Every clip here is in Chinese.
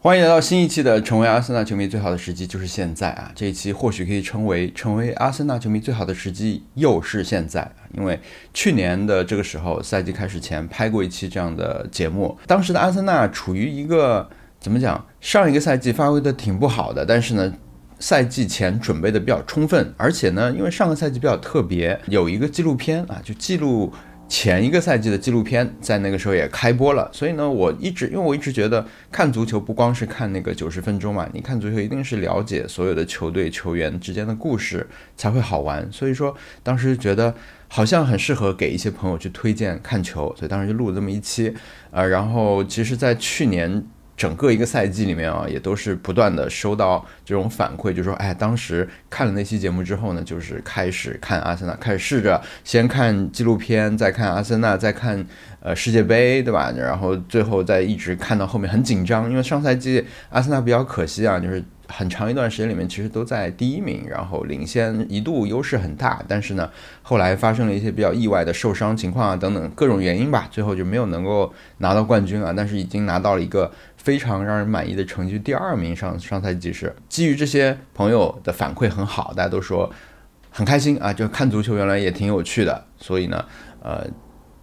欢迎来到新一期的成为阿森纳球迷最好的时机就是现在啊！这一期或许可以称为成为阿森纳球迷最好的时机又是现在！因为去年的这个时候，赛季开始前拍过一期这样的节目，当时的阿森纳处于一个怎么讲？上一个赛季发挥的挺不好的，但是呢，赛季前准备的比较充分，而且呢，因为上个赛季比较特别，有一个纪录片啊，就记录。前一个赛季的纪录片在那个时候也开播了，所以呢，我一直因为我一直觉得看足球不光是看那个九十分钟嘛，你看足球一定是了解所有的球队球员之间的故事才会好玩。所以说当时觉得好像很适合给一些朋友去推荐看球，所以当时就录了这么一期。呃，然后其实，在去年。整个一个赛季里面啊，也都是不断的收到这种反馈，就说，哎，当时看了那期节目之后呢，就是开始看阿森纳，开始试着先看纪录片，再看阿森纳，再看呃世界杯，对吧？然后最后再一直看到后面很紧张，因为上赛季阿森纳比较可惜啊，就是。很长一段时间里面，其实都在第一名，然后领先一度优势很大，但是呢，后来发生了一些比较意外的受伤情况啊等等各种原因吧，最后就没有能够拿到冠军啊，但是已经拿到了一个非常让人满意的成绩，第二名。上上赛季是基于这些朋友的反馈很好，大家都说很开心啊，就看足球原来也挺有趣的，所以呢，呃，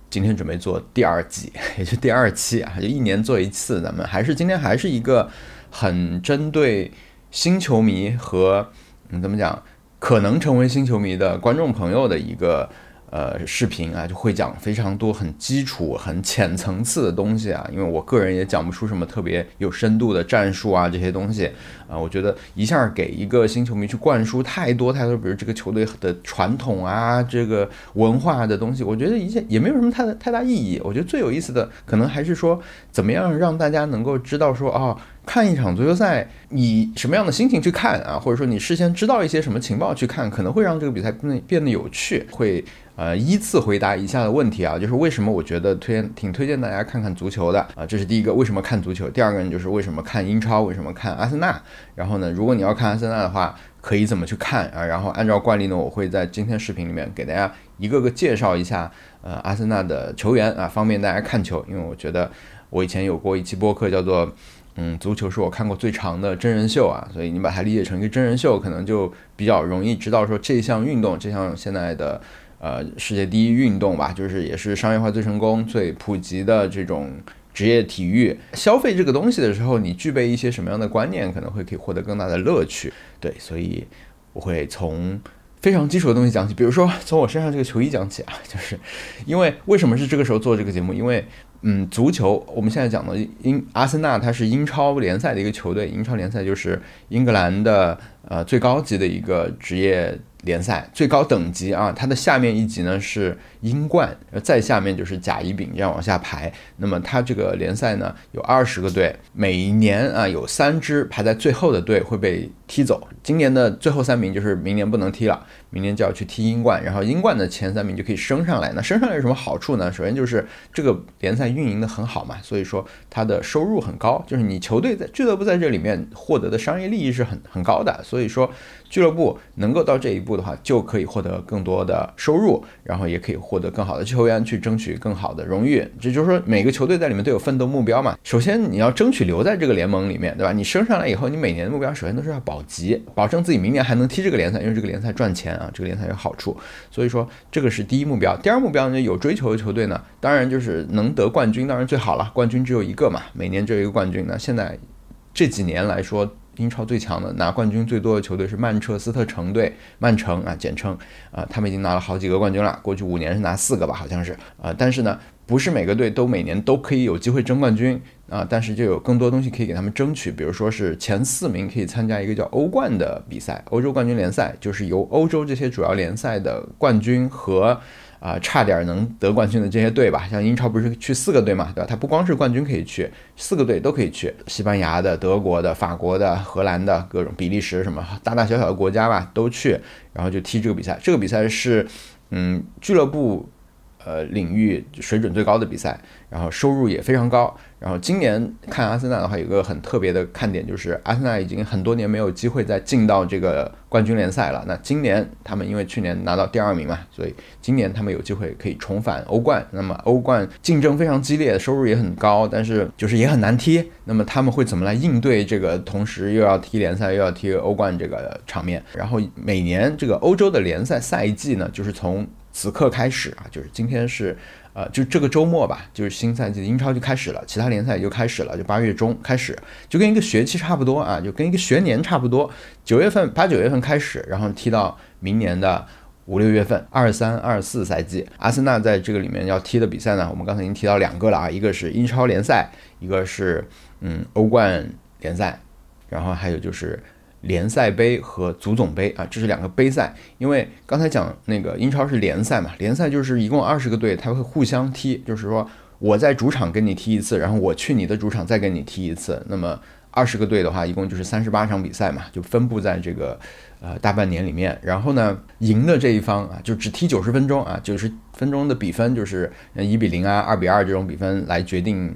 今天准备做第二季，也就第二期啊，就一年做一次，咱们还是今天还是一个很针对。新球迷和嗯，怎么讲，可能成为新球迷的观众朋友的一个。呃，视频啊，就会讲非常多很基础、很浅层次的东西啊。因为我个人也讲不出什么特别有深度的战术啊，这些东西啊，我觉得一下给一个新球迷去灌输太多太多，比如这个球队的传统啊，这个文化的东西，我觉得一切也没有什么太太大意义。我觉得最有意思的，可能还是说怎么样让大家能够知道说，哦，看一场足球赛，以什么样的心情去看啊，或者说你事先知道一些什么情报去看，可能会让这个比赛变得变得有趣，会。呃，依次回答以下的问题啊，就是为什么我觉得推荐挺推荐大家看看足球的啊，这是第一个，为什么看足球？第二个呢，就是为什么看英超？为什么看阿森纳？然后呢，如果你要看阿森纳的话，可以怎么去看啊？然后按照惯例呢，我会在今天视频里面给大家一个个介绍一下呃阿森纳的球员啊，方便大家看球。因为我觉得我以前有过一期播客叫做嗯，足球是我看过最长的真人秀啊，所以你把它理解成一个真人秀，可能就比较容易知道说这项运动，这项现在的。呃，世界第一运动吧，就是也是商业化最成功、最普及的这种职业体育。消费这个东西的时候，你具备一些什么样的观念，可能会可以获得更大的乐趣。对，所以我会从非常基础的东西讲起，比如说从我身上这个球衣讲起啊，就是因为为什么是这个时候做这个节目？因为嗯，足球我们现在讲的英阿森纳，它是英超联赛的一个球队，英超联赛就是英格兰的呃最高级的一个职业。联赛最高等级啊，它的下面一级呢是英冠，再下面就是甲乙丙这样往下排。那么它这个联赛呢有二十个队，每年啊有三支排在最后的队会被踢走。今年的最后三名就是明年不能踢了，明年就要去踢英冠，然后英冠的前三名就可以升上来。那升上来有什么好处呢？首先就是这个联赛运营的很好嘛，所以说它的收入很高，就是你球队在俱乐部在这里面获得的商业利益是很很高的，所以说。俱乐部能够到这一步的话，就可以获得更多的收入，然后也可以获得更好的球员，去争取更好的荣誉。这就是说，每个球队在里面都有奋斗目标嘛。首先，你要争取留在这个联盟里面，对吧？你升上来以后，你每年的目标首先都是要保级，保证自己明年还能踢这个联赛，因为这个联赛赚钱啊，这个联赛有好处。所以说，这个是第一目标。第二目标呢，有追求的球队呢，当然就是能得冠军，当然最好了。冠军只有一个嘛，每年只有一个冠军。那现在这几年来说。英超最强的拿冠军最多的球队是曼彻斯特城队，曼城啊，简称啊，他们已经拿了好几个冠军了。过去五年是拿四个吧，好像是啊。但是呢，不是每个队都每年都可以有机会争冠军啊。但是就有更多东西可以给他们争取，比如说是前四名可以参加一个叫欧冠的比赛，欧洲冠军联赛，就是由欧洲这些主要联赛的冠军和。啊，差点能得冠军的这些队吧，像英超不是去四个队嘛，对吧？它不光是冠军可以去，四个队都可以去，西班牙的、德国的、法国的、荷兰的各种比利时什么大大小小的国家吧都去，然后就踢这个比赛。这个比赛是，嗯，俱乐部。呃领域水准最高的比赛，然后收入也非常高。然后今年看阿森纳的话，有个很特别的看点，就是阿森纳已经很多年没有机会再进到这个冠军联赛了。那今年他们因为去年拿到第二名嘛，所以今年他们有机会可以重返欧冠。那么欧冠竞争非常激烈，收入也很高，但是就是也很难踢。那么他们会怎么来应对这个？同时又要踢联赛又要踢欧冠这个场面？然后每年这个欧洲的联赛赛季呢，就是从此刻开始啊，就是今天是。呃，就这个周末吧，就是新赛季的英超就开始了，其他联赛也就开始了，就八月中开始，就跟一个学期差不多啊，就跟一个学年差不多。九月份八九月份开始，然后踢到明年的五六月份，二三二四赛季，阿森纳在这个里面要踢的比赛呢，我们刚才已经提到两个了啊，一个是英超联赛，一个是嗯欧冠联赛，然后还有就是。联赛杯和足总杯啊，这是两个杯赛。因为刚才讲那个英超是联赛嘛，联赛就是一共二十个队，他会互相踢，就是说我在主场跟你踢一次，然后我去你的主场再跟你踢一次。那么二十个队的话，一共就是三十八场比赛嘛，就分布在这个呃大半年里面。然后呢，赢的这一方啊，就只踢九十分钟啊，九十分钟的比分就是一比零啊、二比二这种比分来决定。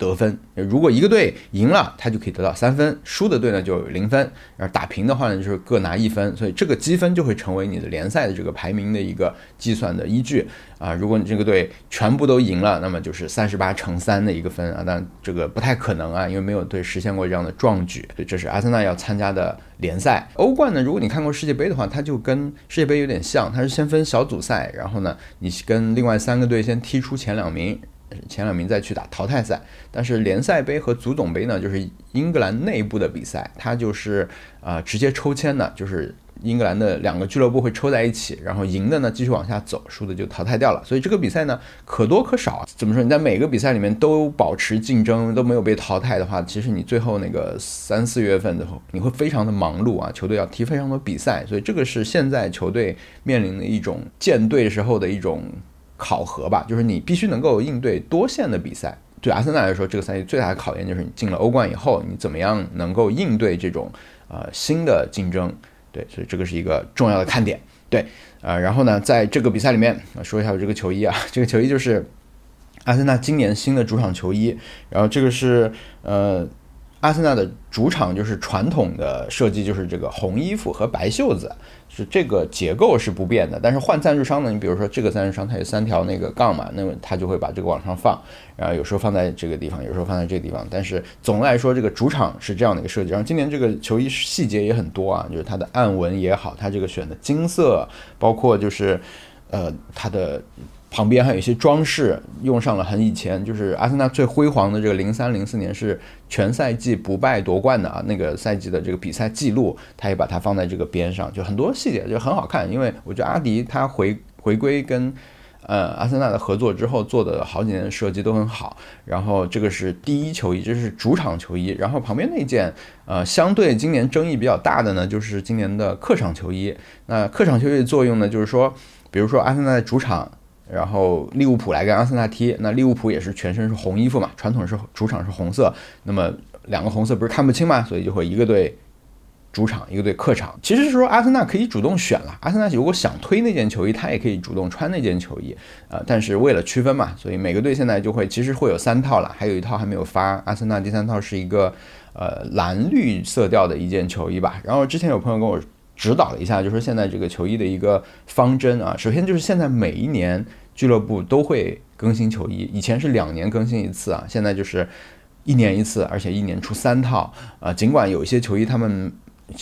得分，如果一个队赢了，他就可以得到三分；输的队呢就零分。然后打平的话呢，就是各拿一分。所以这个积分就会成为你的联赛的这个排名的一个计算的依据啊。如果你这个队全部都赢了，那么就是三十八乘三的一个分啊。但这个不太可能啊，因为没有队实现过这样的壮举。这是阿森纳要参加的联赛。欧冠呢，如果你看过世界杯的话，它就跟世界杯有点像，它是先分小组赛，然后呢，你跟另外三个队先踢出前两名。前两名再去打淘汰赛，但是联赛杯和足总杯呢，就是英格兰内部的比赛，它就是啊直接抽签的，就是英格兰的两个俱乐部会抽在一起，然后赢的呢继续往下走，输的就淘汰掉了。所以这个比赛呢可多可少。怎么说？你在每个比赛里面都保持竞争，都没有被淘汰的话，其实你最后那个三四月份的时候，你会非常的忙碌啊，球队要踢非常多比赛，所以这个是现在球队面临的一种建队时候的一种。考核吧，就是你必须能够应对多线的比赛。对阿森纳来说，这个赛季最大的考验就是你进了欧冠以后，你怎么样能够应对这种呃新的竞争？对，所以这个是一个重要的看点。对，呃，然后呢，在这个比赛里面，说一下我这个球衣啊，这个球衣就是阿森纳今年新的主场球衣，然后这个是呃。阿森纳的主场就是传统的设计，就是这个红衣服和白袖子，是这个结构是不变的。但是换赞助商呢，你比如说这个赞助商它有三条那个杠嘛，那么它就会把这个往上放，然后有时候放在这个地方，有时候放在这个地方。但是总的来说，这个主场是这样的一个设计。然后今年这个球衣细节也很多啊，就是它的暗纹也好，它这个选的金色，包括就是呃它的。旁边还有一些装饰，用上了很以前，就是阿森纳最辉煌的这个零三零四年是全赛季不败夺冠的啊，那个赛季的这个比赛记录，他也把它放在这个边上，就很多细节就很好看。因为我觉得阿迪他回回归跟呃阿森纳的合作之后做的好几年的设计都很好。然后这个是第一球衣，这是主场球衣。然后旁边那件呃相对今年争议比较大的呢，就是今年的客场球衣。那客场球衣的作用呢，就是说，比如说阿森纳的主场。然后利物浦来跟阿森纳踢，那利物浦也是全身是红衣服嘛，传统是主场是红色，那么两个红色不是看不清嘛，所以就会一个队主场，一个队客场。其实是说阿森纳可以主动选了，阿森纳如果想推那件球衣，他也可以主动穿那件球衣，呃，但是为了区分嘛，所以每个队现在就会其实会有三套了，还有一套还没有发。阿森纳第三套是一个呃蓝绿色调的一件球衣吧。然后之前有朋友跟我指导了一下，就说现在这个球衣的一个方针啊，首先就是现在每一年。俱乐部都会更新球衣，以前是两年更新一次啊，现在就是一年一次，而且一年出三套啊。尽管有一些球衣他们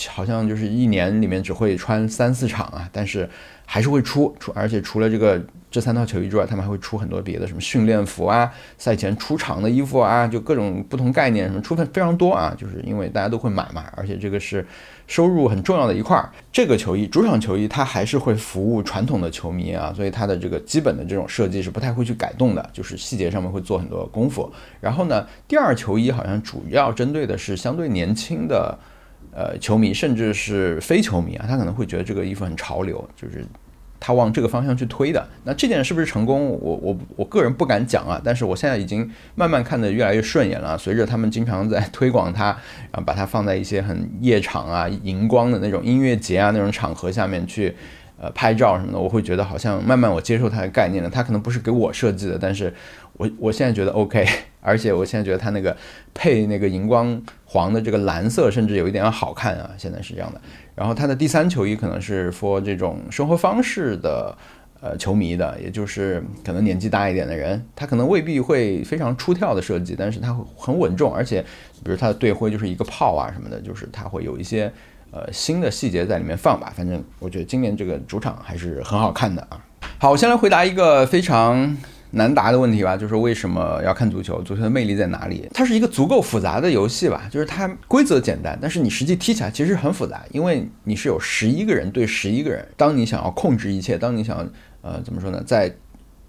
好像就是一年里面只会穿三四场啊，但是还是会出出，而且除了这个。这三套球衣之外，他们还会出很多别的，什么训练服啊、赛前出场的衣服啊，就各种不同概念，什么出的非常多啊。就是因为大家都会买嘛，而且这个是收入很重要的一块儿。这个球衣，主场球衣，它还是会服务传统的球迷啊，所以它的这个基本的这种设计是不太会去改动的，就是细节上面会做很多功夫。然后呢，第二球衣好像主要针对的是相对年轻的呃球迷，甚至是非球迷啊，他可能会觉得这个衣服很潮流，就是。他往这个方向去推的，那这点是不是成功？我我我个人不敢讲啊，但是我现在已经慢慢看得越来越顺眼了。随着他们经常在 推广它，然后把它放在一些很夜场啊、荧光的那种音乐节啊那种场合下面去，呃拍照什么的，我会觉得好像慢慢我接受它的概念了。它可能不是给我设计的，但是我我现在觉得 OK，而且我现在觉得它那个配那个荧光黄的这个蓝色，甚至有一点好看啊，现在是这样的。然后他的第三球衣可能是 for 这种生活方式的。呃，球迷的，也就是可能年纪大一点的人，他可能未必会非常出挑的设计，但是他会很稳重，而且，比如他的队徽就是一个炮啊什么的，就是他会有一些呃新的细节在里面放吧。反正我觉得今年这个主场还是很好看的啊。好，我先来回答一个非常难答的问题吧，就是为什么要看足球？足球的魅力在哪里？它是一个足够复杂的游戏吧，就是它规则简单，但是你实际踢起来其实很复杂，因为你是有十一个人对十一个人，当你想要控制一切，当你想。呃，怎么说呢？在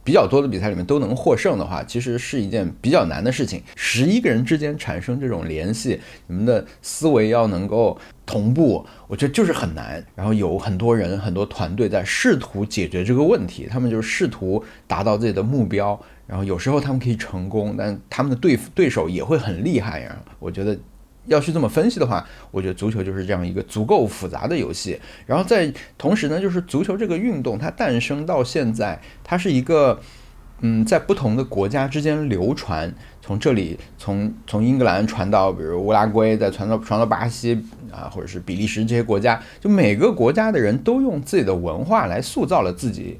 比较多的比赛里面都能获胜的话，其实是一件比较难的事情。十一个人之间产生这种联系，你们的思维要能够同步，我觉得就是很难。然后有很多人、很多团队在试图解决这个问题，他们就试图达到自己的目标。然后有时候他们可以成功，但他们的对对手也会很厉害呀。我觉得。要去这么分析的话，我觉得足球就是这样一个足够复杂的游戏。然后在同时呢，就是足球这个运动它诞生到现在，它是一个嗯，在不同的国家之间流传，从这里从从英格兰传到比如乌拉圭，再传到传到巴西啊，或者是比利时这些国家，就每个国家的人都用自己的文化来塑造了自己。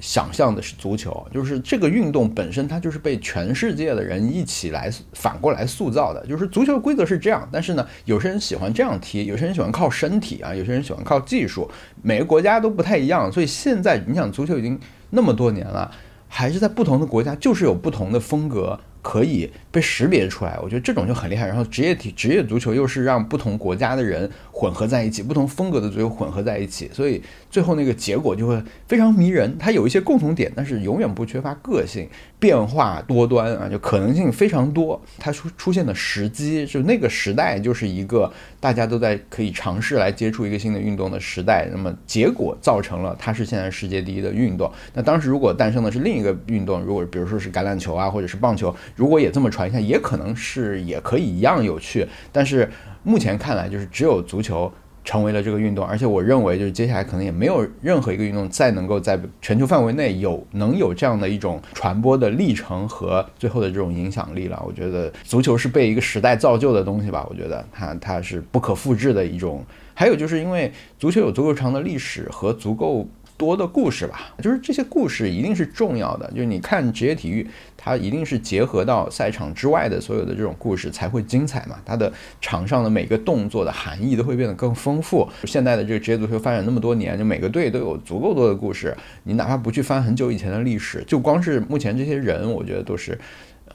想象的是足球，就是这个运动本身，它就是被全世界的人一起来反过来塑造的。就是足球规则是这样，但是呢，有些人喜欢这样踢，有些人喜欢靠身体啊，有些人喜欢靠技术，每个国家都不太一样。所以现在你想，足球已经那么多年了，还是在不同的国家就是有不同的风格。可以被识别出来，我觉得这种就很厉害。然后职业体职业足球又是让不同国家的人混合在一起，不同风格的足球混合在一起，所以最后那个结果就会非常迷人。它有一些共同点，但是永远不缺乏个性，变化多端啊，就可能性非常多。它出出现的时机，就那个时代就是一个大家都在可以尝试来接触一个新的运动的时代。那么结果造成了它是现在世界第一的运动。那当时如果诞生的是另一个运动，如果比如说是橄榄球啊，或者是棒球。如果也这么传一下，也可能是也可以一样有趣。但是目前看来，就是只有足球成为了这个运动，而且我认为，就是接下来可能也没有任何一个运动再能够在全球范围内有能有这样的一种传播的历程和最后的这种影响力了。我觉得足球是被一个时代造就的东西吧。我觉得它它是不可复制的一种。还有就是因为足球有足够长的历史和足够。多的故事吧，就是这些故事一定是重要的。就是你看职业体育，它一定是结合到赛场之外的所有的这种故事才会精彩嘛。它的场上的每个动作的含义都会变得更丰富。现在的这个职业足球发展那么多年，就每个队都有足够多的故事。你哪怕不去翻很久以前的历史，就光是目前这些人，我觉得都是。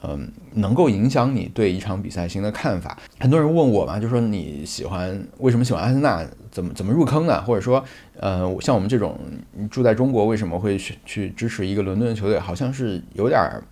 嗯，能够影响你对一场比赛新的看法。很多人问我嘛，就说你喜欢为什么喜欢阿森纳？怎么怎么入坑的？或者说，呃，像我们这种住在中国，为什么会去去支持一个伦敦的球队？好像是有点儿，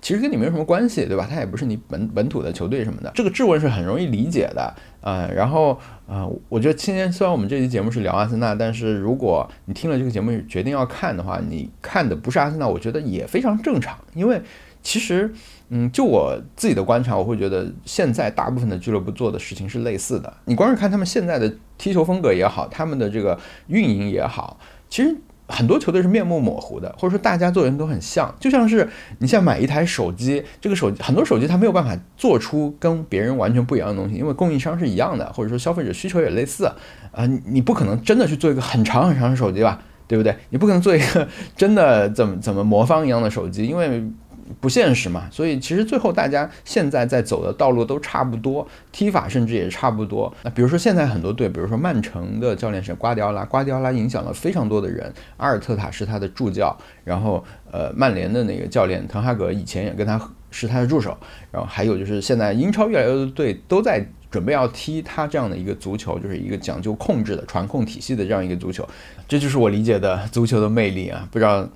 其实跟你没有什么关系，对吧？它也不是你本本土的球队什么的。这个质问是很容易理解的，呃，然后呃，我觉得今天虽然我们这期节目是聊阿森纳，但是如果你听了这个节目决定要看的话，你看的不是阿森纳，我觉得也非常正常，因为其实。嗯，就我自己的观察，我会觉得现在大部分的俱乐部做的事情是类似的。你光是看他们现在的踢球风格也好，他们的这个运营也好，其实很多球队是面目模糊的，或者说大家做人都很像。就像是你现在买一台手机，这个手机很多手机它没有办法做出跟别人完全不一样的东西，因为供应商是一样的，或者说消费者需求也类似啊。你不可能真的去做一个很长很长的手机吧，对不对？你不可能做一个 真的怎么怎么魔方一样的手机，因为。不现实嘛，所以其实最后大家现在在走的道路都差不多，踢法甚至也差不多。那比如说现在很多队，比如说曼城的教练是瓜迪奥拉，瓜迪奥拉影响了非常多的人，阿尔特塔是他的助教，然后呃曼联的那个教练滕哈格以前也跟他是他的助手，然后还有就是现在英超越来越多的队都在准备要踢他这样的一个足球，就是一个讲究控制的传控体系的这样一个足球，这就是我理解的足球的魅力啊，不知道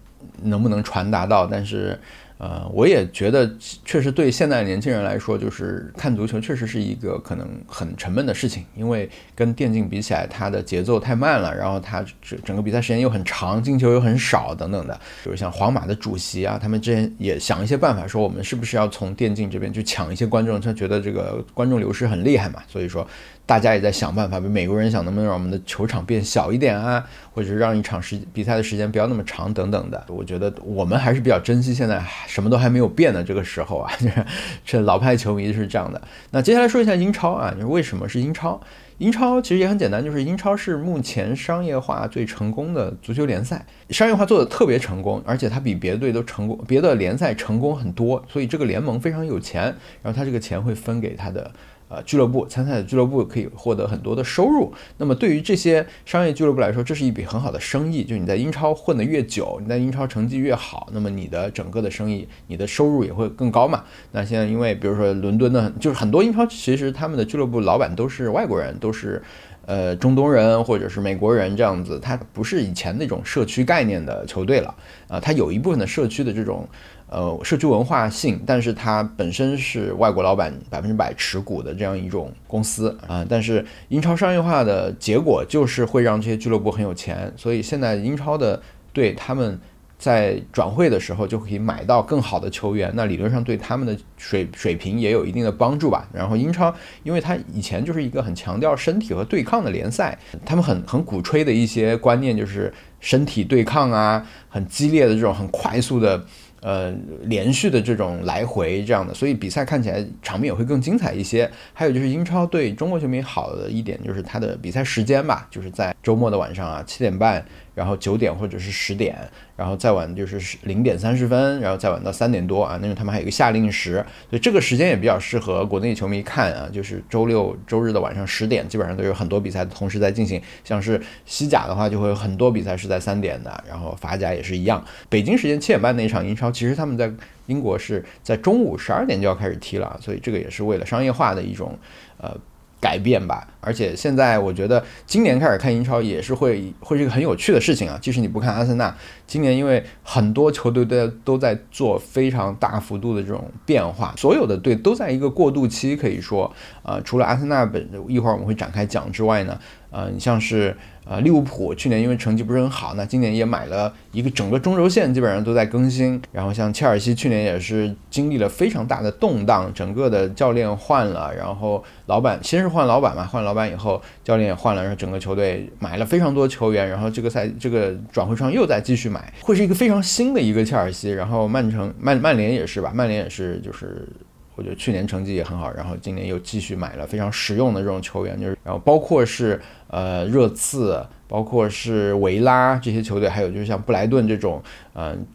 能不能传达到，但是。呃，我也觉得确实对现在年轻人来说，就是看足球确实是一个可能很沉闷的事情，因为跟电竞比起来，它的节奏太慢了，然后它整整个比赛时间又很长，进球又很少等等的。就是像皇马的主席啊，他们之前也想一些办法，说我们是不是要从电竞这边去抢一些观众，他觉得这个观众流失很厉害嘛，所以说。大家也在想办法，比美国人想能不能让我们的球场变小一点啊，或者是让一场时比赛的时间不要那么长等等的。我觉得我们还是比较珍惜现在什么都还没有变的这个时候啊，就 是这老派球迷是这样的。那接下来说一下英超啊，就是为什么是英超？英超其实也很简单，就是英超是目前商业化最成功的足球联赛，商业化做的特别成功，而且它比别的队都成功，别的联赛成功很多，所以这个联盟非常有钱，然后它这个钱会分给它的。呃，俱乐部参赛的俱乐部可以获得很多的收入。那么对于这些商业俱乐部来说，这是一笔很好的生意。就你在英超混得越久，你在英超成绩越好，那么你的整个的生意，你的收入也会更高嘛。那现在因为比如说伦敦的，就是很多英超其实他们的俱乐部老板都是外国人，都是呃中东人或者是美国人这样子，他不是以前那种社区概念的球队了啊，他有一部分的社区的这种。呃，社区文化性，但是它本身是外国老板百分之百持股的这样一种公司啊。但是英超商业化的结果就是会让这些俱乐部很有钱，所以现在英超的队他们在转会的时候就可以买到更好的球员，那理论上对他们的水水平也有一定的帮助吧。然后英超，因为它以前就是一个很强调身体和对抗的联赛，他们很很鼓吹的一些观念就是身体对抗啊，很激烈的这种很快速的。呃，连续的这种来回这样的，所以比赛看起来场面也会更精彩一些。还有就是英超对中国球迷好的一点就是它的比赛时间吧，就是在周末的晚上啊，七点半。然后九点或者是十点，然后再晚就是零点三十分，然后再晚到三点多啊，那个他们还有一个夏令时，所以这个时间也比较适合国内球迷看啊，就是周六周日的晚上十点，基本上都有很多比赛同时在进行。像是西甲的话，就会有很多比赛是在三点的，然后法甲也是一样。北京时间七点半那场英超，其实他们在英国是在中午十二点就要开始踢了，所以这个也是为了商业化的一种呃。改变吧，而且现在我觉得今年开始看英超也是会会是一个很有趣的事情啊。即使你不看阿森纳，今年因为很多球队都在都在做非常大幅度的这种变化，所有的队都在一个过渡期，可以说，呃，除了阿森纳本一会儿我们会展开讲之外呢，嗯，像是。啊，利物浦去年因为成绩不是很好，那今年也买了一个整个中轴线基本上都在更新。然后像切尔西去年也是经历了非常大的动荡，整个的教练换了，然后老板先是换老板嘛，换老板以后教练也换了，然后整个球队买了非常多球员，然后这个赛这个转会窗又在继续买，会是一个非常新的一个切尔西。然后曼城曼曼联也是吧，曼联也是就是。我觉得去年成绩也很好，然后今年又继续买了非常实用的这种球员，就是然后包括是呃热刺，包括是维拉这些球队，还有就是像布莱顿这种，嗯。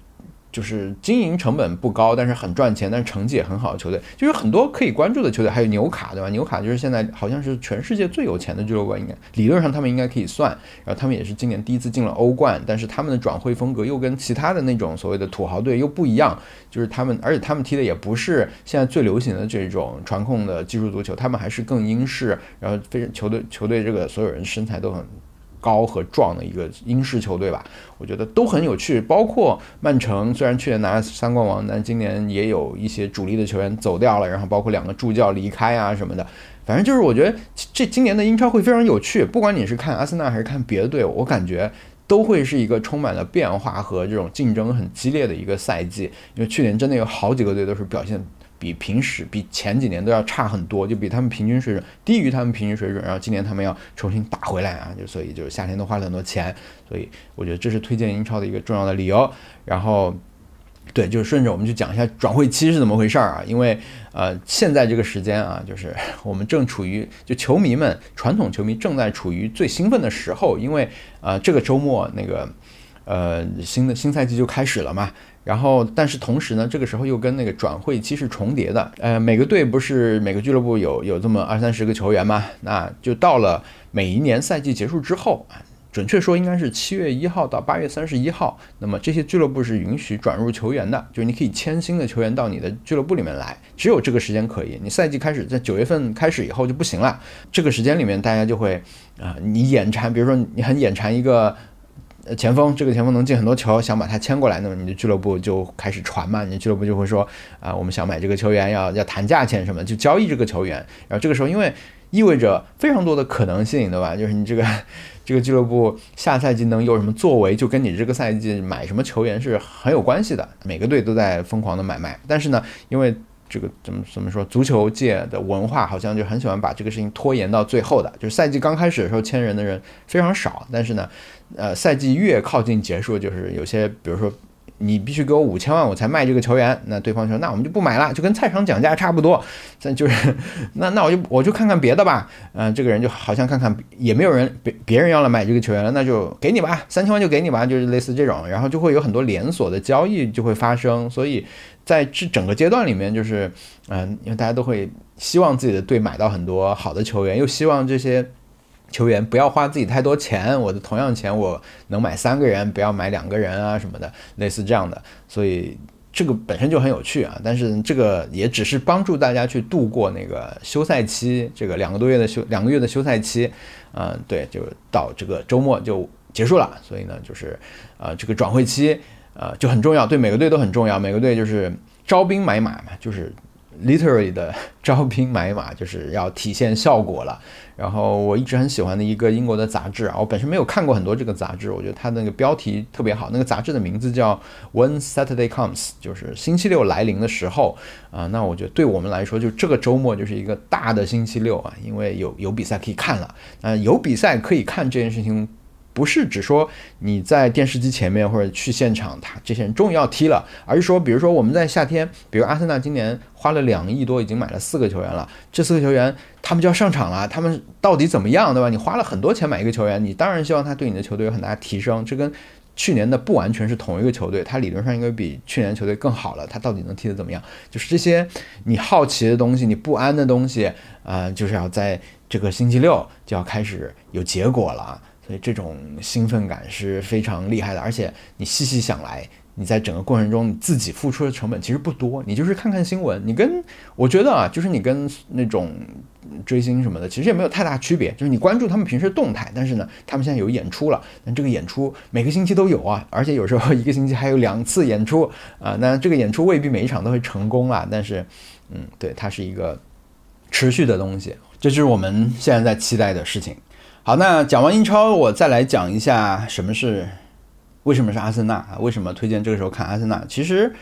就是经营成本不高，但是很赚钱，但是成绩也很好的球队，就是很多可以关注的球队，还有纽卡，对吧？纽卡就是现在好像是全世界最有钱的俱乐部，应该理论上他们应该可以算。然后他们也是今年第一次进了欧冠，但是他们的转会风格又跟其他的那种所谓的土豪队又不一样，就是他们，而且他们踢的也不是现在最流行的这种传控的技术足球，他们还是更英式，然后非常球队球队这个所有人身材都很。高和壮的一个英式球队吧，我觉得都很有趣。包括曼城，虽然去年拿三冠王，但今年也有一些主力的球员走掉了，然后包括两个助教离开啊什么的。反正就是我觉得这今年的英超会非常有趣。不管你是看阿森纳还是看别的队，我感觉都会是一个充满了变化和这种竞争很激烈的一个赛季。因为去年真的有好几个队都是表现。比平时比前几年都要差很多，就比他们平均水准低于他们平均水准，然后今年他们要重新打回来啊，就所以就是夏天都花了很多钱，所以我觉得这是推荐英超的一个重要的理由。然后，对，就是顺着我们去讲一下转会期是怎么回事儿啊？因为呃，现在这个时间啊，就是我们正处于就球迷们传统球迷正在处于最兴奋的时候，因为呃这个周末那个呃新的新赛季就开始了嘛。然后，但是同时呢，这个时候又跟那个转会期是重叠的。呃，每个队不是每个俱乐部有有这么二三十个球员吗？那就到了每一年赛季结束之后啊，准确说应该是七月一号到八月三十一号。那么这些俱乐部是允许转入球员的，就是你可以签新的球员到你的俱乐部里面来，只有这个时间可以。你赛季开始在九月份开始以后就不行了。这个时间里面，大家就会啊，你眼馋，比如说你很眼馋一个。前锋，这个前锋能进很多球，想把他签过来，那么你的俱乐部就开始传嘛，你的俱乐部就会说啊，我们想买这个球员，要要谈价钱什么，就交易这个球员。然后这个时候，因为意味着非常多的可能性，对吧？就是你这个这个俱乐部下赛季能有什么作为，就跟你这个赛季买什么球员是很有关系的。每个队都在疯狂的买卖，但是呢，因为这个怎么怎么说，足球界的文化好像就很喜欢把这个事情拖延到最后的，就是赛季刚开始的时候签人的人非常少，但是呢，呃，赛季越靠近结束，就是有些比如说。你必须给我五千万，我才卖这个球员。那对方说，那我们就不买了，就跟菜场讲价差不多。这就是，那那我就我就看看别的吧。嗯，这个人就好像看看也没有人别别人要来买这个球员了，那就给你吧，三千万就给你吧，就是类似这种。然后就会有很多连锁的交易就会发生。所以在这整个阶段里面，就是嗯，因为大家都会希望自己的队买到很多好的球员，又希望这些。球员不要花自己太多钱，我的同样钱我能买三个人，不要买两个人啊什么的，类似这样的，所以这个本身就很有趣啊。但是这个也只是帮助大家去度过那个休赛期，这个两个多月的休两个月的休赛期，嗯，对，就到这个周末就结束了。所以呢，就是呃这个转会期呃就很重要，对每个队都很重要，每个队就是招兵买马嘛，就是。Literally 的招兵买马就是要体现效果了。然后我一直很喜欢的一个英国的杂志啊，我本身没有看过很多这个杂志，我觉得它那个标题特别好。那个杂志的名字叫 When Saturday Comes，就是星期六来临的时候啊。那我觉得对我们来说，就这个周末就是一个大的星期六啊，因为有有比赛可以看了。那有比赛可以看这件事情。不是只说你在电视机前面或者去现场，他这些人终于要踢了，而是说，比如说我们在夏天，比如阿森纳今年花了两亿多，已经买了四个球员了，这四个球员他们就要上场了，他们到底怎么样，对吧？你花了很多钱买一个球员，你当然希望他对你的球队有很大提升。这跟去年的不完全是同一个球队，他理论上应该比去年球队更好了，他到底能踢得怎么样？就是这些你好奇的东西，你不安的东西，啊，就是要在这个星期六就要开始有结果了。所以这种兴奋感是非常厉害的，而且你细细想来，你在整个过程中你自己付出的成本其实不多，你就是看看新闻，你跟我觉得啊，就是你跟那种追星什么的，其实也没有太大区别，就是你关注他们平时动态，但是呢，他们现在有演出了，那这个演出每个星期都有啊，而且有时候一个星期还有两次演出啊，那这个演出未必每一场都会成功啊，但是，嗯，对，它是一个持续的东西，这就是我们现在在期待的事情。好，那讲完英超，我再来讲一下什么是，为什么是阿森纳啊？为什么推荐这个时候看阿森纳？其实，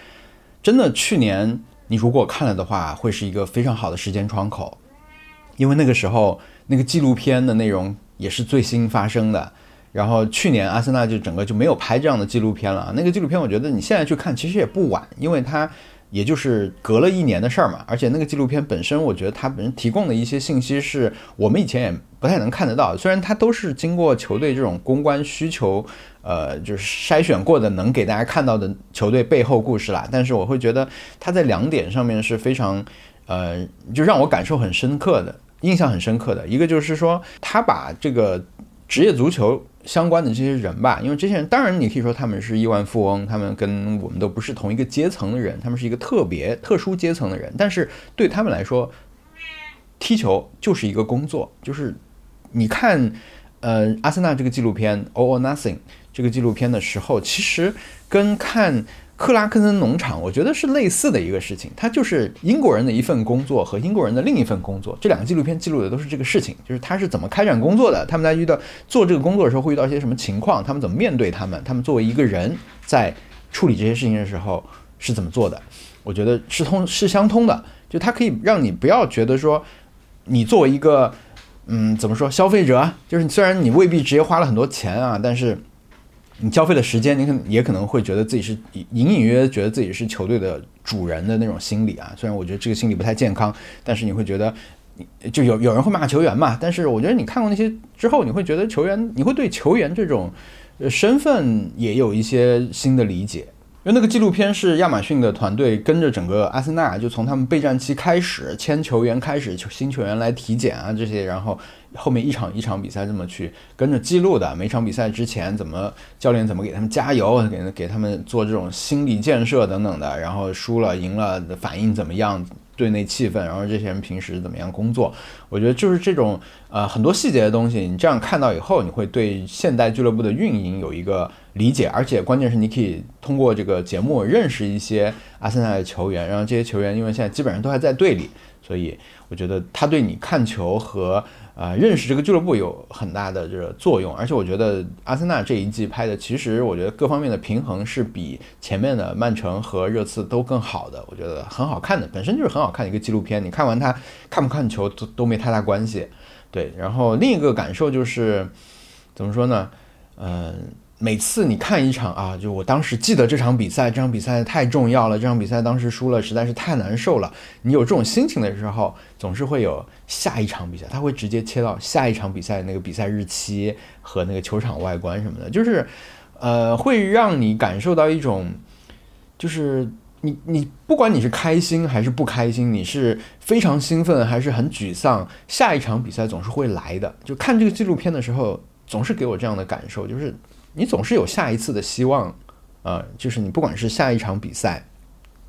真的去年你如果看了的话，会是一个非常好的时间窗口，因为那个时候那个纪录片的内容也是最新发生的。然后去年阿森纳就整个就没有拍这样的纪录片了。那个纪录片，我觉得你现在去看其实也不晚，因为它。也就是隔了一年的事儿嘛，而且那个纪录片本身，我觉得它本身提供的一些信息是我们以前也不太能看得到。虽然它都是经过球队这种公关需求，呃，就是筛选过的，能给大家看到的球队背后故事啦，但是我会觉得它在两点上面是非常，呃，就让我感受很深刻的，印象很深刻的。一个就是说，他把这个职业足球。相关的这些人吧，因为这些人当然你可以说他们是亿万富翁，他们跟我们都不是同一个阶层的人，他们是一个特别特殊阶层的人。但是对他们来说，踢球就是一个工作。就是你看，呃，阿森纳这个纪录片《All or Nothing》这个纪录片的时候，其实跟看。克拉克森农场，我觉得是类似的一个事情，它就是英国人的一份工作和英国人的另一份工作。这两个纪录片记录的都是这个事情，就是他是怎么开展工作的，他们在遇到做这个工作的时候会遇到一些什么情况，他们怎么面对他们，他们作为一个人在处理这些事情的时候是怎么做的。我觉得是通是相通的，就它可以让你不要觉得说你作为一个嗯怎么说消费者，就是虽然你未必直接花了很多钱啊，但是。你交费的时间，你可能也可能会觉得自己是隐隐约约觉得自己是球队的主人的那种心理啊。虽然我觉得这个心理不太健康，但是你会觉得，就有有人会骂球员嘛。但是我觉得你看过那些之后，你会觉得球员，你会对球员这种身份也有一些新的理解。因为那个纪录片是亚马逊的团队跟着整个阿森纳，就从他们备战期开始签球员开始，新球员来体检啊这些，然后后面一场一场比赛这么去跟着记录的，每场比赛之前怎么教练怎么给他们加油，给给他们做这种心理建设等等的，然后输了赢了的反应怎么样？队内气氛，然后这些人平时怎么样工作？我觉得就是这种呃很多细节的东西，你这样看到以后，你会对现代俱乐部的运营有一个理解，而且关键是你可以通过这个节目认识一些阿森纳的球员，然后这些球员因为现在基本上都还在队里，所以我觉得他对你看球和。啊，认识这个俱乐部有很大的这个作用，而且我觉得阿森纳这一季拍的，其实我觉得各方面的平衡是比前面的曼城和热刺都更好的，我觉得很好看的，本身就是很好看的一个纪录片。你看完它，看不看球都都没太大关系。对，然后另一个感受就是，怎么说呢？嗯。每次你看一场啊，就我当时记得这场比赛，这场比赛太重要了，这场比赛当时输了实在是太难受了。你有这种心情的时候，总是会有下一场比赛，他会直接切到下一场比赛那个比赛日期和那个球场外观什么的，就是，呃，会让你感受到一种，就是你你不管你是开心还是不开心，你是非常兴奋还是很沮丧，下一场比赛总是会来的。就看这个纪录片的时候，总是给我这样的感受，就是。你总是有下一次的希望，呃，就是你不管是下一场比赛，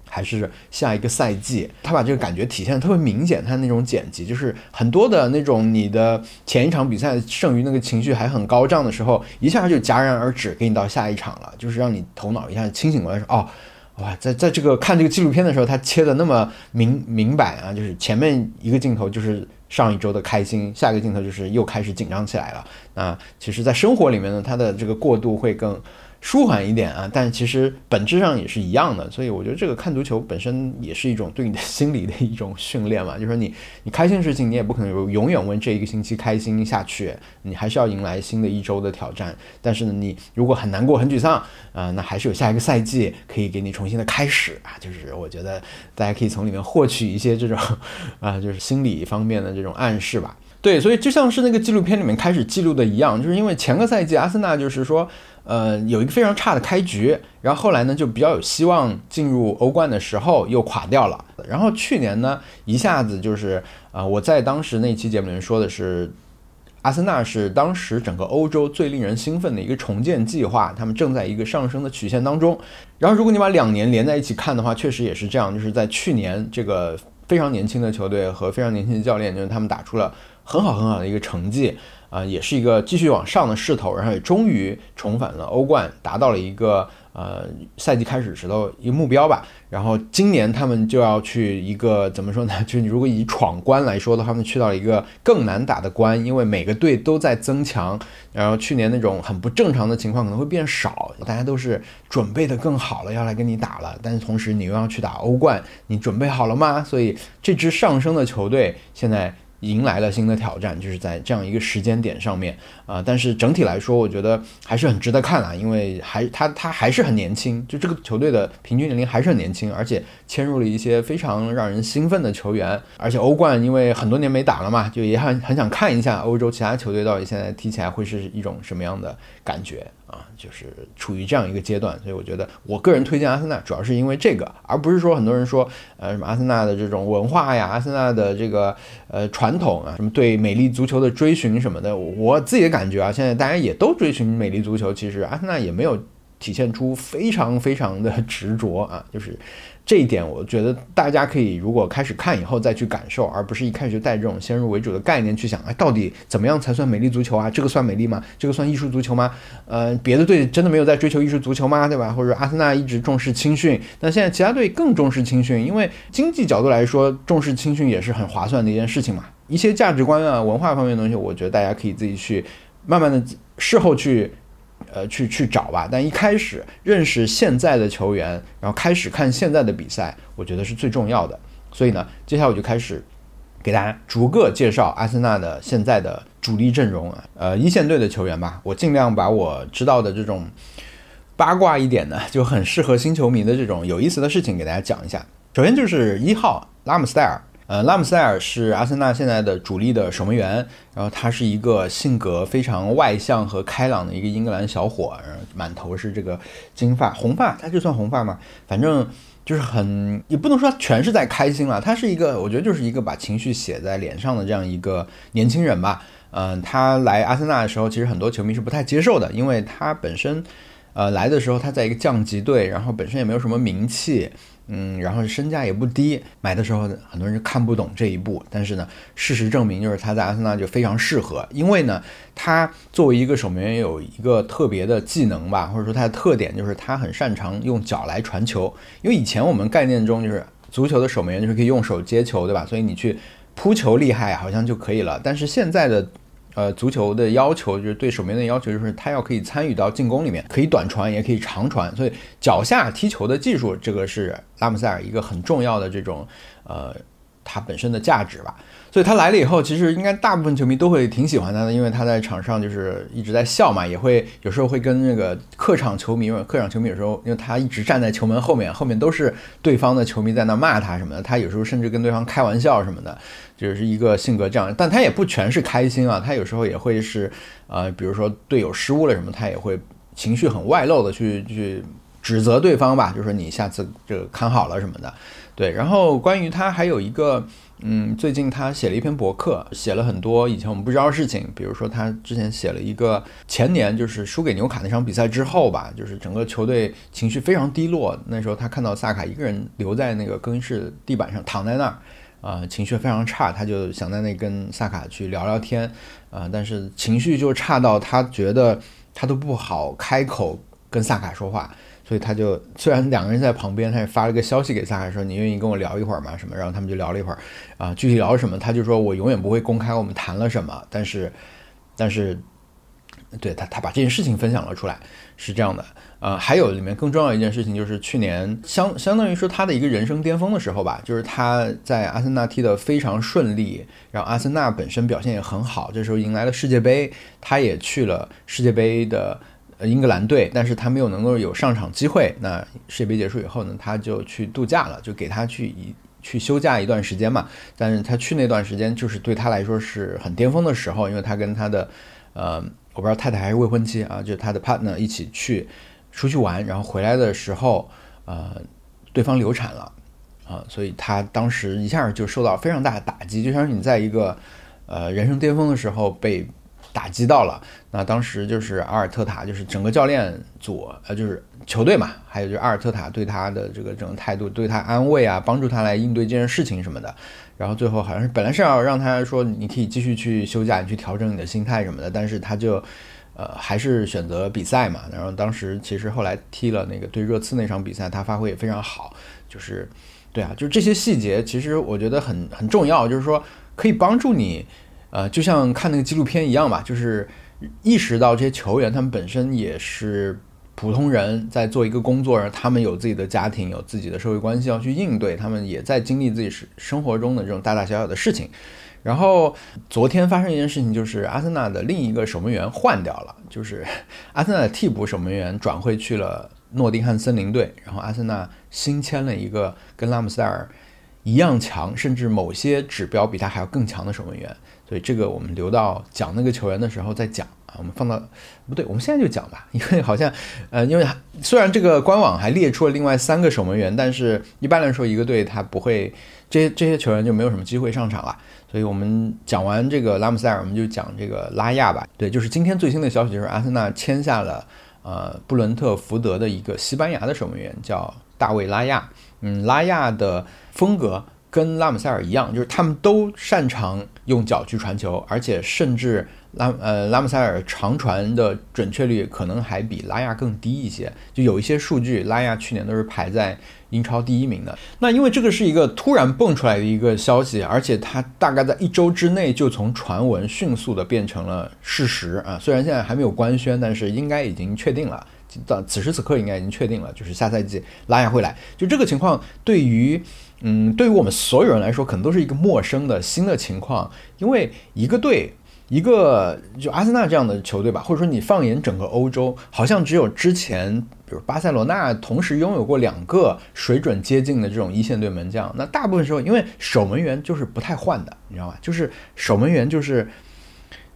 还是下一个赛季，他把这个感觉体现的特别明显。他那种剪辑，就是很多的那种你的前一场比赛剩余那个情绪还很高涨的时候，一下就戛然而止，给你到下一场了，就是让你头脑一下清醒过来，说哦，哇，在在这个看这个纪录片的时候，他切的那么明明白啊，就是前面一个镜头就是。上一周的开心，下一个镜头就是又开始紧张起来了。那其实，在生活里面呢，他的这个过渡会更。舒缓一点啊，但其实本质上也是一样的，所以我觉得这个看足球本身也是一种对你的心理的一种训练嘛。就是说你你开心的事情，你也不可能永远问这一个星期开心下去，你还是要迎来新的一周的挑战。但是呢，你如果很难过、很沮丧啊，那还是有下一个赛季可以给你重新的开始啊。就是我觉得大家可以从里面获取一些这种啊，就是心理方面的这种暗示吧。对，所以就像是那个纪录片里面开始记录的一样，就是因为前个赛季阿森纳就是说。呃，有一个非常差的开局，然后后来呢就比较有希望进入欧冠的时候又垮掉了。然后去年呢一下子就是啊，我在当时那期节目里面说的是，阿森纳是当时整个欧洲最令人兴奋的一个重建计划，他们正在一个上升的曲线当中。然后如果你把两年连在一起看的话，确实也是这样，就是在去年这个非常年轻的球队和非常年轻的教练，就是他们打出了很好很好的一个成绩。啊，也是一个继续往上的势头，然后也终于重返了欧冠，达到了一个呃赛季开始时的一个目标吧。然后今年他们就要去一个怎么说呢？就你如果以闯关来说的话，他们去到了一个更难打的关，因为每个队都在增强。然后去年那种很不正常的情况可能会变少，大家都是准备的更好了，要来跟你打了。但是同时你又要去打欧冠，你准备好了吗？所以这支上升的球队现在。迎来了新的挑战，就是在这样一个时间点上面啊。但是整体来说，我觉得还是很值得看啊，因为还他他还是很年轻，就这个球队的平均年龄还是很年轻，而且迁入了一些非常让人兴奋的球员。而且欧冠因为很多年没打了嘛，就也很很想看一下欧洲其他球队到底现在踢起来会是一种什么样的感觉。啊，就是处于这样一个阶段，所以我觉得我个人推荐阿森纳，主要是因为这个，而不是说很多人说，呃，什么阿森纳的这种文化呀，阿森纳的这个呃传统啊，什么对美丽足球的追寻什么的。我自己的感觉啊，现在大家也都追寻美丽足球，其实阿森纳也没有体现出非常非常的执着啊，就是。这一点，我觉得大家可以如果开始看以后再去感受，而不是一开始就带这种先入为主的概念去想，哎，到底怎么样才算美丽足球啊？这个算美丽吗？这个算艺术足球吗？呃，别的队真的没有在追求艺术足球吗？对吧？或者阿森纳一直重视青训，那现在其他队更重视青训，因为经济角度来说，重视青训也是很划算的一件事情嘛。一些价值观啊、文化方面的东西，我觉得大家可以自己去慢慢的事后去。呃，去去找吧。但一开始认识现在的球员，然后开始看现在的比赛，我觉得是最重要的。所以呢，接下来我就开始给大家逐个介绍阿森纳的现在的主力阵容，呃，一线队的球员吧。我尽量把我知道的这种八卦一点的，就很适合新球迷的这种有意思的事情给大家讲一下。首先就是一号拉姆斯戴尔。呃，拉姆塞尔是阿森纳现在的主力的守门员，然后他是一个性格非常外向和开朗的一个英格兰小伙，满头是这个金发红发，他就算红发嘛？反正就是很也不能说全是在开心了，他是一个我觉得就是一个把情绪写在脸上的这样一个年轻人吧。嗯，他来阿森纳的时候，其实很多球迷是不太接受的，因为他本身。呃，来的时候他在一个降级队，然后本身也没有什么名气，嗯，然后身价也不低，买的时候很多人看不懂这一步。但是呢，事实证明就是他在阿森纳就非常适合，因为呢，他作为一个守门员有一个特别的技能吧，或者说他的特点就是他很擅长用脚来传球。因为以前我们概念中就是足球的守门员就是可以用手接球，对吧？所以你去扑球厉害好像就可以了。但是现在的。呃，足球的要求就是对守门员的要求，就是他要可以参与到进攻里面，可以短传，也可以长传，所以脚下踢球的技术，这个是拉姆塞尔一个很重要的这种呃。他本身的价值吧，所以他来了以后，其实应该大部分球迷都会挺喜欢他的，因为他在场上就是一直在笑嘛，也会有时候会跟那个客场球迷，客场球迷有时候因为他一直站在球门后面，后面都是对方的球迷在那骂他什么的，他有时候甚至跟对方开玩笑什么的，就是一个性格这样，但他也不全是开心啊，他有时候也会是呃，比如说队友失误了什么，他也会情绪很外露的去去指责对方吧，就说你下次这个看好了什么的。对，然后关于他还有一个，嗯，最近他写了一篇博客，写了很多以前我们不知道的事情，比如说他之前写了一个前年就是输给纽卡那场比赛之后吧，就是整个球队情绪非常低落，那时候他看到萨卡一个人留在那个更衣室地板上躺在那儿，啊，情绪非常差，他就想在那跟萨卡去聊聊天，啊，但是情绪就差到他觉得他都不好开口跟萨卡说话。所以他就虽然两个人在旁边，他也发了个消息给萨卡说：“你愿意跟我聊一会儿吗？”什么？然后他们就聊了一会儿，啊，具体聊什么，他就说：“我永远不会公开我们谈了什么。”但是，但是，对他，他把这件事情分享了出来，是这样的。呃，还有里面更重要一件事情，就是去年相相当于说他的一个人生巅峰的时候吧，就是他在阿森纳踢得非常顺利，然后阿森纳本身表现也很好，这时候迎来了世界杯，他也去了世界杯的。英格兰队，但是他没有能够有上场机会。那世界杯结束以后呢，他就去度假了，就给他去一去休假一段时间嘛。但是他去那段时间，就是对他来说是很巅峰的时候，因为他跟他的呃，我不知道太太还是未婚妻啊，就是他的 partner 一起去出去玩，然后回来的时候，呃，对方流产了啊，所以他当时一下就受到非常大的打击，就像是你在一个呃人生巅峰的时候被。打击到了，那当时就是阿尔特塔，就是整个教练组，呃，就是球队嘛，还有就是阿尔特塔对他的这个整个态度，对他安慰啊，帮助他来应对这件事情什么的。然后最后好像是本来是要让他说你可以继续去休假，你去调整你的心态什么的，但是他就，呃，还是选择比赛嘛。然后当时其实后来踢了那个对热刺那场比赛，他发挥也非常好，就是，对啊，就是这些细节其实我觉得很很重要，就是说可以帮助你。呃，就像看那个纪录片一样吧，就是意识到这些球员他们本身也是普通人，在做一个工作，他们有自己的家庭，有自己的社会关系要去应对，他们也在经历自己生生活中的这种大大小小的事情。然后昨天发生一件事情，就是阿森纳的另一个守门员换掉了，就是 阿森纳的替补守门员转会去了诺丁汉森林队，然后阿森纳新签了一个跟拉姆塞尔一样强，甚至某些指标比他还要更强的守门员。所以这个我们留到讲那个球员的时候再讲啊，我们放到不对，我们现在就讲吧，因为好像呃，因为虽然这个官网还列出了另外三个守门员，但是一般来说一个队他不会这些这些球员就没有什么机会上场了。所以我们讲完这个拉姆塞尔，我们就讲这个拉亚吧。对，就是今天最新的消息就是阿森纳签下了呃布伦特福德的一个西班牙的守门员，叫大卫拉亚。嗯，拉亚的风格。跟拉姆塞尔一样，就是他们都擅长用脚去传球，而且甚至拉呃拉姆塞尔长传的准确率可能还比拉亚更低一些。就有一些数据，拉亚去年都是排在英超第一名的。那因为这个是一个突然蹦出来的一个消息，而且它大概在一周之内就从传闻迅速的变成了事实啊。虽然现在还没有官宣，但是应该已经确定了。到此时此刻应该已经确定了，就是下赛季拉亚会来。就这个情况，对于嗯，对于我们所有人来说，可能都是一个陌生的新的情况，因为一个队，一个就阿森纳这样的球队吧，或者说你放眼整个欧洲，好像只有之前，比如巴塞罗那同时拥有过两个水准接近的这种一线队门将。那大部分时候，因为守门员就是不太换的，你知道吗？就是守门员就是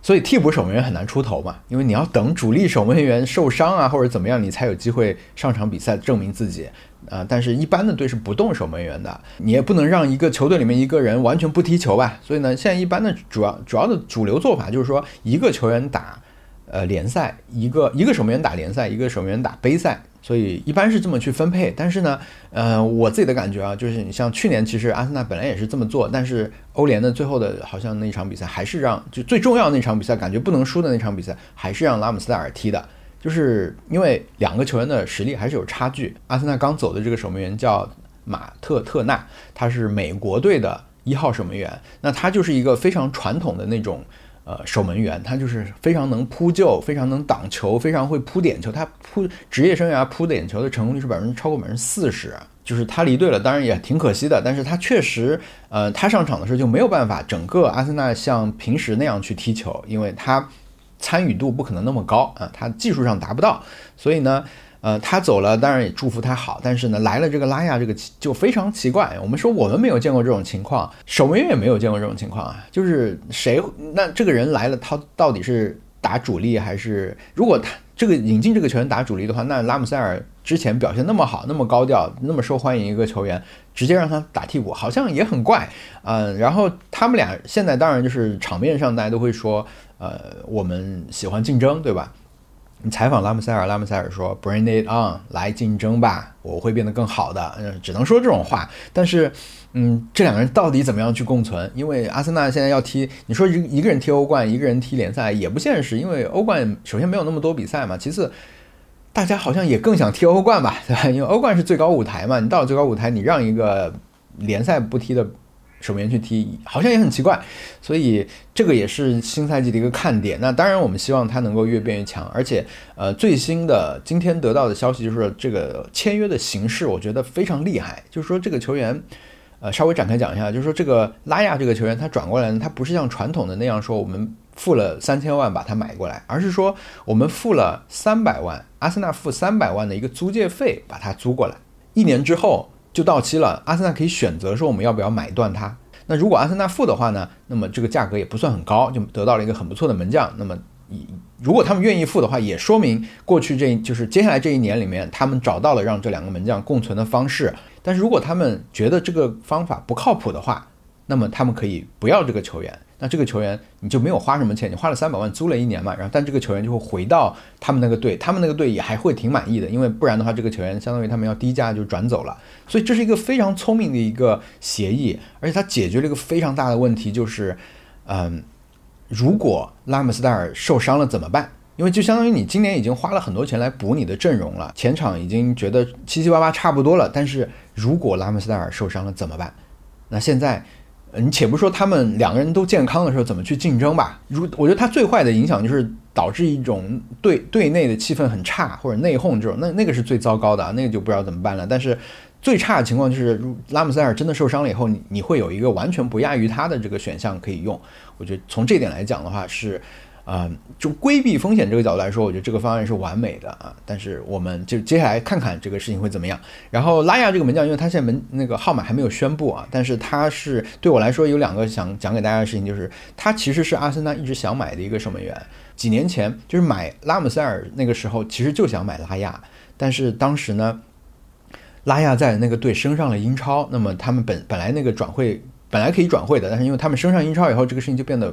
所以替补守门员很难出头嘛，因为你要等主力守门员受伤啊或者怎么样，你才有机会上场比赛证明自己啊。但是，一般的队是不动守门员的，你也不能让一个球队里面一个人完全不踢球吧。所以呢，现在一般的主要主要的主流做法就是说，一个球员打呃联赛，一个一个守门员打联赛，一个守门员打杯赛。所以一般是这么去分配，但是呢，呃，我自己的感觉啊，就是你像去年，其实阿森纳本来也是这么做，但是欧联的最后的好像那场比赛还是让就最重要的那场比赛，感觉不能输的那场比赛，还是让拉姆斯戴尔踢的，就是因为两个球员的实力还是有差距。阿森纳刚走的这个守门员叫马特特纳，他是美国队的一号守门员，那他就是一个非常传统的那种。呃，守门员他就是非常能扑救，非常能挡球，非常会扑点球。他扑职业生涯扑点球的成功率是百分之超过百分之四十，就是他离队了，当然也挺可惜的。但是他确实，呃，他上场的时候就没有办法整个阿森纳像平时那样去踢球，因为他参与度不可能那么高啊，他技术上达不到，所以呢。呃，他走了，当然也祝福他好。但是呢，来了这个拉亚，这个就非常奇怪。我们说我们没有见过这种情况，守门员也没有见过这种情况啊。就是谁，那这个人来了，他到底是打主力还是？如果他这个引进这个球员打主力的话，那拉姆塞尔之前表现那么好，那么高调，那么受欢迎一个球员，直接让他打替补，好像也很怪。嗯，然后他们俩现在当然就是场面上大家都会说，呃，我们喜欢竞争，对吧？你采访拉姆塞尔，拉姆塞尔说：“Bring it on，来竞争吧，我会变得更好的。”嗯，只能说这种话。但是，嗯，这两个人到底怎么样去共存？因为阿森纳现在要踢，你说一一个人踢欧冠，一个人踢联赛也不现实。因为欧冠首先没有那么多比赛嘛，其次，大家好像也更想踢欧冠吧，对吧？因为欧冠是最高舞台嘛，你到了最高舞台，你让一个联赛不踢的。守门员去踢好像也很奇怪，所以这个也是新赛季的一个看点。那当然，我们希望他能够越变越强。而且，呃，最新的今天得到的消息就是这个签约的形式，我觉得非常厉害。就是说，这个球员，呃，稍微展开讲一下，就是说这个拉亚这个球员他转过来呢，他不是像传统的那样说我们付了三千万把他买过来，而是说我们付了三百万，阿森纳付三百万的一个租借费把他租过来，一年之后。就到期了，阿森纳可以选择说我们要不要买断它。那如果阿森纳付的话呢？那么这个价格也不算很高，就得到了一个很不错的门将。那么，如果他们愿意付的话，也说明过去这就是接下来这一年里面，他们找到了让这两个门将共存的方式。但是如果他们觉得这个方法不靠谱的话，那么他们可以不要这个球员。那这个球员你就没有花什么钱，你花了三百万租了一年嘛，然后但这个球员就会回到他们那个队，他们那个队也还会挺满意的，因为不然的话，这个球员相当于他们要低价就转走了，所以这是一个非常聪明的一个协议，而且它解决了一个非常大的问题，就是，嗯，如果拉姆斯戴尔受伤了怎么办？因为就相当于你今年已经花了很多钱来补你的阵容了，前场已经觉得七七八八差不多了，但是如果拉姆斯戴尔受伤了怎么办？那现在。你且不说他们两个人都健康的时候怎么去竞争吧，如我觉得他最坏的影响就是导致一种对对内的气氛很差或者内讧这种，那那个是最糟糕的，那个就不知道怎么办了。但是最差的情况就是，拉姆塞尔真的受伤了以后，你你会有一个完全不亚于他的这个选项可以用。我觉得从这点来讲的话是。啊，就规避风险这个角度来说，我觉得这个方案是完美的啊。但是我们就接下来看看这个事情会怎么样。然后拉亚这个门将，因为他现在门那个号码还没有宣布啊，但是他是对我来说有两个想讲给大家的事情，就是他其实是阿森纳一直想买的一个守门员。几年前就是买拉姆塞尔那个时候，其实就想买拉亚，但是当时呢，拉亚在那个队升上了英超，那么他们本本来那个转会本来可以转会的，但是因为他们升上英超以后，这个事情就变得。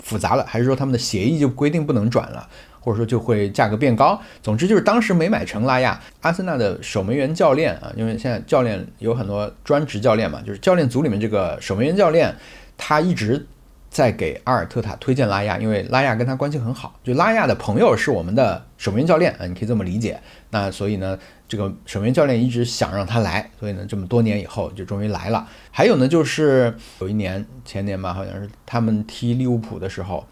复杂了，还是说他们的协议就规定不能转了，或者说就会价格变高？总之就是当时没买成拉亚。阿森纳的守门员教练啊，因为现在教练有很多专职教练嘛，就是教练组里面这个守门员教练，他一直在给阿尔特塔推荐拉亚，因为拉亚跟他关系很好，就拉亚的朋友是我们的守门员教练啊，你可以这么理解。那所以呢？这个守门员教练一直想让他来，所以呢，这么多年以后就终于来了。还有呢，就是有一年前年吧，好像是他们踢利物浦的时候，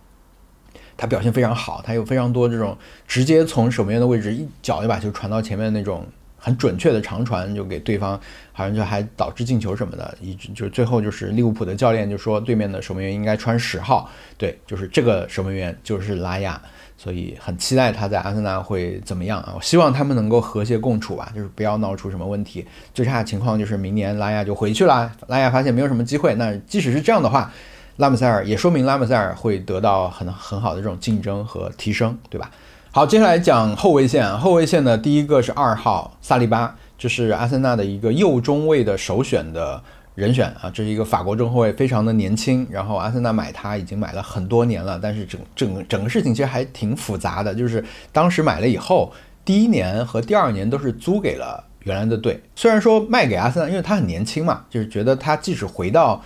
他表现非常好，他有非常多这种直接从守门员的位置一脚就把球传到前面的那种很准确的长传，就给对方，好像就还导致进球什么的。一直就是最后就是利物浦的教练就说，对面的守门员应该穿十号，对，就是这个守门员就是拉亚。所以很期待他在阿森纳会怎么样啊？我希望他们能够和谐共处吧，就是不要闹出什么问题。最差情况就是明年拉亚就回去了，拉亚发现没有什么机会。那即使是这样的话，拉姆塞尔，也说明拉姆塞尔会得到很很好的这种竞争和提升，对吧？好，接下来讲后卫线。后卫线呢，第一个是二号萨利巴，这是阿森纳的一个右中卫的首选的人选啊。这是一个法国中后卫，非常的年轻。然后阿森纳买他已经买了很多年了，但是整整整个事情其实还挺复杂的。就是当时买了以后，第一年和第二年都是租给了原来的队。虽然说卖给阿森纳，因为他很年轻嘛，就是觉得他即使回到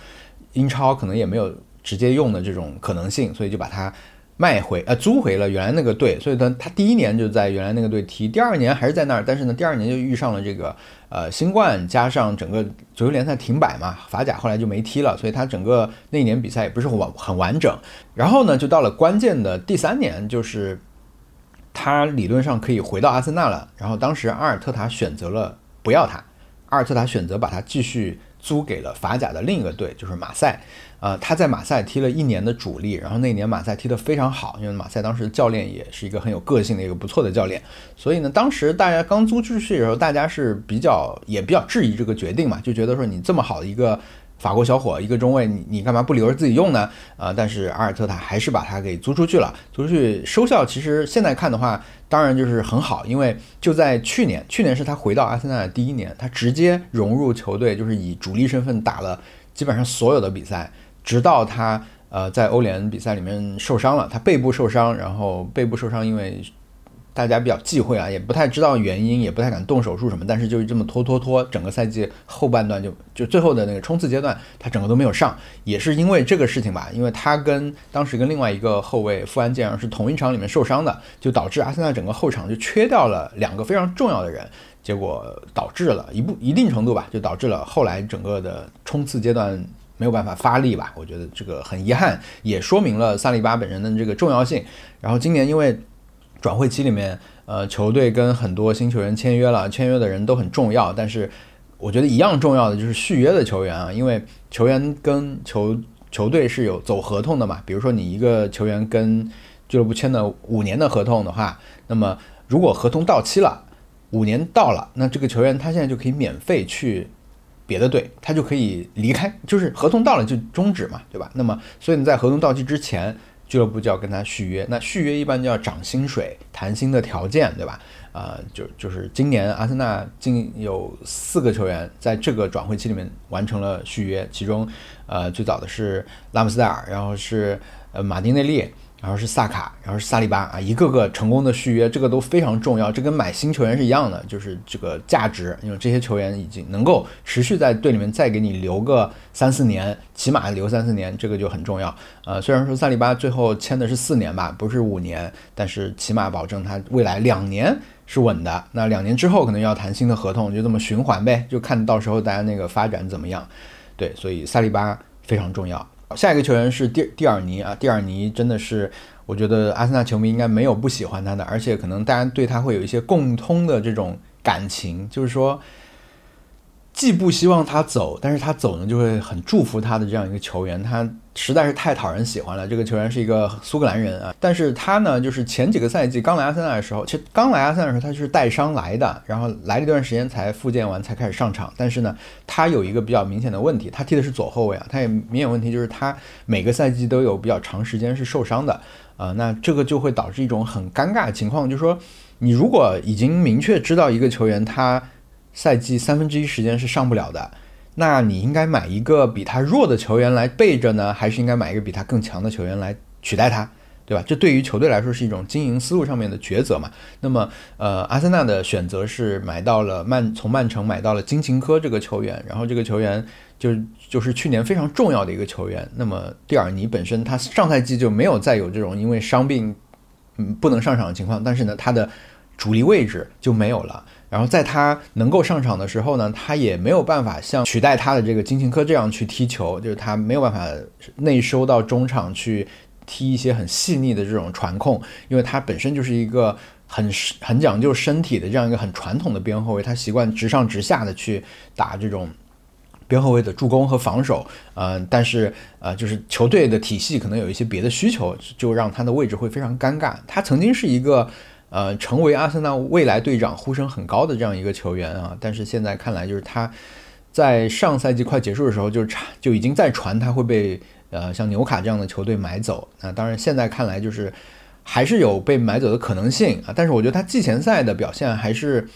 英超，可能也没有直接用的这种可能性，所以就把他。卖回呃租回了原来那个队，所以呢，他第一年就在原来那个队踢，第二年还是在那儿，但是呢，第二年就遇上了这个呃新冠，加上整个足球联赛停摆嘛，法甲后来就没踢了，所以他整个那一年比赛也不是完很完整。然后呢，就到了关键的第三年，就是他理论上可以回到阿森纳了。然后当时阿尔特塔选择了不要他，阿尔特塔选择把他继续租给了法甲的另一个队，就是马赛。呃，他在马赛踢了一年的主力，然后那年马赛踢得非常好，因为马赛当时教练也是一个很有个性的一个不错的教练，所以呢，当时大家刚租出去的时候，大家是比较也比较质疑这个决定嘛，就觉得说你这么好的一个法国小伙，一个中卫，你你干嘛不留着自己用呢？啊，但是阿尔特塔还是把他给租出去了，租出去收效其实现在看的话，当然就是很好，因为就在去年，去年是他回到阿森纳的第一年，他直接融入球队，就是以主力身份打了基本上所有的比赛。直到他呃在欧联比赛里面受伤了，他背部受伤，然后背部受伤，因为大家比较忌讳啊，也不太知道原因，也不太敢动手术什么，但是就是这么拖拖拖，整个赛季后半段就就最后的那个冲刺阶段，他整个都没有上，也是因为这个事情吧，因为他跟当时跟另外一个后卫富安健是同一场里面受伤的，就导致阿森纳整个后场就缺掉了两个非常重要的人，结果导致了一部一定程度吧，就导致了后来整个的冲刺阶段。没有办法发力吧？我觉得这个很遗憾，也说明了萨利巴本人的这个重要性。然后今年因为转会期里面，呃，球队跟很多新球员签约了，签约的人都很重要。但是我觉得一样重要的就是续约的球员啊，因为球员跟球球队是有走合同的嘛。比如说你一个球员跟俱乐部签的五年的合同的话，那么如果合同到期了，五年到了，那这个球员他现在就可以免费去。别的队他就可以离开，就是合同到了就终止嘛，对吧？那么，所以你在合同到期之前，俱乐部就要跟他续约。那续约一般就要涨薪水、谈薪的条件，对吧？啊，就就是今年阿森纳竟有四个球员在这个转会期里面完成了续约，其中，呃，最早的是拉姆斯戴尔，然后是呃马丁内利。然后是萨卡，然后是萨利巴啊，一个个成功的续约，这个都非常重要。这跟买新球员是一样的，就是这个价值，因为这些球员已经能够持续在队里面再给你留个三四年，起码留三四年，这个就很重要。呃，虽然说萨利巴最后签的是四年吧，不是五年，但是起码保证他未来两年是稳的。那两年之后可能要谈新的合同，就这么循环呗，就看到时候大家那个发展怎么样。对，所以萨利巴非常重要。下一个球员是蒂蒂尔尼啊，蒂尔尼真的是，我觉得阿森纳球迷应该没有不喜欢他的，而且可能大家对他会有一些共通的这种感情，就是说。既不希望他走，但是他走呢，就会很祝福他的这样一个球员，他实在是太讨人喜欢了。这个球员是一个苏格兰人啊，但是他呢，就是前几个赛季刚来阿森纳的时候，其实刚来阿森纳的时候他是带伤来的，然后来了一段时间才复健完才开始上场。但是呢，他有一个比较明显的问题，他踢的是左后卫啊，他也明显问题就是他每个赛季都有比较长时间是受伤的啊，那这个就会导致一种很尴尬的情况，就是说你如果已经明确知道一个球员他。赛季三分之一时间是上不了的，那你应该买一个比他弱的球员来备着呢，还是应该买一个比他更强的球员来取代他，对吧？这对于球队来说是一种经营思路上面的抉择嘛。那么，呃，阿森纳的选择是买到了曼，从曼城买到了金琴科这个球员，然后这个球员就就是去年非常重要的一个球员。那么蒂尔尼本身他上赛季就没有再有这种因为伤病嗯不能上场的情况，但是呢，他的主力位置就没有了。然后在他能够上场的时候呢，他也没有办法像取代他的这个金琴科这样去踢球，就是他没有办法内收到中场去踢一些很细腻的这种传控，因为他本身就是一个很很讲究身体的这样一个很传统的边后卫，他习惯直上直下的去打这种边后卫的助攻和防守，呃，但是呃，就是球队的体系可能有一些别的需求，就让他的位置会非常尴尬。他曾经是一个。呃，成为阿森纳未来队长呼声很高的这样一个球员啊，但是现在看来，就是他在上赛季快结束的时候，就传就已经在传他会被呃，像纽卡这样的球队买走。那当然，现在看来就是还是有被买走的可能性啊。但是我觉得他季前赛的表现还是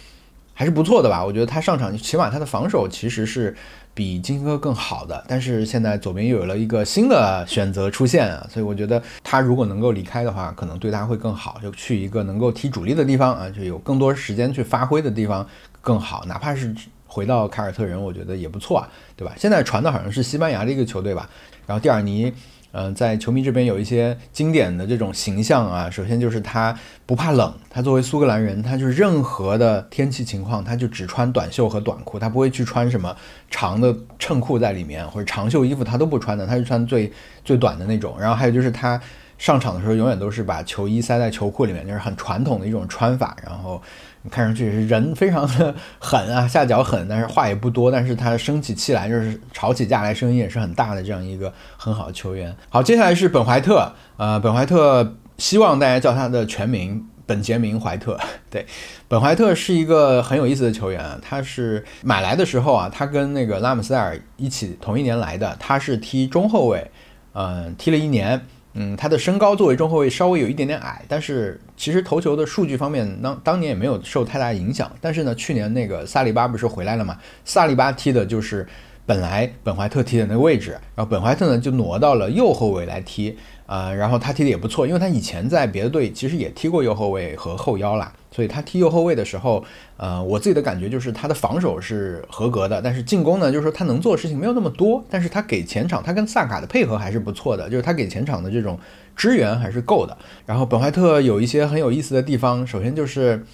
还是不错的吧。我觉得他上场，起码他的防守其实是比金哥更好的。但是现在左边又有了一个新的选择出现啊，所以我觉得他如果能够离开的话，可能对他会更好，就去一个能够踢主力的地方啊，就有更多时间去发挥的地方更好，哪怕是。回到凯尔特人，我觉得也不错啊，对吧？现在传的好像是西班牙的一个球队吧。然后蒂尔尼，嗯，在球迷这边有一些经典的这种形象啊。首先就是他不怕冷，他作为苏格兰人，他就是任何的天气情况，他就只穿短袖和短裤，他不会去穿什么长的衬裤在里面或者长袖衣服，他都不穿的，他就穿最最短的那种。然后还有就是他上场的时候永远都是把球衣塞在球裤里面，就是很传统的一种穿法。然后。你看上去是人非常的 狠啊，下脚狠，但是话也不多，但是他生起气来就是吵起架来，声音也是很大的这样一个很好的球员。好，接下来是本怀特，呃，本怀特希望大家叫他的全名本杰明怀特。对，本怀特是一个很有意思的球员啊，他是买来的时候啊，他跟那个拉姆塞尔一起同一年来的，他是踢中后卫，嗯，踢了一年。嗯，他的身高作为中后卫稍微有一点点矮，但是其实投球的数据方面，当当年也没有受太大影响。但是呢，去年那个萨利巴不是回来了嘛？萨利巴踢的就是本来本怀特踢的那个位置，然后本怀特呢就挪到了右后卫来踢。啊，然后他踢的也不错，因为他以前在别的队其实也踢过右后卫和后腰啦，所以他踢右后卫的时候，呃，我自己的感觉就是他的防守是合格的，但是进攻呢，就是说他能做的事情没有那么多，但是他给前场，他跟萨卡的配合还是不错的，就是他给前场的这种支援还是够的。然后本怀特有一些很有意思的地方，首先就是，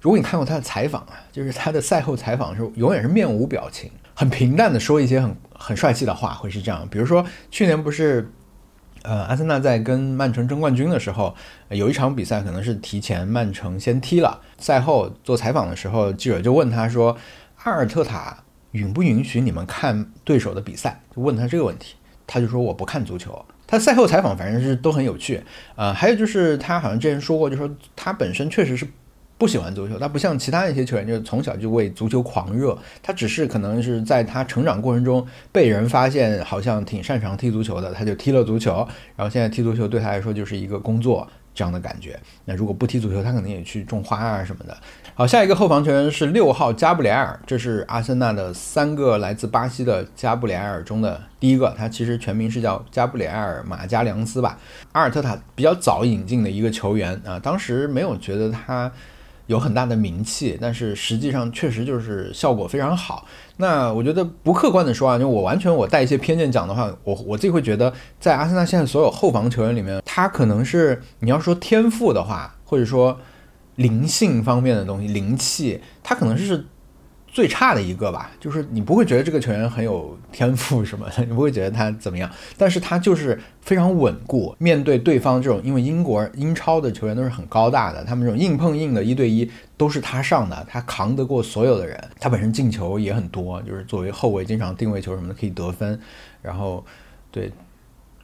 如果你看过他的采访啊，就是他的赛后采访时候永远是面无表情，很平淡的说一些很很帅气的话，会是这样。比如说去年不是。呃，阿森纳在跟曼城争冠军的时候，有一场比赛可能是提前曼城先踢了。赛后做采访的时候，记者就问他说：“阿尔特塔允不允许你们看对手的比赛？”就问他这个问题，他就说：“我不看足球。”他赛后采访反正是都很有趣。呃，还有就是他好像之前说过，就说他本身确实是。不喜欢足球，他不像其他一些球员，就是从小就为足球狂热。他只是可能是在他成长过程中被人发现，好像挺擅长踢足球的，他就踢了足球。然后现在踢足球对他来说就是一个工作这样的感觉。那如果不踢足球，他可能也去种花啊什么的。好，下一个后防球员是六号加布里埃尔，这是阿森纳的三个来自巴西的加布里埃尔中的第一个。他其实全名是叫加布里埃尔马加良斯吧，阿尔特塔比较早引进的一个球员啊，当时没有觉得他。有很大的名气，但是实际上确实就是效果非常好。那我觉得不客观的说啊，就我完全我带一些偏见讲的话，我我自己会觉得，在阿森纳现在所有后防球员里面，他可能是你要说天赋的话，或者说灵性方面的东西、灵气，他可能是。最差的一个吧，就是你不会觉得这个球员很有天赋什么的，你不会觉得他怎么样，但是他就是非常稳固。面对对方这种，因为英国英超的球员都是很高大的，他们这种硬碰硬的一对一都是他上的，他扛得过所有的人。他本身进球也很多，就是作为后卫经常定位球什么的可以得分，然后对。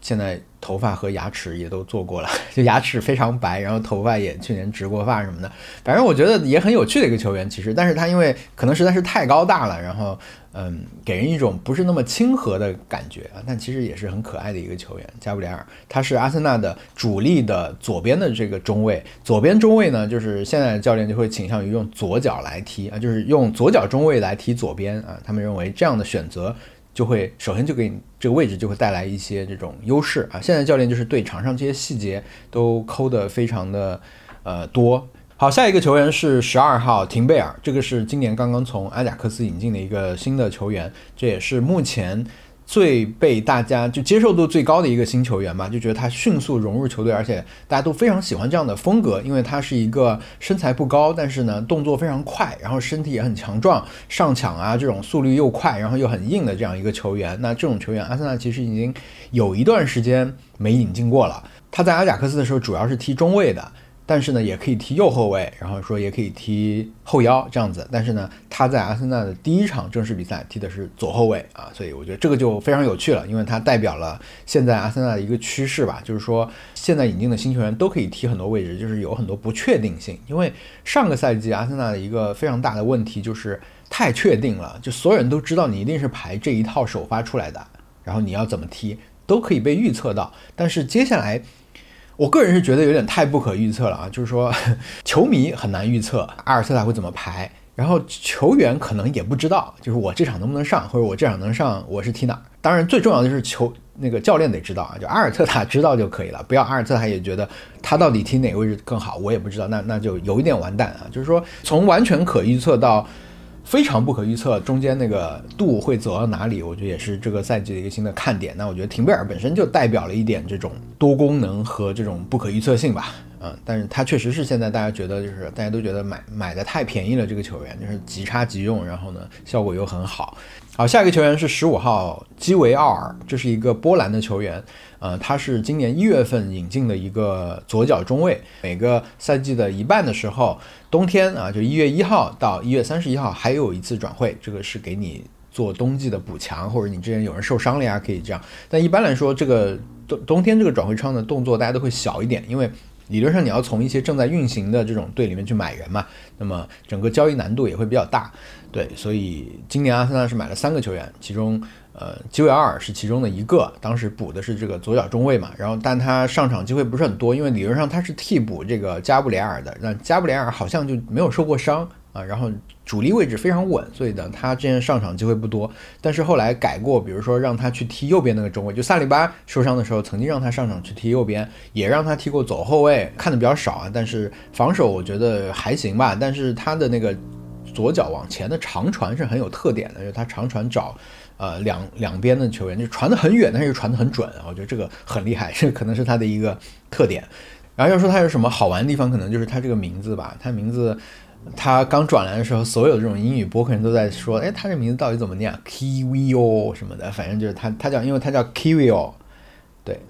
现在头发和牙齿也都做过了，就牙齿非常白，然后头发也去年植过发什么的。反正我觉得也很有趣的一个球员，其实，但是他因为可能实在是太高大了，然后嗯，给人一种不是那么亲和的感觉啊。但其实也是很可爱的一个球员，加布里尔，他是阿森纳的主力的左边的这个中卫。左边中卫呢，就是现在教练就会倾向于用左脚来踢啊，就是用左脚中卫来踢左边啊。他们认为这样的选择。就会首先就给你这个位置就会带来一些这种优势啊！现在教练就是对场上这些细节都抠得非常的呃多。好，下一个球员是十二号廷贝尔，这个是今年刚刚从阿贾克斯引进的一个新的球员，这也是目前。最被大家就接受度最高的一个新球员吧，就觉得他迅速融入球队，而且大家都非常喜欢这样的风格，因为他是一个身材不高，但是呢动作非常快，然后身体也很强壮，上抢啊这种速率又快，然后又很硬的这样一个球员。那这种球员，阿森纳其实已经有一段时间没引进过了。他在阿贾克斯的时候主要是踢中卫的。但是呢，也可以踢右后卫，然后说也可以踢后腰这样子。但是呢，他在阿森纳的第一场正式比赛踢的是左后卫啊，所以我觉得这个就非常有趣了，因为它代表了现在阿森纳的一个趋势吧，就是说现在引进的新球员都可以踢很多位置，就是有很多不确定性。因为上个赛季阿森纳的一个非常大的问题就是太确定了，就所有人都知道你一定是排这一套首发出来的，然后你要怎么踢。都可以被预测到。但是接下来，我个人是觉得有点太不可预测了啊，就是说 球迷很难预测阿尔特塔会怎么排。然后球员可能也不知道，就是我这场能不能上，或者我这场能上，我是踢哪儿。当然，最重要的是球那个教练得知道啊，就阿尔特塔知道就可以了，不要阿尔特塔也觉得他到底踢哪个位置更好，我也不知道，那那就有一点完蛋啊。就是说，从完全可预测到非常不可预测，中间那个度会走到哪里，我觉得也是这个赛季的一个新的看点。那我觉得廷贝尔本身就代表了一点这种多功能和这种不可预测性吧。嗯，但是他确实是现在大家觉得就是大家都觉得买买的太便宜了，这个球员就是即插即用，然后呢效果又很好。好，下一个球员是十五号基维奥尔，这是一个波兰的球员，呃，他是今年一月份引进的一个左脚中卫。每个赛季的一半的时候，冬天啊，就一月一号到一月三十一号还有一次转会，这个是给你做冬季的补强，或者你之前有人受伤了呀，可以这样。但一般来说，这个冬冬天这个转会窗的动作大家都会小一点，因为。理论上你要从一些正在运行的这种队里面去买人嘛，那么整个交易难度也会比较大，对，所以今年阿森纳是买了三个球员，其中呃基维尔是其中的一个，当时补的是这个左脚中卫嘛，然后但他上场机会不是很多，因为理论上他是替补这个加布里埃尔的，那加布里埃尔好像就没有受过伤。啊，然后主力位置非常稳，所以呢，他之前上场机会不多。但是后来改过，比如说让他去踢右边那个中卫，就萨利巴受伤的时候，曾经让他上场去踢右边，也让他踢过左后卫，看的比较少啊。但是防守我觉得还行吧。但是他的那个左脚往前的长传是很有特点的，就是他长传找呃两两边的球员，就传的很远，但是又传的很准。我觉得这个很厉害，这可能是他的一个特点。然后要说他有什么好玩的地方，可能就是他这个名字吧，他名字。他刚转来的时候，所有这种英语博客人都在说：“哎，他这名字到底怎么念？Kivio 什么的，反正就是他，他叫，因为他叫 Kivio，对，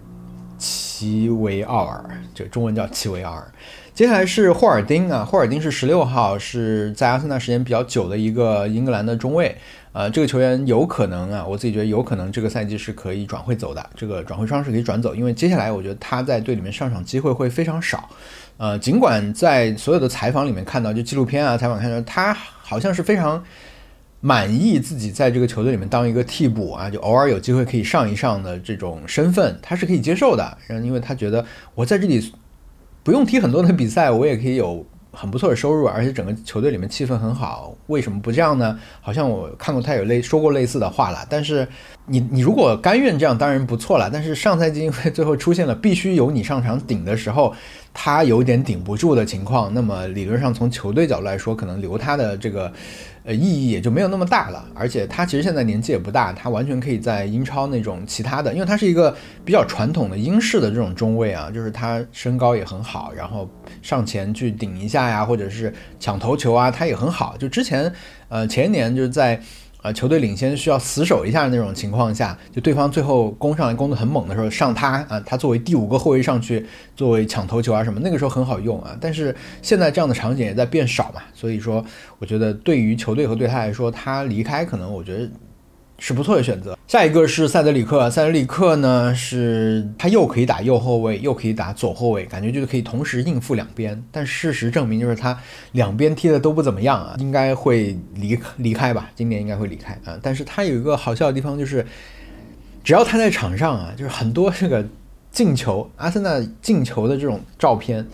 奇维奥尔，就中文叫奇维奥尔。接下来是霍尔丁啊，霍尔丁是十六号，是在阿森纳时间比较久的一个英格兰的中卫。呃，这个球员有可能啊，我自己觉得有可能这个赛季是可以转会走的，这个转会窗是可以转走，因为接下来我觉得他在队里面上场机会会非常少。呃，尽管在所有的采访里面看到，就纪录片啊，采访看到他好像是非常满意自己在这个球队里面当一个替补啊，就偶尔有机会可以上一上的这种身份，他是可以接受的。然后，因为他觉得我在这里不用踢很多的比赛，我也可以有很不错的收入，而且整个球队里面气氛很好，为什么不这样呢？好像我看过他有类说过类似的话了。但是你你如果甘愿这样，当然不错了。但是上赛季因为最后出现了必须由你上场顶的时候。他有点顶不住的情况，那么理论上从球队角度来说，可能留他的这个呃意义也就没有那么大了。而且他其实现在年纪也不大，他完全可以在英超那种其他的，因为他是一个比较传统的英式的这种中卫啊，就是他身高也很好，然后上前去顶一下呀，或者是抢头球啊，他也很好。就之前呃前一年就是在。啊，球队领先需要死守一下那种情况下，就对方最后攻上来攻得很猛的时候，上他啊，他作为第五个后卫上去，作为抢头球啊什么，那个时候很好用啊。但是现在这样的场景也在变少嘛，所以说，我觉得对于球队和对他来说，他离开可能我觉得。是不错的选择。下一个是塞德里克，塞德里克呢是他又可以打右后卫，又可以打左后卫，感觉就是可以同时应付两边。但事实证明，就是他两边踢的都不怎么样啊，应该会离离开吧？今年应该会离开啊。但是他有一个好笑的地方，就是只要他在场上啊，就是很多这个进球，阿森纳进球的这种照片，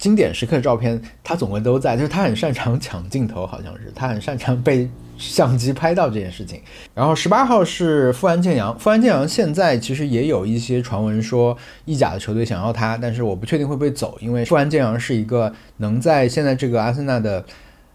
经典时刻的照片，他总会都在。就是他很擅长抢镜头，好像是他很擅长被。相机拍到这件事情，然后十八号是富安健洋，富安健洋现在其实也有一些传闻说意甲的球队想要他，但是我不确定会不会走，因为富安健洋是一个能在现在这个阿森纳的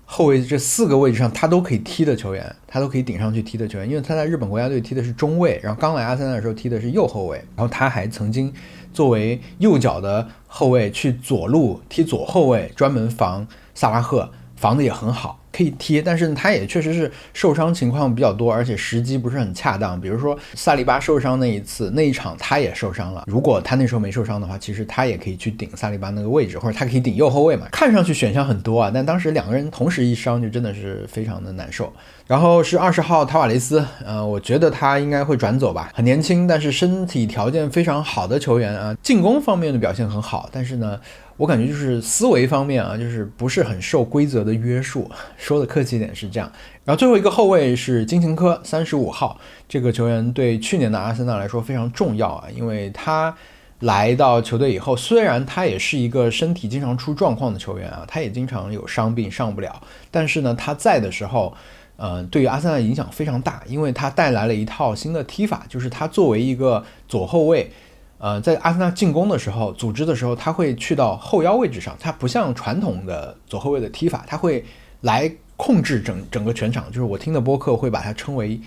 后卫这四个位置上他都可以踢的球员，他都可以顶上去踢的球员，因为他在日本国家队踢的是中卫，然后刚来阿森纳的时候踢的是右后卫，然后他还曾经作为右脚的后卫去左路踢左后卫，专门防萨拉赫，防的也很好。可以踢，但是他也确实是受伤情况比较多，而且时机不是很恰当。比如说萨利巴受伤那一次，那一场他也受伤了。如果他那时候没受伤的话，其实他也可以去顶萨利巴那个位置，或者他可以顶右后卫嘛。看上去选项很多啊，但当时两个人同时一伤，就真的是非常的难受。然后是二十号塔瓦雷斯，呃，我觉得他应该会转走吧。很年轻，但是身体条件非常好的球员啊，进攻方面的表现很好，但是呢。我感觉就是思维方面啊，就是不是很受规则的约束，说的客气一点是这样。然后最后一个后卫是金琴科，三十五号这个球员对去年的阿森纳来说非常重要啊，因为他来到球队以后，虽然他也是一个身体经常出状况的球员啊，他也经常有伤病上不了，但是呢，他在的时候。呃，对于阿森纳影响非常大，因为他带来了一套新的踢法，就是他作为一个左后卫，呃，在阿森纳进攻的时候、组织的时候，他会去到后腰位置上，他不像传统的左后卫的踢法，他会来控制整整个全场。就是我听的播客会把它称为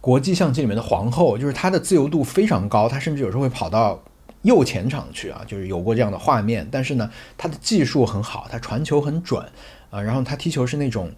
国际象棋里面的皇后，就是他的自由度非常高，他甚至有时候会跑到右前场去啊，就是有过这样的画面。但是呢，他的技术很好，他传球很准啊，然后他踢球是那种。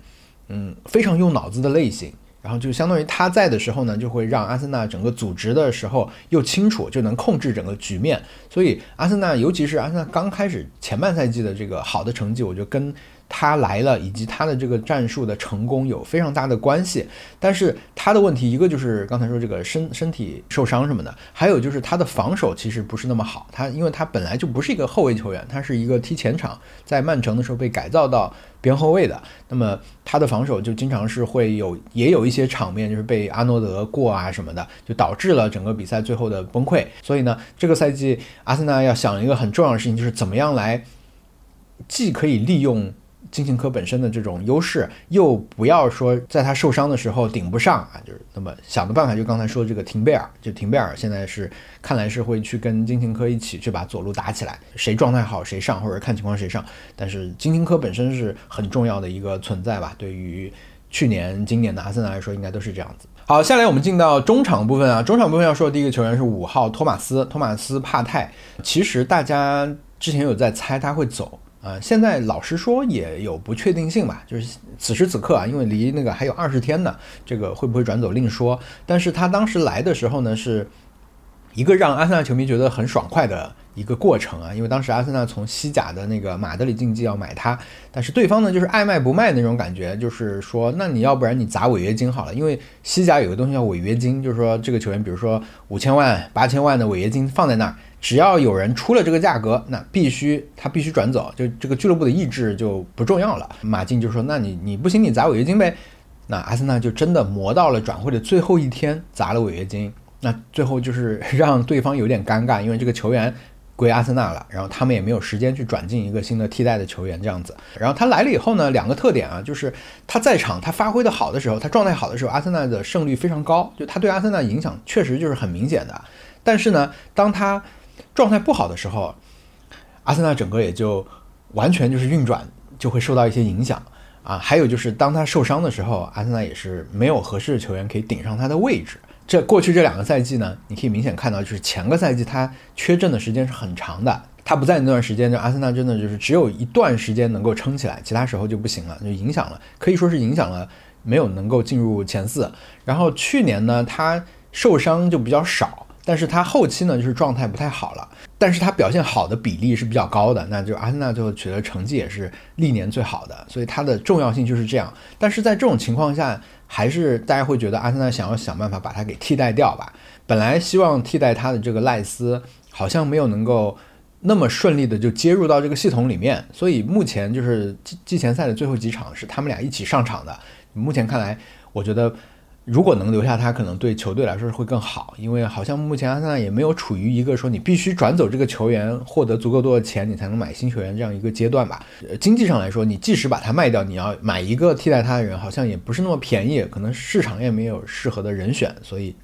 嗯，非常用脑子的类型，然后就相当于他在的时候呢，就会让阿森纳整个组织的时候又清楚，就能控制整个局面。所以阿森纳，尤其是阿森纳刚开始前半赛季的这个好的成绩，我就跟。他来了，以及他的这个战术的成功有非常大的关系。但是他的问题，一个就是刚才说这个身身体受伤什么的，还有就是他的防守其实不是那么好。他因为他本来就不是一个后卫球员，他是一个踢前场，在曼城的时候被改造到边后卫的。那么他的防守就经常是会有，也有一些场面就是被阿诺德过啊什么的，就导致了整个比赛最后的崩溃。所以呢，这个赛季阿森纳要想一个很重要的事情，就是怎么样来既可以利用。金琴科本身的这种优势，又不要说在他受伤的时候顶不上啊，就是那么想的办法，就刚才说的这个廷贝尔，就廷贝尔现在是看来是会去跟金琴科一起去把左路打起来，谁状态好谁上，或者看情况谁上。但是金琴科本身是很重要的一个存在吧，对于去年、今年的阿森纳来说，应该都是这样子。好，下来我们进到中场部分啊，中场部分要说的第一个球员是五号托马斯，托马斯帕泰。其实大家之前有在猜他会走。呃，现在老实说也有不确定性吧，就是此时此刻啊，因为离那个还有二十天呢，这个会不会转走另说。但是他当时来的时候呢，是一个让阿森纳球迷觉得很爽快的一个过程啊，因为当时阿森纳从西甲的那个马德里竞技要买他，但是对方呢就是爱卖不卖那种感觉，就是说那你要不然你砸违约金好了，因为西甲有个东西叫违约金，就是说这个球员比如说五千万、八千万的违约金放在那儿。只要有人出了这个价格，那必须他必须转走，就这个俱乐部的意志就不重要了。马竞就说：“那你你不行，你砸违约金呗。”那阿森纳就真的磨到了转会的最后一天砸了违约金。那最后就是让对方有点尴尬，因为这个球员归阿森纳了，然后他们也没有时间去转进一个新的替代的球员这样子。然后他来了以后呢，两个特点啊，就是他在场他发挥的好的时候，他状态好的时候，阿森纳的胜率非常高，就他对阿森纳影响确实就是很明显的。但是呢，当他状态不好的时候，阿森纳整个也就完全就是运转就会受到一些影响啊。还有就是当他受伤的时候，阿森纳也是没有合适的球员可以顶上他的位置。这过去这两个赛季呢，你可以明显看到，就是前个赛季他缺阵的时间是很长的。他不在那段时间，就阿森纳真的就是只有一段时间能够撑起来，其他时候就不行了，就影响了，可以说是影响了没有能够进入前四。然后去年呢，他受伤就比较少。但是他后期呢，就是状态不太好了，但是他表现好的比例是比较高的，那就阿森纳最后取得成绩也是历年最好的，所以它的重要性就是这样。但是在这种情况下，还是大家会觉得阿森纳想要想办法把它给替代掉吧。本来希望替代他的这个赖斯，好像没有能够那么顺利的就接入到这个系统里面，所以目前就是季季前赛的最后几场是他们俩一起上场的。目前看来，我觉得。如果能留下他，可能对球队来说会更好，因为好像目前阿森纳也没有处于一个说你必须转走这个球员，获得足够多的钱，你才能买新球员这样一个阶段吧。呃，经济上来说，你即使把他卖掉，你要买一个替代他的人，好像也不是那么便宜，可能市场也没有适合的人选。所以，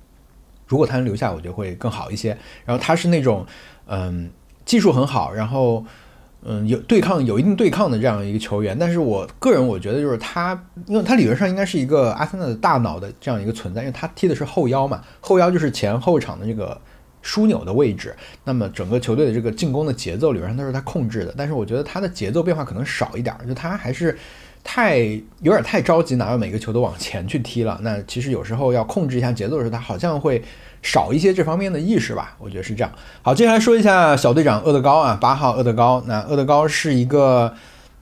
如果他能留下，我觉得会更好一些。然后他是那种，嗯，技术很好，然后。嗯，有对抗有一定对抗的这样一个球员，但是我个人我觉得就是他，因为他理论上应该是一个阿森纳的大脑的这样一个存在，因为他踢的是后腰嘛，后腰就是前后场的这个枢纽的位置，那么整个球队的这个进攻的节奏理论上都是他控制的，但是我觉得他的节奏变化可能少一点，就他还是太有点太着急拿到每个球都往前去踢了，那其实有时候要控制一下节奏的时候，他好像会。少一些这方面的意识吧，我觉得是这样。好，接下来说一下小队长厄德高啊，八号厄德高。那厄德高是一个，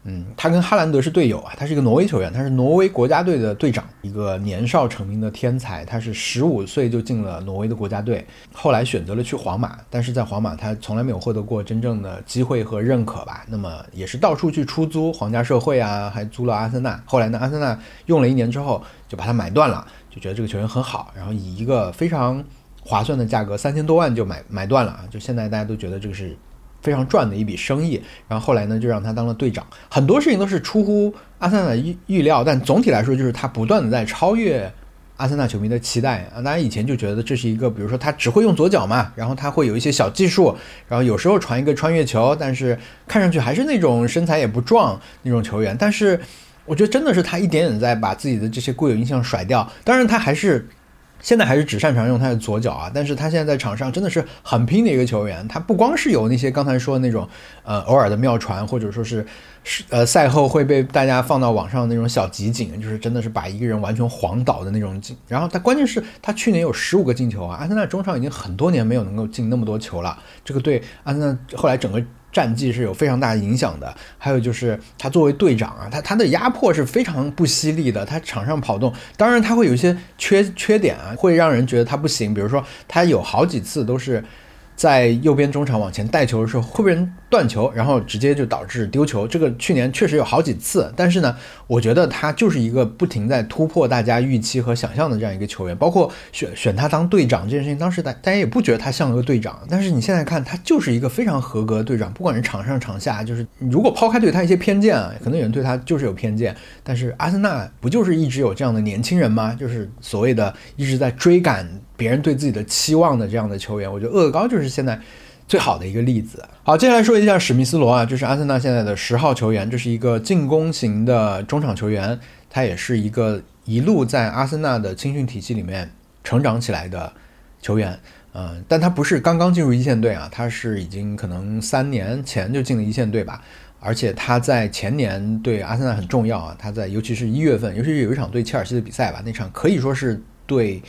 嗯，他跟哈兰德是队友啊，他是一个挪威球员，他是挪威国家队的队长，一个年少成名的天才。他是十五岁就进了挪威的国家队，后来选择了去皇马，但是在皇马他从来没有获得过真正的机会和认可吧。那么也是到处去出租，皇家社会啊，还租了阿森纳。后来呢，阿森纳用了一年之后就把他买断了，就觉得这个球员很好，然后以一个非常划算的价格，三千多万就买买断了啊。就现在大家都觉得这个是。非常赚的一笔生意，然后后来呢，就让他当了队长。很多事情都是出乎阿森纳的预预料，但总体来说，就是他不断的在超越阿森纳球迷的期待啊。大家以前就觉得这是一个，比如说他只会用左脚嘛，然后他会有一些小技术，然后有时候传一个穿越球，但是看上去还是那种身材也不壮那种球员。但是我觉得真的是他一点点在把自己的这些固有印象甩掉。当然，他还是。现在还是只擅长用他的左脚啊，但是他现在在场上真的是很拼的一个球员。他不光是有那些刚才说的那种，呃，偶尔的妙传，或者说是，是呃，赛后会被大家放到网上那种小集锦，就是真的是把一个人完全晃倒的那种进。然后他关键是，他去年有十五个进球啊，阿森纳中场已经很多年没有能够进那么多球了。这个对阿森纳后来整个。战绩是有非常大影响的，还有就是他作为队长啊，他他的压迫是非常不犀利的。他场上跑动，当然他会有一些缺缺点啊，会让人觉得他不行。比如说，他有好几次都是。在右边中场往前带球的时候，会被人断球，然后直接就导致丢球。这个去年确实有好几次，但是呢，我觉得他就是一个不停在突破大家预期和想象的这样一个球员。包括选选他当队长这件事情，当时大大家也不觉得他像个队长，但是你现在看，他就是一个非常合格的队长。不管是场上场下，就是如果抛开对他一些偏见啊，可能有人对他就是有偏见，但是阿森纳不就是一直有这样的年轻人吗？就是所谓的一直在追赶。别人对自己的期望的这样的球员，我觉得厄高就是现在最好的一个例子。好，接下来说一下史密斯罗啊，就是阿森纳现在的十号球员，这是一个进攻型的中场球员，他也是一个一路在阿森纳的青训体系里面成长起来的球员。嗯，但他不是刚刚进入一线队啊，他是已经可能三年前就进了一线队吧。而且他在前年对阿森纳很重要啊，他在尤其是一月份，尤其是有一场对切尔西的比赛吧，那场可以说是对。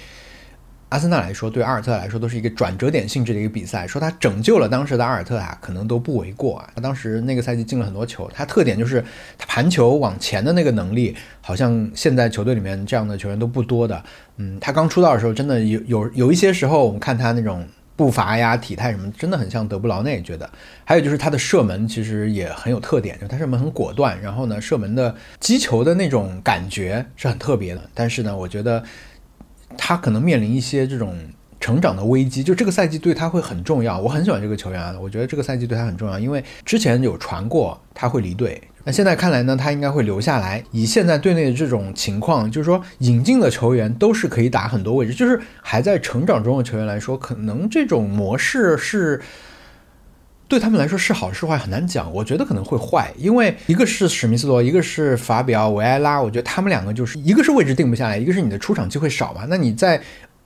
阿森纳来说，对阿尔特来说都是一个转折点性质的一个比赛。说他拯救了当时的阿尔特啊，可能都不为过啊。他当时那个赛季进了很多球，他特点就是他盘球往前的那个能力，好像现在球队里面这样的球员都不多的。嗯，他刚出道的时候，真的有有有一些时候，我们看他那种步伐呀、体态什么，真的很像德布劳内。觉得还有就是他的射门其实也很有特点，就他射门很果断，然后呢，射门的击球的那种感觉是很特别的。但是呢，我觉得。他可能面临一些这种成长的危机，就这个赛季对他会很重要。我很喜欢这个球员啊，我觉得这个赛季对他很重要，因为之前有传过他会离队，那现在看来呢，他应该会留下来。以现在队内的这种情况，就是说引进的球员都是可以打很多位置，就是还在成长中的球员来说，可能这种模式是。对他们来说是好是坏很难讲，我觉得可能会坏，因为一个是史密斯罗，一个是法比奥维埃拉，我觉得他们两个就是一个是位置定不下来，一个是你的出场机会少嘛。那你在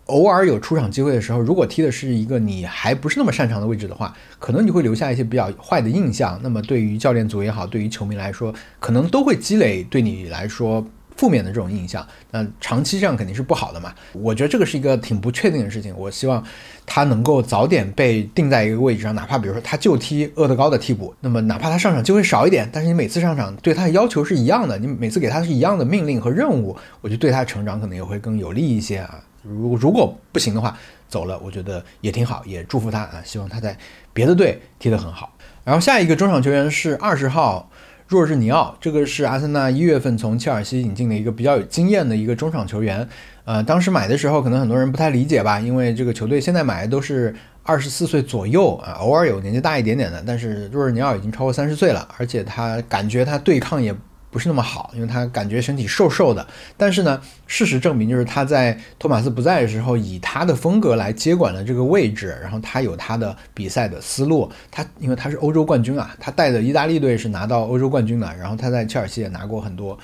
偶尔有出场机会的时候，如果踢的是一个你还不是那么擅长的位置的话，可能你会留下一些比较坏的印象。那么对于教练组也好，对于球迷来说，可能都会积累对你来说。负面的这种印象，那长期这样肯定是不好的嘛。我觉得这个是一个挺不确定的事情。我希望他能够早点被定在一个位置上，哪怕比如说他就踢厄德高的替补，那么哪怕他上场机会少一点，但是你每次上场对他的要求是一样的，你每次给他是一样的命令和任务，我觉得对他成长可能也会更有利一些啊。如果如果不行的话，走了，我觉得也挺好，也祝福他啊。希望他在别的队踢得很好。然后下一个中场球员是二十号。若日尼奥，这个是阿森纳一月份从切尔西引进的一个比较有经验的一个中场球员。呃，当时买的时候，可能很多人不太理解吧，因为这个球队现在买的都是二十四岁左右啊，偶尔有年纪大一点点的。但是若日尼奥已经超过三十岁了，而且他感觉他对抗也。不是那么好，因为他感觉身体瘦瘦的。但是呢，事实证明，就是他在托马斯不在的时候，以他的风格来接管了这个位置。然后他有他的比赛的思路。他因为他是欧洲冠军啊，他带的意大利队是拿到欧洲冠军的。然后他在切尔西也拿过很多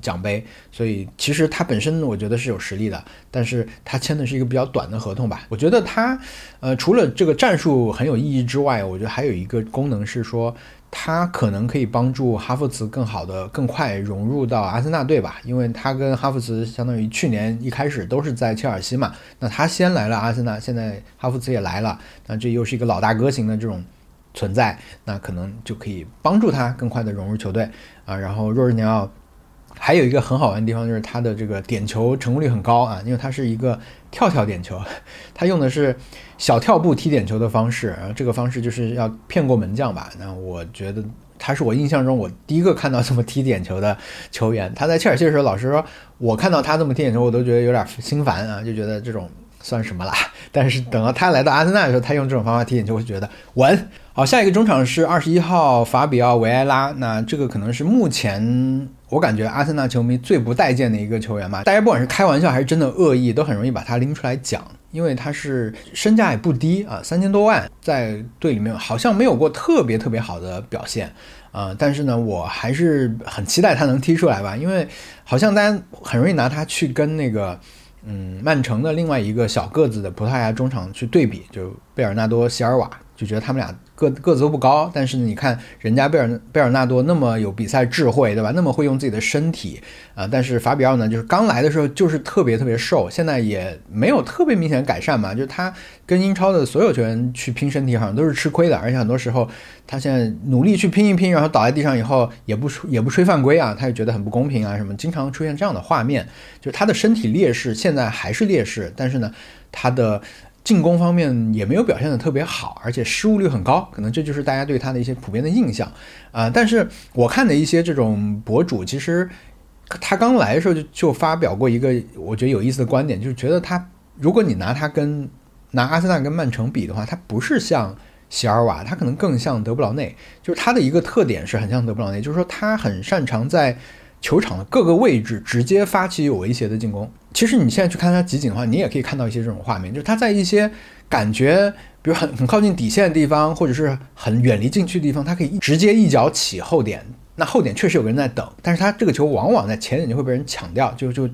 奖杯，所以其实他本身我觉得是有实力的。但是他签的是一个比较短的合同吧。我觉得他，呃，除了这个战术很有意义之外，我觉得还有一个功能是说。他可能可以帮助哈弗茨更好的、更快融入到阿森纳队吧，因为他跟哈弗茨相当于去年一开始都是在切尔西嘛。那他先来了阿森纳，现在哈弗茨也来了，那这又是一个老大哥型的这种存在，那可能就可以帮助他更快的融入球队啊。然后若日尼奥还有一个很好玩的地方就是他的这个点球成功率很高啊，因为他是一个跳跳点球，他用的是小跳步踢点球的方式，然后这个方式就是要骗过门将吧。那我觉得他是我印象中我第一个看到这么踢点球的球员。他在切尔西的时候，老实说，我看到他这么踢点球，我都觉得有点心烦啊，就觉得这种。算什么啦？但是等到他来到阿森纳的时候，他用这种方法踢点球，我就觉得稳。好，下一个中场是二十一号法比奥维埃拉。那这个可能是目前我感觉阿森纳球迷最不待见的一个球员吧。大家不管是开玩笑还是真的恶意，都很容易把他拎出来讲，因为他是身价也不低啊，三千多万，在队里面好像没有过特别特别好的表现啊。但是呢，我还是很期待他能踢出来吧，因为好像大家很容易拿他去跟那个。嗯，曼城的另外一个小个子的葡萄牙中场去对比，就贝尔纳多·席尔瓦，就觉得他们俩。个个子都不高，但是你看人家贝尔贝尔纳多那么有比赛智慧，对吧？那么会用自己的身体啊，但是法比奥呢，就是刚来的时候就是特别特别瘦，现在也没有特别明显的改善嘛。就是他跟英超的所有球员去拼身体，好像都是吃亏的，而且很多时候他现在努力去拼一拼，然后倒在地上以后也不也不吹犯规啊，他就觉得很不公平啊，什么经常出现这样的画面，就是他的身体劣势现在还是劣势，但是呢，他的。进攻方面也没有表现的特别好，而且失误率很高，可能这就是大家对他的一些普遍的印象啊。但是我看的一些这种博主，其实他刚来的时候就就发表过一个我觉得有意思的观点，就是觉得他如果你拿他跟拿阿森纳跟曼城比的话，他不是像席尔瓦，他可能更像德布劳内。就是他的一个特点是很像德布劳内，就是说他很擅长在。球场的各个位置直接发起有威胁的进攻。其实你现在去看他集锦的话，你也可以看到一些这种画面，就是他在一些感觉，比如很很靠近底线的地方，或者是很远离禁区的地方，他可以直接一脚起后点。那后点确实有个人在等，但是他这个球往往在前点就会被人抢掉，就就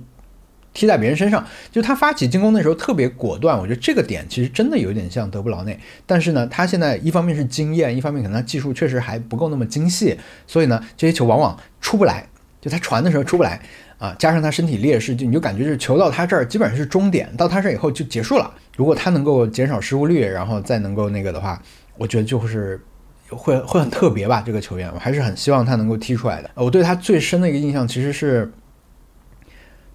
踢在别人身上。就他发起进攻的时候特别果断，我觉得这个点其实真的有点像德布劳内。但是呢，他现在一方面是经验，一方面可能他技术确实还不够那么精细，所以呢，这些球往往出不来。就他传的时候出不来啊，加上他身体劣势，就你就感觉就是球到他这儿基本上是终点，到他这儿以后就结束了。如果他能够减少失误率，然后再能够那个的话，我觉得就是会会很特别吧。这个球员我还是很希望他能够踢出来的。我对他最深的一个印象其实是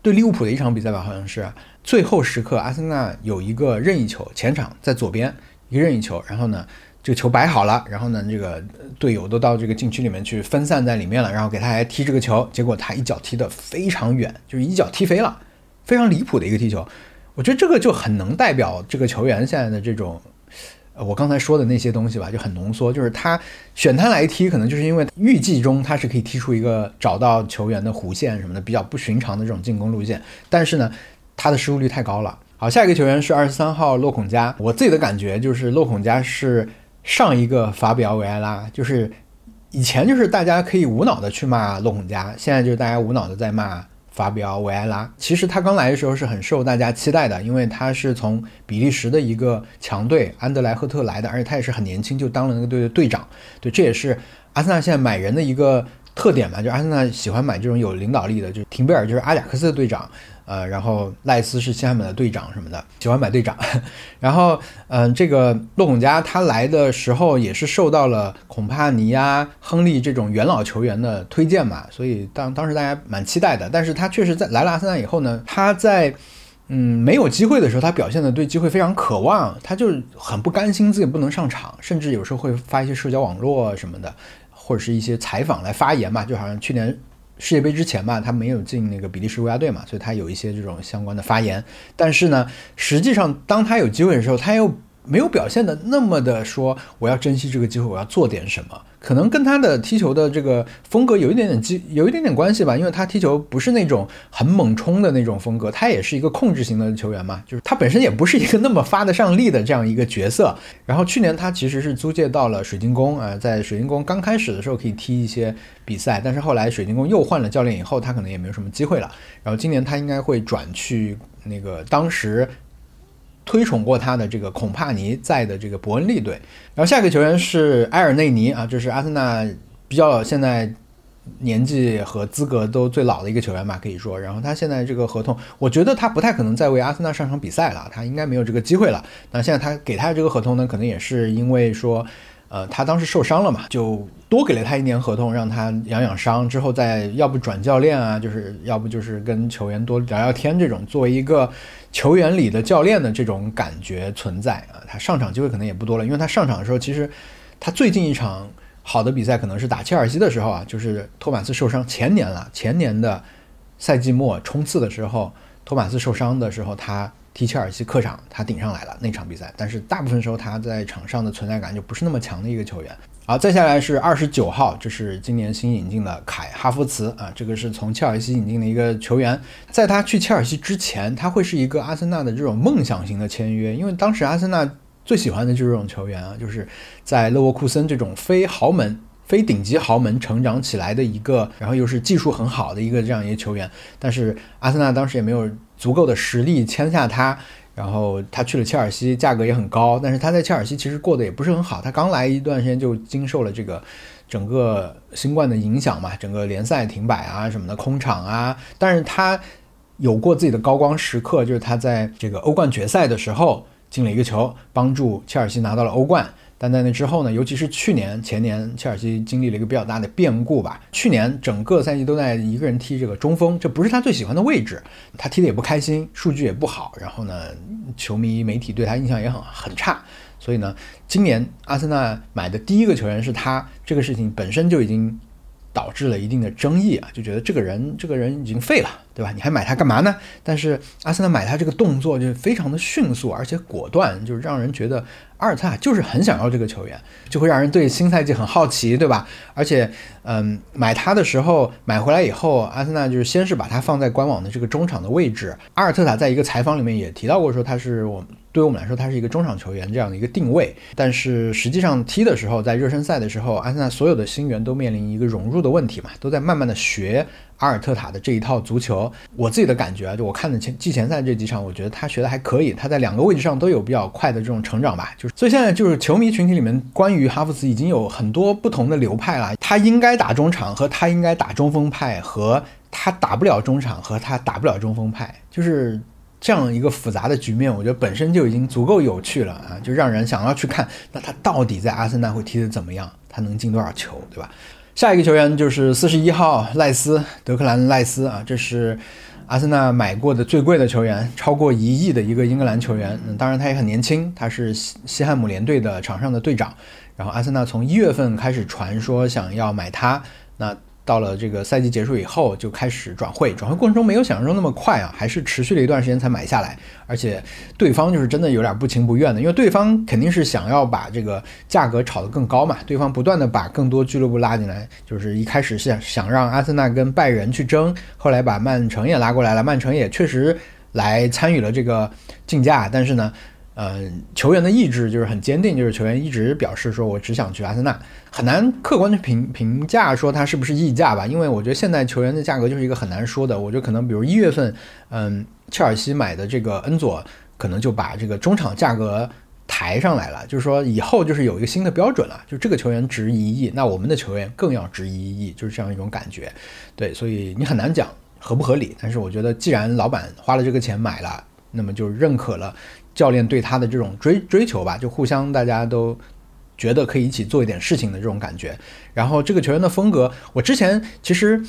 对利物浦的一场比赛吧，好像是最后时刻，阿森纳有一个任意球，前场在左边一个任意球，然后呢。这个球摆好了，然后呢，这个队友都到这个禁区里面去分散在里面了，然后给他来踢这个球，结果他一脚踢得非常远，就是一脚踢飞了，非常离谱的一个踢球。我觉得这个就很能代表这个球员现在的这种，呃，我刚才说的那些东西吧，就很浓缩。就是他选他来踢，可能就是因为预计中他是可以踢出一个找到球员的弧线什么的比较不寻常的这种进攻路线，但是呢，他的失误率太高了。好，下一个球员是二十三号洛孔加，我自己的感觉就是洛孔加是。上一个法比奥维埃拉就是以前就是大家可以无脑的去骂洛孔加，现在就是大家无脑的在骂法比奥维埃拉。其实他刚来的时候是很受大家期待的，因为他是从比利时的一个强队安德莱赫特来的，而且他也是很年轻就当了那个队的队长。对，这也是阿森纳现在买人的一个特点嘛，就阿森纳喜欢买这种有领导力的，就是廷贝尔就是阿贾克斯的队长。呃，然后赖斯是西汉姆的队长什么的，喜欢买队长。然后，嗯，这个洛孔加他来的时候也是受到了孔帕尼呀、亨利这种元老球员的推荐嘛，所以当当时大家蛮期待的。但是他确实在来了阿森纳以后呢，他在嗯没有机会的时候，他表现的对机会非常渴望，他就很不甘心自己不能上场，甚至有时候会发一些社交网络什么的，或者是一些采访来发言嘛，就好像去年。世界杯之前吧，他没有进那个比利时国家队嘛，所以他有一些这种相关的发言。但是呢，实际上当他有机会的时候，他又。没有表现的那么的说，我要珍惜这个机会，我要做点什么，可能跟他的踢球的这个风格有一点点机，有一点点关系吧。因为他踢球不是那种很猛冲的那种风格，他也是一个控制型的球员嘛，就是他本身也不是一个那么发得上力的这样一个角色。然后去年他其实是租借到了水晶宫啊，在水晶宫刚开始的时候可以踢一些比赛，但是后来水晶宫又换了教练以后，他可能也没有什么机会了。然后今年他应该会转去那个当时。推崇过他的这个孔帕尼在的这个伯恩利队，然后下一个球员是埃尔内尼啊，这是阿森纳比较现在年纪和资格都最老的一个球员吧，可以说。然后他现在这个合同，我觉得他不太可能再为阿森纳上场比赛了，他应该没有这个机会了。那现在他给他的这个合同呢，可能也是因为说，呃，他当时受伤了嘛，就多给了他一年合同，让他养养伤，之后再要不转教练啊，就是要不就是跟球员多聊聊天，这种作为一个球员里的教练的这种感觉存在啊。他上场机会可能也不多了，因为他上场的时候，其实他最近一场好的比赛可能是打切尔西的时候啊，就是托马斯受伤前年了，前年的赛季末冲刺的时候，托马斯受伤的时候，他。踢切尔西客场，他顶上来了那场比赛，但是大部分时候他在场上的存在感就不是那么强的一个球员。好，再下来是二十九号，这是今年新引进的凯哈弗茨啊，这个是从切尔西引进的一个球员。在他去切尔西之前，他会是一个阿森纳的这种梦想型的签约，因为当时阿森纳最喜欢的就是这种球员啊，就是在勒沃库森这种非豪门、非顶级豪门成长起来的一个，然后又是技术很好的一个这样一个球员。但是阿森纳当时也没有。足够的实力签下他，然后他去了切尔西，价格也很高。但是他在切尔西其实过得也不是很好。他刚来一段时间就经受了这个整个新冠的影响嘛，整个联赛停摆啊什么的，空场啊。但是他有过自己的高光时刻，就是他在这个欧冠决赛的时候进了一个球，帮助切尔西拿到了欧冠。但在那之后呢，尤其是去年、前年，切尔西经历了一个比较大的变故吧。去年整个赛季都在一个人踢这个中锋，这不是他最喜欢的位置，他踢的也不开心，数据也不好。然后呢，球迷媒体对他印象也很很差。所以呢，今年阿森纳买的第一个球员是他，这个事情本身就已经。导致了一定的争议啊，就觉得这个人这个人已经废了，对吧？你还买他干嘛呢？但是阿森纳买他这个动作就非常的迅速，而且果断，就是让人觉得阿尔特塔就是很想要这个球员，就会让人对新赛季很好奇，对吧？而且，嗯，买他的时候买回来以后，阿森纳就是先是把他放在官网的这个中场的位置。阿尔特塔在一个采访里面也提到过，说他是我。对于我们来说，他是一个中场球员这样的一个定位，但是实际上踢的时候，在热身赛的时候，阿森纳所有的新援都面临一个融入的问题嘛，都在慢慢的学阿尔特塔的这一套足球。我自己的感觉啊，就我看的前季前赛这几场，我觉得他学的还可以，他在两个位置上都有比较快的这种成长吧。就是所以现在就是球迷群体里面关于哈弗茨已经有很多不同的流派了，他应该打中场和他应该打中锋派，和他打不了中场和他打不了中锋派，就是。这样一个复杂的局面，我觉得本身就已经足够有趣了啊，就让人想要去看，那他到底在阿森纳会踢得怎么样？他能进多少球，对吧？下一个球员就是四十一号赖斯，德克兰赖斯啊，这是阿森纳买过的最贵的球员，超过一亿的一个英格兰球员。嗯，当然他也很年轻，他是西西汉姆联队的场上的队长。然后阿森纳从一月份开始传说想要买他，那。到了这个赛季结束以后，就开始转会，转会过程中没有想象中那么快啊，还是持续了一段时间才买下来。而且对方就是真的有点不情不愿的，因为对方肯定是想要把这个价格炒得更高嘛。对方不断的把更多俱乐部拉进来，就是一开始是想想让阿森纳跟拜仁去争，后来把曼城也拉过来了，曼城也确实来参与了这个竞价，但是呢。嗯，球员的意志就是很坚定，就是球员一直表示说，我只想去阿森纳，很难客观的评评价说他是不是溢价吧，因为我觉得现在球员的价格就是一个很难说的。我觉得可能比如一月份，嗯，切尔西买的这个恩佐，可能就把这个中场价格抬上来了，就是说以后就是有一个新的标准了，就这个球员值一亿，那我们的球员更要值一亿，就是这样一种感觉。对，所以你很难讲合不合理，但是我觉得既然老板花了这个钱买了，那么就认可了。教练对他的这种追追求吧，就互相大家都觉得可以一起做一点事情的这种感觉。然后这个球员的风格，我之前其实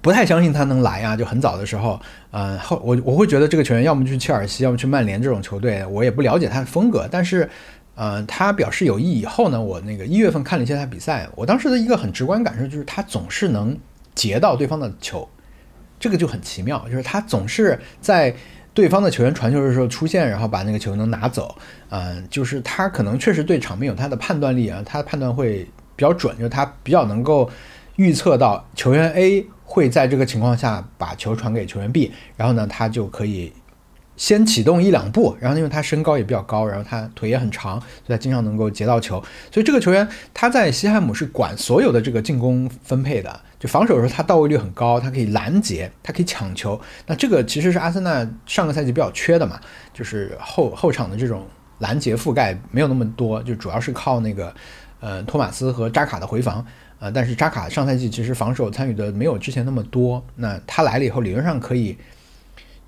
不太相信他能来啊，就很早的时候，嗯，后我我会觉得这个球员要么去切尔西，要么去曼联这种球队，我也不了解他的风格。但是，嗯，他表示有意以后呢，我那个一月份看了一些他比赛，我当时的一个很直观感受就是他总是能截到对方的球，这个就很奇妙，就是他总是在。对方的球员传球的时候出现，然后把那个球能拿走，嗯，就是他可能确实对场面有他的判断力啊，他的判断会比较准，就是他比较能够预测到球员 A 会在这个情况下把球传给球员 B，然后呢，他就可以先启动一两步，然后因为他身高也比较高，然后他腿也很长，所以他经常能够截到球，所以这个球员他在西汉姆是管所有的这个进攻分配的。就防守的时候，他到位率很高，他可以拦截，他可以抢球。那这个其实是阿森纳上个赛季比较缺的嘛，就是后后场的这种拦截覆盖没有那么多，就主要是靠那个呃托马斯和扎卡的回防呃。但是扎卡上赛季其实防守参与的没有之前那么多。那他来了以后，理论上可以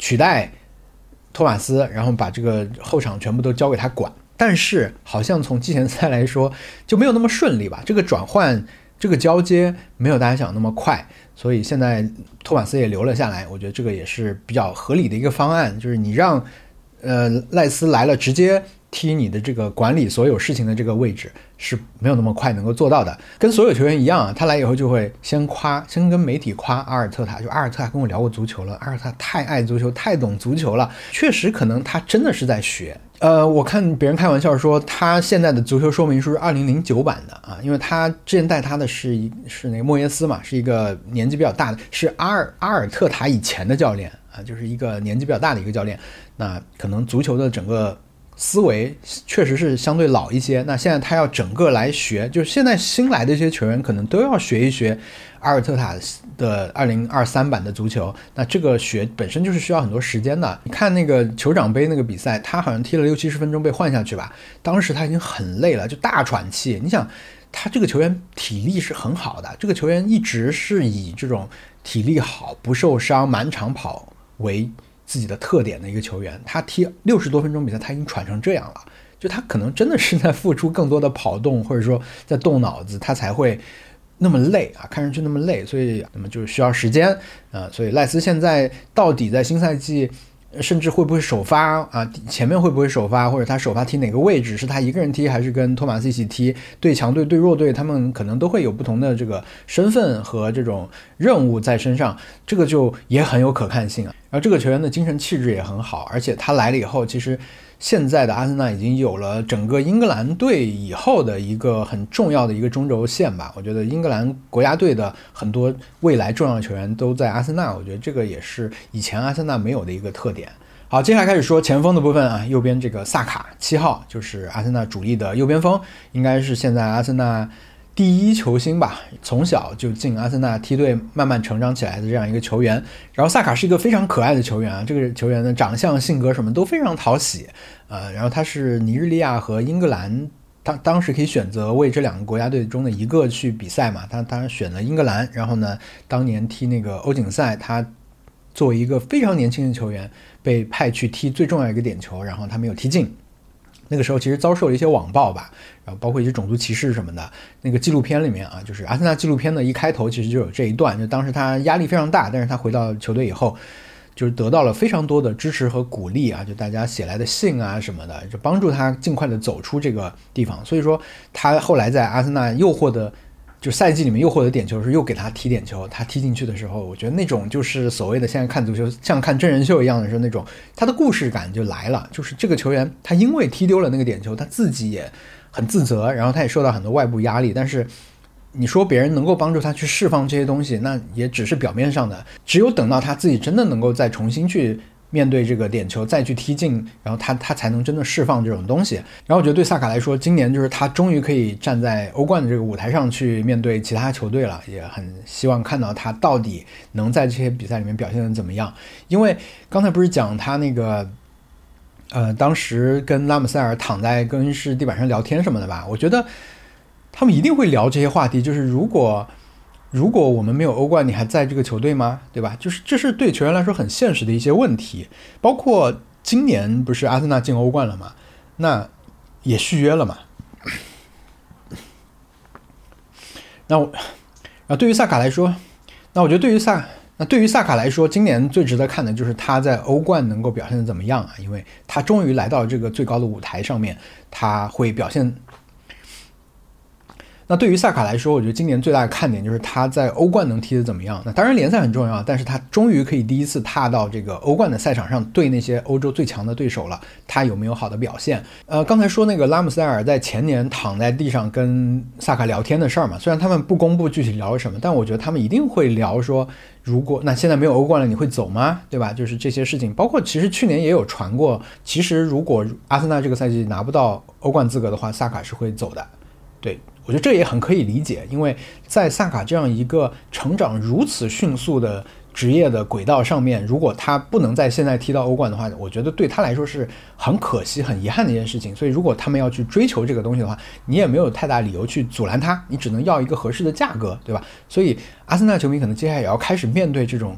取代托马斯，然后把这个后场全部都交给他管。但是好像从季前赛来说就没有那么顺利吧？这个转换、这个交接没有大家想那么快，所以现在托马斯也留了下来。我觉得这个也是比较合理的一个方案，就是你让呃赖斯来了，直接。踢你的这个管理所有事情的这个位置是没有那么快能够做到的，跟所有球员一样啊，他来以后就会先夸，先跟媒体夸阿尔特塔，就阿尔特塔跟我聊过足球了，阿尔特塔太爱足球，太懂足球了，确实可能他真的是在学。呃，我看别人开玩笑说他现在的足球说明书是二零零九版的啊，因为他之前带他的是一是那个莫耶斯嘛，是一个年纪比较大的，是阿尔阿尔特塔以前的教练啊，就是一个年纪比较大的一个教练，那可能足球的整个。思维确实是相对老一些，那现在他要整个来学，就是现在新来的一些球员可能都要学一学阿尔特塔的二零二三版的足球，那这个学本身就是需要很多时间的。你看那个酋长杯那个比赛，他好像踢了六七十分钟被换下去吧，当时他已经很累了，就大喘气。你想，他这个球员体力是很好的，这个球员一直是以这种体力好、不受伤、满场跑为。自己的特点的一个球员，他踢六十多分钟比赛，他已经喘成这样了，就他可能真的是在付出更多的跑动，或者说在动脑子，他才会那么累啊，看上去那么累，所以那么就需要时间啊，所以赖斯现在到底在新赛季。甚至会不会首发啊？前面会不会首发，或者他首发踢哪个位置？是他一个人踢，还是跟托马斯一起踢？对强队对弱队，他们可能都会有不同的这个身份和这种任务在身上，这个就也很有可看性啊。然后这个球员的精神气质也很好，而且他来了以后，其实。现在的阿森纳已经有了整个英格兰队以后的一个很重要的一个中轴线吧。我觉得英格兰国家队的很多未来重要球员都在阿森纳，我觉得这个也是以前阿森纳没有的一个特点。好，接下来开始说前锋的部分啊，右边这个萨卡七号就是阿森纳主力的右边锋，应该是现在阿森纳。第一球星吧，从小就进阿森纳梯队，慢慢成长起来的这样一个球员。然后萨卡是一个非常可爱的球员啊，这个球员的长相、性格什么都非常讨喜。呃，然后他是尼日利亚和英格兰，当当时可以选择为这两个国家队中的一个去比赛嘛，他他选了英格兰。然后呢，当年踢那个欧锦赛，他作为一个非常年轻的球员被派去踢最重要一个点球，然后他没有踢进。那个时候其实遭受了一些网暴吧，然后包括一些种族歧视什么的。那个纪录片里面啊，就是阿森纳纪录片的一开头其实就有这一段，就当时他压力非常大，但是他回到球队以后，就是得到了非常多的支持和鼓励啊，就大家写来的信啊什么的，就帮助他尽快的走出这个地方。所以说他后来在阿森纳又获得。就赛季里面又获得点球，是又给他踢点球，他踢进去的时候，我觉得那种就是所谓的现在看足球像看真人秀一样的时候，那种他的故事感就来了。就是这个球员他因为踢丢了那个点球，他自己也很自责，然后他也受到很多外部压力。但是你说别人能够帮助他去释放这些东西，那也只是表面上的。只有等到他自己真的能够再重新去。面对这个点球再去踢进，然后他他才能真的释放这种东西。然后我觉得对萨卡来说，今年就是他终于可以站在欧冠的这个舞台上去面对其他球队了，也很希望看到他到底能在这些比赛里面表现的怎么样。因为刚才不是讲他那个，呃，当时跟拉姆塞尔躺在更衣室地板上聊天什么的吧？我觉得他们一定会聊这些话题，就是如果。如果我们没有欧冠，你还在这个球队吗？对吧？就是这是对球员来说很现实的一些问题。包括今年不是阿森纳进欧冠了吗？那也续约了嘛。那我，啊，对于萨卡来说，那我觉得对于萨，那对于萨卡来说，今年最值得看的就是他在欧冠能够表现的怎么样啊？因为他终于来到这个最高的舞台上面，他会表现。那对于萨卡来说，我觉得今年最大的看点就是他在欧冠能踢得怎么样。那当然联赛很重要，但是他终于可以第一次踏到这个欧冠的赛场上，对那些欧洲最强的对手了。他有没有好的表现？呃，刚才说那个拉姆塞尔在前年躺在地上跟萨卡聊天的事儿嘛，虽然他们不公布具体聊了什么，但我觉得他们一定会聊说，如果那现在没有欧冠了，你会走吗？对吧？就是这些事情，包括其实去年也有传过，其实如果阿森纳这个赛季拿不到欧冠资格的话，萨卡是会走的。对。我觉得这也很可以理解，因为在萨卡这样一个成长如此迅速的职业的轨道上面，如果他不能在现在踢到欧冠的话，我觉得对他来说是很可惜、很遗憾的一件事情。所以，如果他们要去追求这个东西的话，你也没有太大理由去阻拦他，你只能要一个合适的价格，对吧？所以，阿森纳球迷可能接下来也要开始面对这种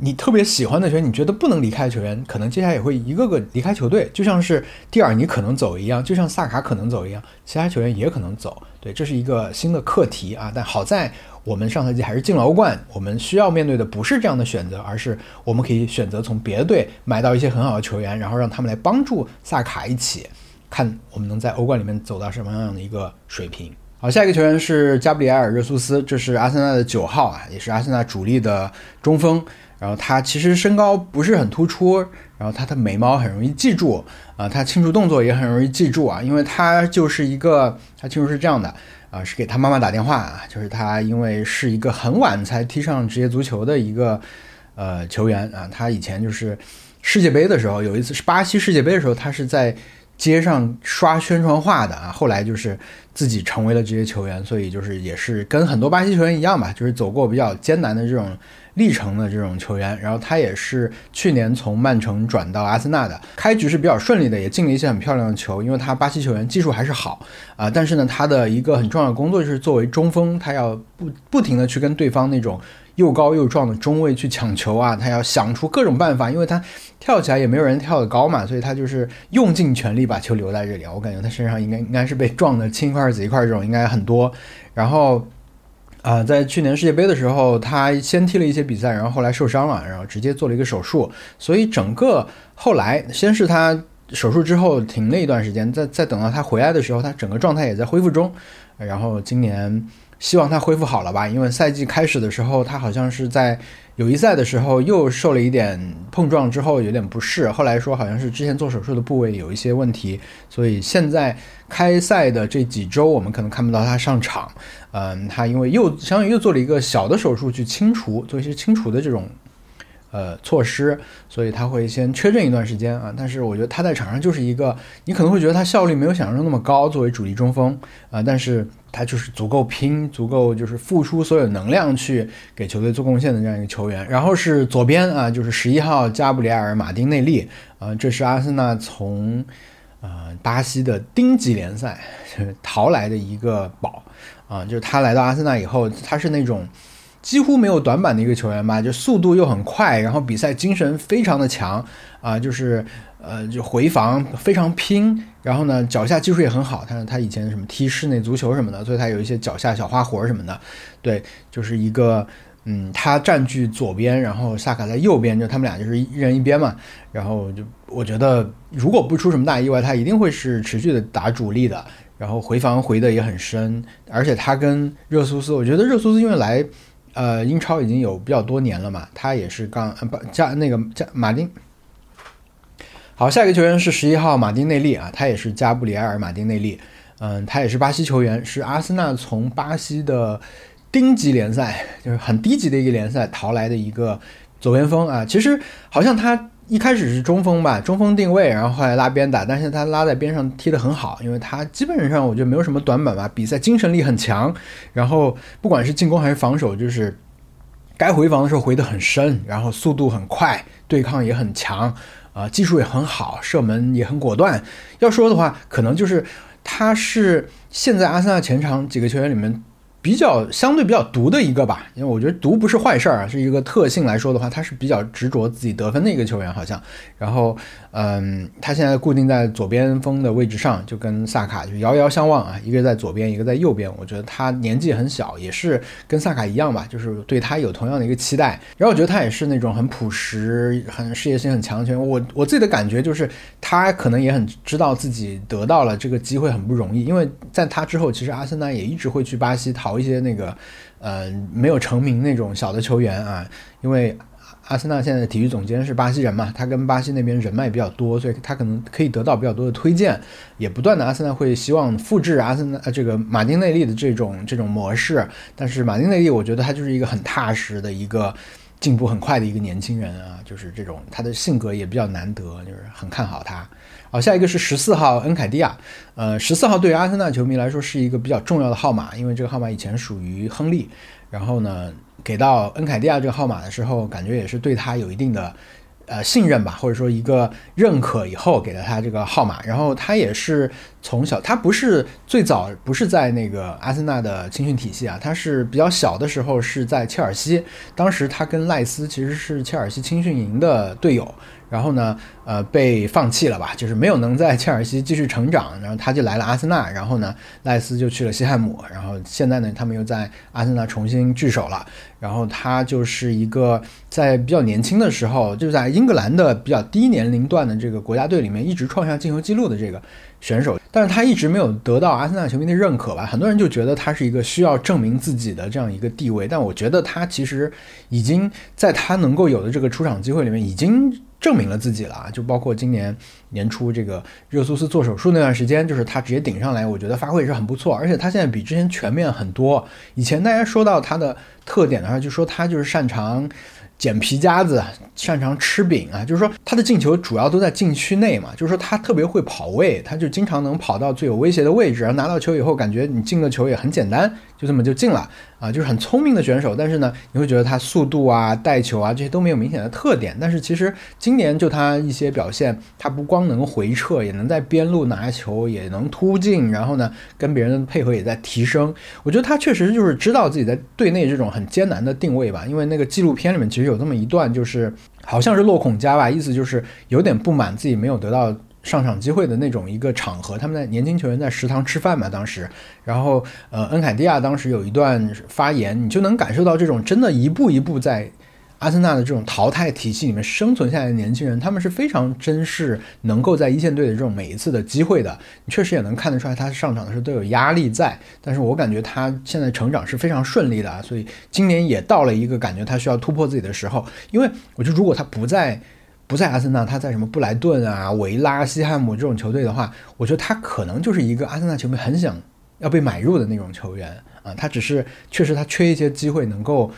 你特别喜欢的球员，你觉得不能离开的球员，可能接下来也会一个个离开球队，就像是蒂尔尼可能走一样，就像萨卡可能走一样，其他球员也可能走。对，这是一个新的课题啊。但好在我们上赛季还是进了欧冠，我们需要面对的不是这样的选择，而是我们可以选择从别的队买到一些很好的球员，然后让他们来帮助萨卡一起看我们能在欧冠里面走到什么样的一个水平。好，下一个球员是加布里埃尔·热苏斯，这是阿森纳的九号啊，也是阿森纳主力的中锋。然后他其实身高不是很突出，然后他的眉毛很容易记住啊，他庆祝动作也很容易记住啊，因为他就是一个他庆祝是这样的啊，是给他妈妈打电话啊，就是他因为是一个很晚才踢上职业足球的一个呃球员啊，他以前就是世界杯的时候有一次是巴西世界杯的时候，他是在街上刷宣传画的啊，后来就是自己成为了职业球员，所以就是也是跟很多巴西球员一样吧，就是走过比较艰难的这种。历程的这种球员，然后他也是去年从曼城转到阿森纳的，开局是比较顺利的，也进了一些很漂亮的球。因为他巴西球员技术还是好啊，但是呢，他的一个很重要的工作就是作为中锋，他要不不停的去跟对方那种又高又壮的中卫去抢球啊，他要想出各种办法，因为他跳起来也没有人跳得高嘛，所以他就是用尽全力把球留在这里。我感觉他身上应该应该是被撞的青一块紫一块这种应该很多，然后。啊，在去年世界杯的时候，他先踢了一些比赛，然后后来受伤了，然后直接做了一个手术，所以整个后来先是他手术之后停了一段时间，再再等到他回来的时候，他整个状态也在恢复中，然后今年希望他恢复好了吧，因为赛季开始的时候他好像是在。友谊赛的时候又受了一点碰撞，之后有点不适，后来说好像是之前做手术的部位有一些问题，所以现在开赛的这几周我们可能看不到他上场。嗯，他因为又相当于又做了一个小的手术去清除，做一些清除的这种呃措施，所以他会先缺阵一段时间啊。但是我觉得他在场上就是一个，你可能会觉得他效率没有想象中那么高，作为主力中锋啊，但是。他就是足够拼，足够就是付出所有能量去给球队做贡献的这样一个球员。然后是左边啊，就是十一号加布里埃尔·马丁内利啊，这是阿森纳从呃巴西的丁级联赛淘来的一个宝啊，就是他来到阿森纳以后，他是那种几乎没有短板的一个球员吧，就速度又很快，然后比赛精神非常的强啊，就是。呃，就回防非常拼，然后呢，脚下技术也很好。他他以前什么踢室内足球什么的，所以他有一些脚下小花活什么的。对，就是一个，嗯，他占据左边，然后萨卡在右边，就他们俩就是一人一边嘛。然后就我觉得，如果不出什么大意外，他一定会是持续的打主力的。然后回防回的也很深，而且他跟热苏斯，我觉得热苏斯因为来呃英超已经有比较多年了嘛，他也是刚呃不加那个加马丁。好，下一个球员是十一号马丁内利啊，他也是加布里埃尔马丁内利，嗯，他也是巴西球员，是阿森纳从巴西的丁级联赛，就是很低级的一个联赛淘来的一个左边锋啊。其实好像他一开始是中锋吧，中锋定位，然后后来拉边打，但是他拉在边上踢得很好，因为他基本上我觉得没有什么短板吧，比赛精神力很强，然后不管是进攻还是防守，就是该回防的时候回得很深，然后速度很快，对抗也很强。啊，技术也很好，射门也很果断。要说的话，可能就是他是现在阿森纳前场几个球员里面。比较相对比较毒的一个吧，因为我觉得毒不是坏事儿啊，是一个特性来说的话，他是比较执着自己得分的一个球员，好像。然后，嗯，他现在固定在左边锋的位置上，就跟萨卡就遥遥相望啊，一个在左边，一个在右边。我觉得他年纪很小，也是跟萨卡一样吧，就是对他有同样的一个期待。然后我觉得他也是那种很朴实、很事业心很强的球员。我我自己的感觉就是，他可能也很知道自己得到了这个机会很不容易，因为在他之后，其实阿森纳也一直会去巴西讨。一些那个，呃，没有成名那种小的球员啊，因为阿森纳现在的体育总监是巴西人嘛，他跟巴西那边人脉比较多，所以他可能可以得到比较多的推荐，也不断的阿森纳会希望复制阿森纳这个马丁内利的这种这种模式，但是马丁内利我觉得他就是一个很踏实的一个进步很快的一个年轻人啊，就是这种他的性格也比较难得，就是很看好他。好，下一个是十四号恩凯蒂亚，呃，十四号对于阿森纳球迷来说是一个比较重要的号码，因为这个号码以前属于亨利，然后呢，给到恩凯蒂亚这个号码的时候，感觉也是对他有一定的呃信任吧，或者说一个认可以后给了他这个号码。然后他也是从小，他不是最早不是在那个阿森纳的青训体系啊，他是比较小的时候是在切尔西，当时他跟赖斯其实是切尔西青训营的队友。然后呢，呃，被放弃了吧，就是没有能在切尔西继续成长，然后他就来了阿森纳，然后呢，赖斯就去了西汉姆，然后现在呢，他们又在阿森纳重新聚首了。然后他就是一个在比较年轻的时候，就在英格兰的比较低年龄段的这个国家队里面一直创下进球记录的这个选手，但是他一直没有得到阿森纳球迷的认可吧，很多人就觉得他是一个需要证明自己的这样一个地位，但我觉得他其实已经在他能够有的这个出场机会里面已经。证明了自己了啊！就包括今年年初这个热苏斯做手术那段时间，就是他直接顶上来，我觉得发挥也是很不错。而且他现在比之前全面很多。以前大家说到他的特点的话，就说他就是擅长。捡皮夹子，擅长吃饼啊，就是说他的进球主要都在禁区内嘛，就是说他特别会跑位，他就经常能跑到最有威胁的位置，然后拿到球以后，感觉你进个球也很简单，就这么就进了啊，就是很聪明的选手。但是呢，你会觉得他速度啊、带球啊这些都没有明显的特点。但是其实今年就他一些表现，他不光能回撤，也能在边路拿球，也能突进，然后呢跟别人的配合也在提升。我觉得他确实就是知道自己在队内这种很艰难的定位吧，因为那个纪录片里面其实。有这么一段，就是好像是洛孔加吧，意思就是有点不满自己没有得到上场机会的那种一个场合。他们在年轻球员在食堂吃饭嘛，当时，然后呃，恩凯蒂亚当时有一段发言，你就能感受到这种真的一步一步在。阿森纳的这种淘汰体系里面生存下来的年轻人，他们是非常珍视能够在一线队的这种每一次的机会的。你确实也能看得出来，他上场的时候都有压力在。但是我感觉他现在成长是非常顺利的啊，所以今年也到了一个感觉他需要突破自己的时候。因为我觉得如果他不在不在阿森纳，他在什么布莱顿啊、维拉、西汉姆这种球队的话，我觉得他可能就是一个阿森纳球迷很想要被买入的那种球员啊。他只是确实他缺一些机会能够。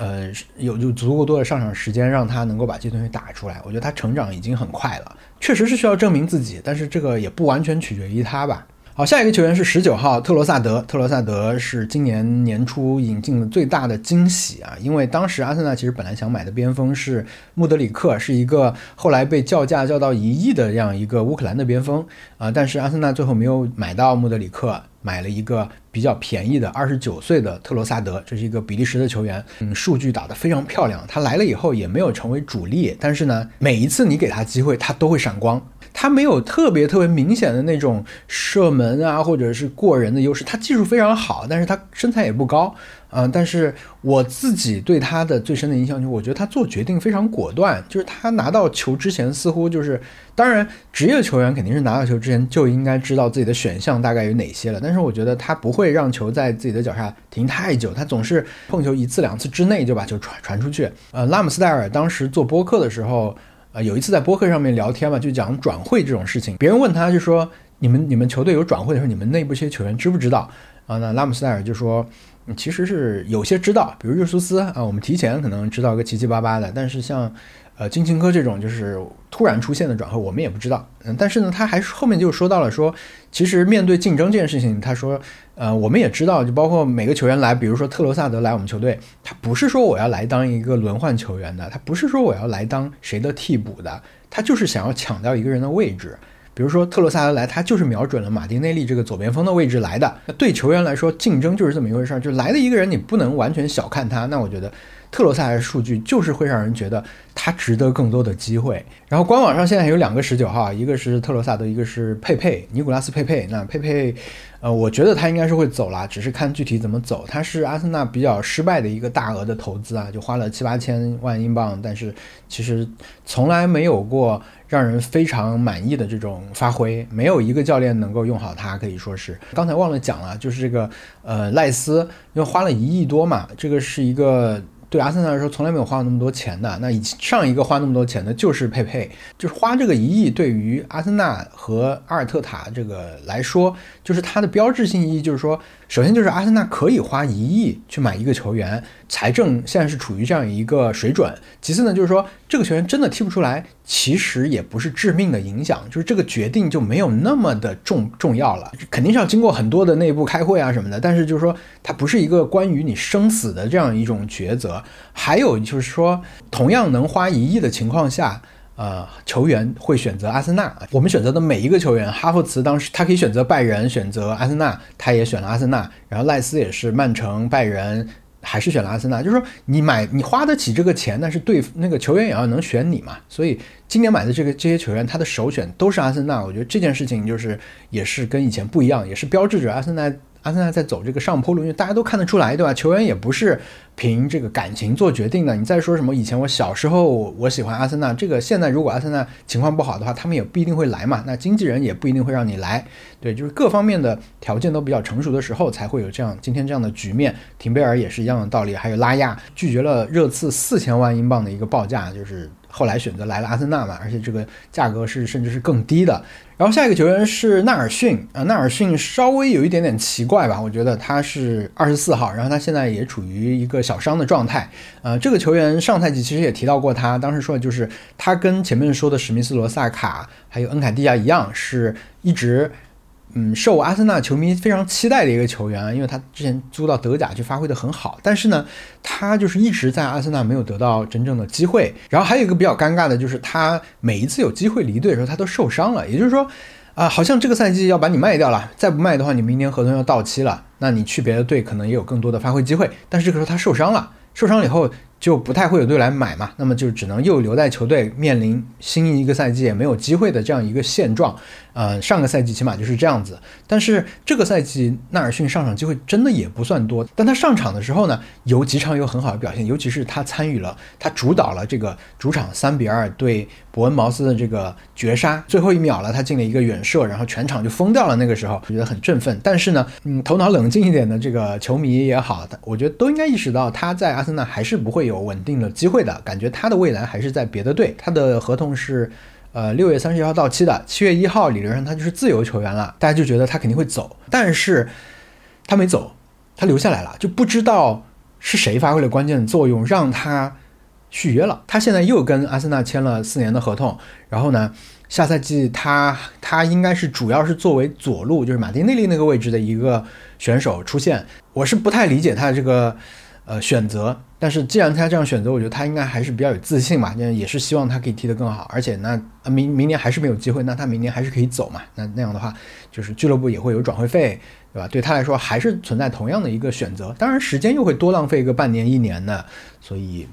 呃，有有足够多的上场时间，让他能够把这些东西打出来。我觉得他成长已经很快了，确实是需要证明自己，但是这个也不完全取决于他吧。好，下一个球员是十九号特罗萨德。特罗萨德是今年年初引进的最大的惊喜啊！因为当时阿森纳其实本来想买的边锋是穆德里克，是一个后来被叫价叫到一亿的这样一个乌克兰的边锋啊，但是阿森纳最后没有买到穆德里克，买了一个比较便宜的二十九岁的特罗萨德，这是一个比利时的球员，嗯，数据打得非常漂亮。他来了以后也没有成为主力，但是呢，每一次你给他机会，他都会闪光。他没有特别特别明显的那种射门啊，或者是过人的优势。他技术非常好，但是他身材也不高，嗯。但是我自己对他的最深的印象就是，我觉得他做决定非常果断。就是他拿到球之前，似乎就是，当然职业球员肯定是拿到球之前就应该知道自己的选项大概有哪些了。但是我觉得他不会让球在自己的脚下停太久，他总是碰球一次两次之内就把球传传出去。呃，拉姆斯戴尔当时做播客的时候。呃，有一次在播客上面聊天嘛，就讲转会这种事情。别人问他就说：“你们你们球队有转会的时候，你们内部这些球员知不知道？”啊，那拉姆斯戴尔就说：“其实是有些知道，比如热苏斯啊，我们提前可能知道个七七八八的。但是像呃金琴科这种就是突然出现的转会，我们也不知道。嗯，但是呢，他还是后面就说到了说，其实面对竞争这件事情，他说。”呃，我们也知道，就包括每个球员来，比如说特罗萨德来我们球队，他不是说我要来当一个轮换球员的，他不是说我要来当谁的替补的，他就是想要抢掉一个人的位置。比如说特罗萨德来，他就是瞄准了马丁内利这个左边锋的位置来的。那对球员来说，竞争就是这么一回事儿，就来的一个人，你不能完全小看他。那我觉得。特罗萨的数据就是会让人觉得他值得更多的机会。然后官网上现在有两个十九号，一个是特罗萨德，一个是佩佩尼古拉斯佩佩。那佩佩，呃，我觉得他应该是会走了，只是看具体怎么走。他是阿森纳比较失败的一个大额的投资啊，就花了七八千万英镑，但是其实从来没有过让人非常满意的这种发挥，没有一个教练能够用好他，可以说是。刚才忘了讲了，就是这个呃赖斯，因为花了一亿多嘛，这个是一个。对阿森纳来说，从来没有花过那么多钱的。那以上一个花那么多钱的，就是佩佩，就是花这个一亿，对于阿森纳和阿尔特塔这个来说，就是它的标志性意义，就是说。首先就是阿森纳可以花一亿去买一个球员，财政现在是处于这样一个水准。其次呢，就是说这个球员真的踢不出来，其实也不是致命的影响，就是这个决定就没有那么的重重要了。肯定是要经过很多的内部开会啊什么的，但是就是说它不是一个关于你生死的这样一种抉择。还有就是说，同样能花一亿的情况下。呃，球员会选择阿森纳。我们选择的每一个球员，哈弗茨当时他可以选择拜仁，选择阿森纳，他也选了阿森纳。然后赖斯也是曼城、拜仁，还是选了阿森纳。就是说，你买你花得起这个钱，但是对那个球员也要能选你嘛。所以今年买的这个这些球员，他的首选都是阿森纳。我觉得这件事情就是也是跟以前不一样，也是标志着阿森纳。阿森纳在走这个上坡路，因为大家都看得出来，对吧？球员也不是凭这个感情做决定的。你再说什么以前我小时候我喜欢阿森纳，这个现在如果阿森纳情况不好的话，他们也不一定会来嘛。那经纪人也不一定会让你来，对，就是各方面的条件都比较成熟的时候，才会有这样今天这样的局面。廷贝尔也是一样的道理，还有拉亚拒绝了热刺四千万英镑的一个报价，就是后来选择来了阿森纳嘛，而且这个价格是甚至是更低的。然后下一个球员是纳尔逊啊，纳尔逊稍微有一点点奇怪吧，我觉得他是二十四号，然后他现在也处于一个小伤的状态。呃，这个球员上赛季其实也提到过他，当时说的就是他跟前面说的史密斯罗萨卡还有恩凯蒂亚一样，是一直。嗯，受阿森纳球迷非常期待的一个球员，因为他之前租到德甲就发挥的很好，但是呢，他就是一直在阿森纳没有得到真正的机会。然后还有一个比较尴尬的就是，他每一次有机会离队的时候，他都受伤了。也就是说，啊，好像这个赛季要把你卖掉了，再不卖的话，你明年合同要到期了，那你去别的队可能也有更多的发挥机会。但是这个时候他受伤了，受伤了以后。就不太会有队来买嘛，那么就只能又留在球队，面临新一个赛季也没有机会的这样一个现状。呃，上个赛季起码就是这样子，但是这个赛季纳尔逊上场机会真的也不算多。但他上场的时候呢，有几场有很好的表现，尤其是他参与了，他主导了这个主场三比二对伯恩茅斯的这个绝杀，最后一秒了，他进了一个远射，然后全场就疯掉了。那个时候我觉得很振奋。但是呢，嗯，头脑冷静一点的这个球迷也好，我觉得都应该意识到他在阿森纳还是不会有稳定的机会的，感觉他的未来还是在别的队。他的合同是，呃，六月三十一号到期的，七月一号理论上他就是自由球员了。大家就觉得他肯定会走，但是他没走，他留下来了，就不知道是谁发挥了关键的作用，让他续约了。他现在又跟阿森纳签了四年的合同，然后呢，下赛季他他应该是主要是作为左路，就是马丁内利那个位置的一个选手出现。我是不太理解他的这个。呃，选择，但是既然他这样选择，我觉得他应该还是比较有自信嘛，那也是希望他可以踢得更好，而且那明明年还是没有机会，那他明年还是可以走嘛，那那样的话，就是俱乐部也会有转会费，对吧？对他来说还是存在同样的一个选择，当然时间又会多浪费个半年一年的，所以。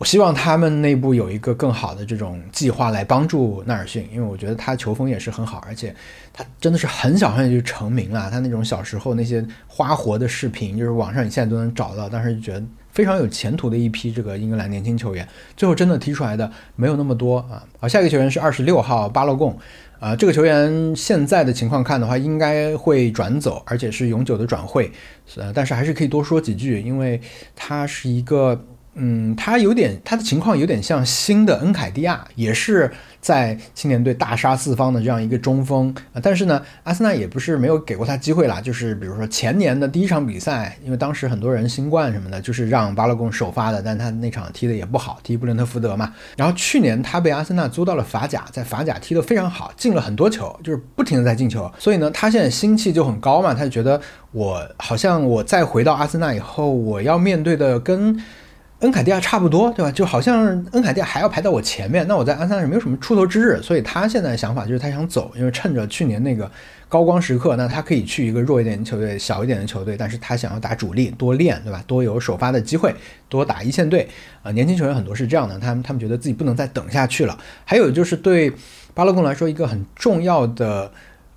我希望他们内部有一个更好的这种计划来帮助纳尔逊，因为我觉得他球风也是很好，而且他真的是很小很小就成名了。他那种小时候那些花活的视频，就是网上你现在都能找到，当时就觉得非常有前途的一批这个英格兰年轻球员。最后真的踢出来的没有那么多啊。好，下一个球员是二十六号巴洛贡，啊，这个球员现在的情况看的话，应该会转走，而且是永久的转会。呃，但是还是可以多说几句，因为他是一个。嗯，他有点，他的情况有点像新的恩凯蒂亚，也是在青年队大杀四方的这样一个中锋啊。但是呢，阿森纳也不是没有给过他机会啦，就是比如说前年的第一场比赛，因为当时很多人新冠什么的，就是让巴勒贡首发的，但他那场踢的也不好，踢布伦特福德嘛。然后去年他被阿森纳租到了法甲，在法甲踢得非常好，进了很多球，就是不停的在进球。所以呢，他现在心气就很高嘛，他就觉得我好像我再回到阿森纳以后，我要面对的跟。恩凯蒂亚差不多，对吧？就好像恩凯蒂亚还要排到我前面，那我在安森纳没有什么出头之日，所以他现在的想法就是他想走，因为趁着去年那个高光时刻，那他可以去一个弱一点的球队、小一点的球队，但是他想要打主力，多练，对吧？多有首发的机会，多打一线队。啊，年轻球员很多是这样的，他们他们觉得自己不能再等下去了。还有就是对巴勒贡来说一个很重要的，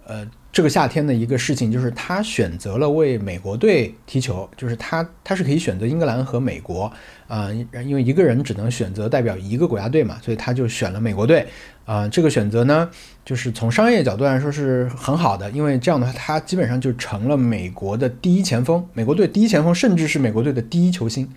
呃。这个夏天的一个事情就是他选择了为美国队踢球，就是他他是可以选择英格兰和美国啊，因为一个人只能选择代表一个国家队嘛，所以他就选了美国队啊。这个选择呢，就是从商业角度来说是很好的，因为这样的话他基本上就成了美国的第一前锋，美国队第一前锋，甚至是美国队的第一球星。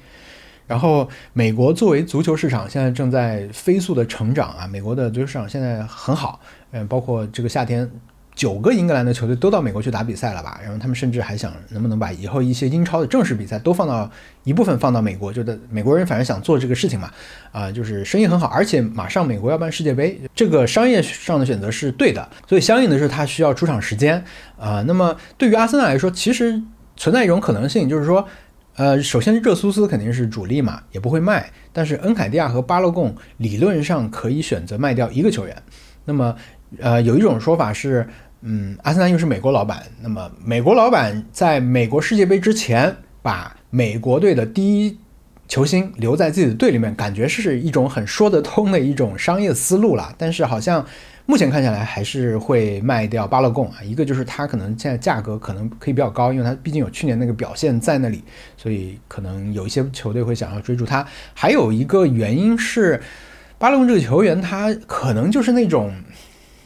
然后美国作为足球市场现在正在飞速的成长啊，美国的足球市场现在很好，嗯，包括这个夏天。九个英格兰的球队都到美国去打比赛了吧？然后他们甚至还想能不能把以后一些英超的正式比赛都放到一部分放到美国，就的美国人反正想做这个事情嘛，啊，就是生意很好，而且马上美国要办世界杯，这个商业上的选择是对的，所以相应的是他需要出场时间啊。那么对于阿森纳来说，其实存在一种可能性，就是说呃，首先热苏斯肯定是主力嘛，也不会卖。但是恩凯蒂亚和巴洛贡理论上可以选择卖掉一个球员。那么，呃，有一种说法是，嗯，阿森纳又是美国老板，那么美国老板在美国世界杯之前把美国队的第一球星留在自己的队里面，感觉是一种很说得通的一种商业思路了。但是好像。目前看下来还是会卖掉巴勒贡啊，一个就是他可能现在价格可能可以比较高，因为他毕竟有去年那个表现在那里，所以可能有一些球队会想要追逐他。还有一个原因是，巴勒贡这个球员他可能就是那种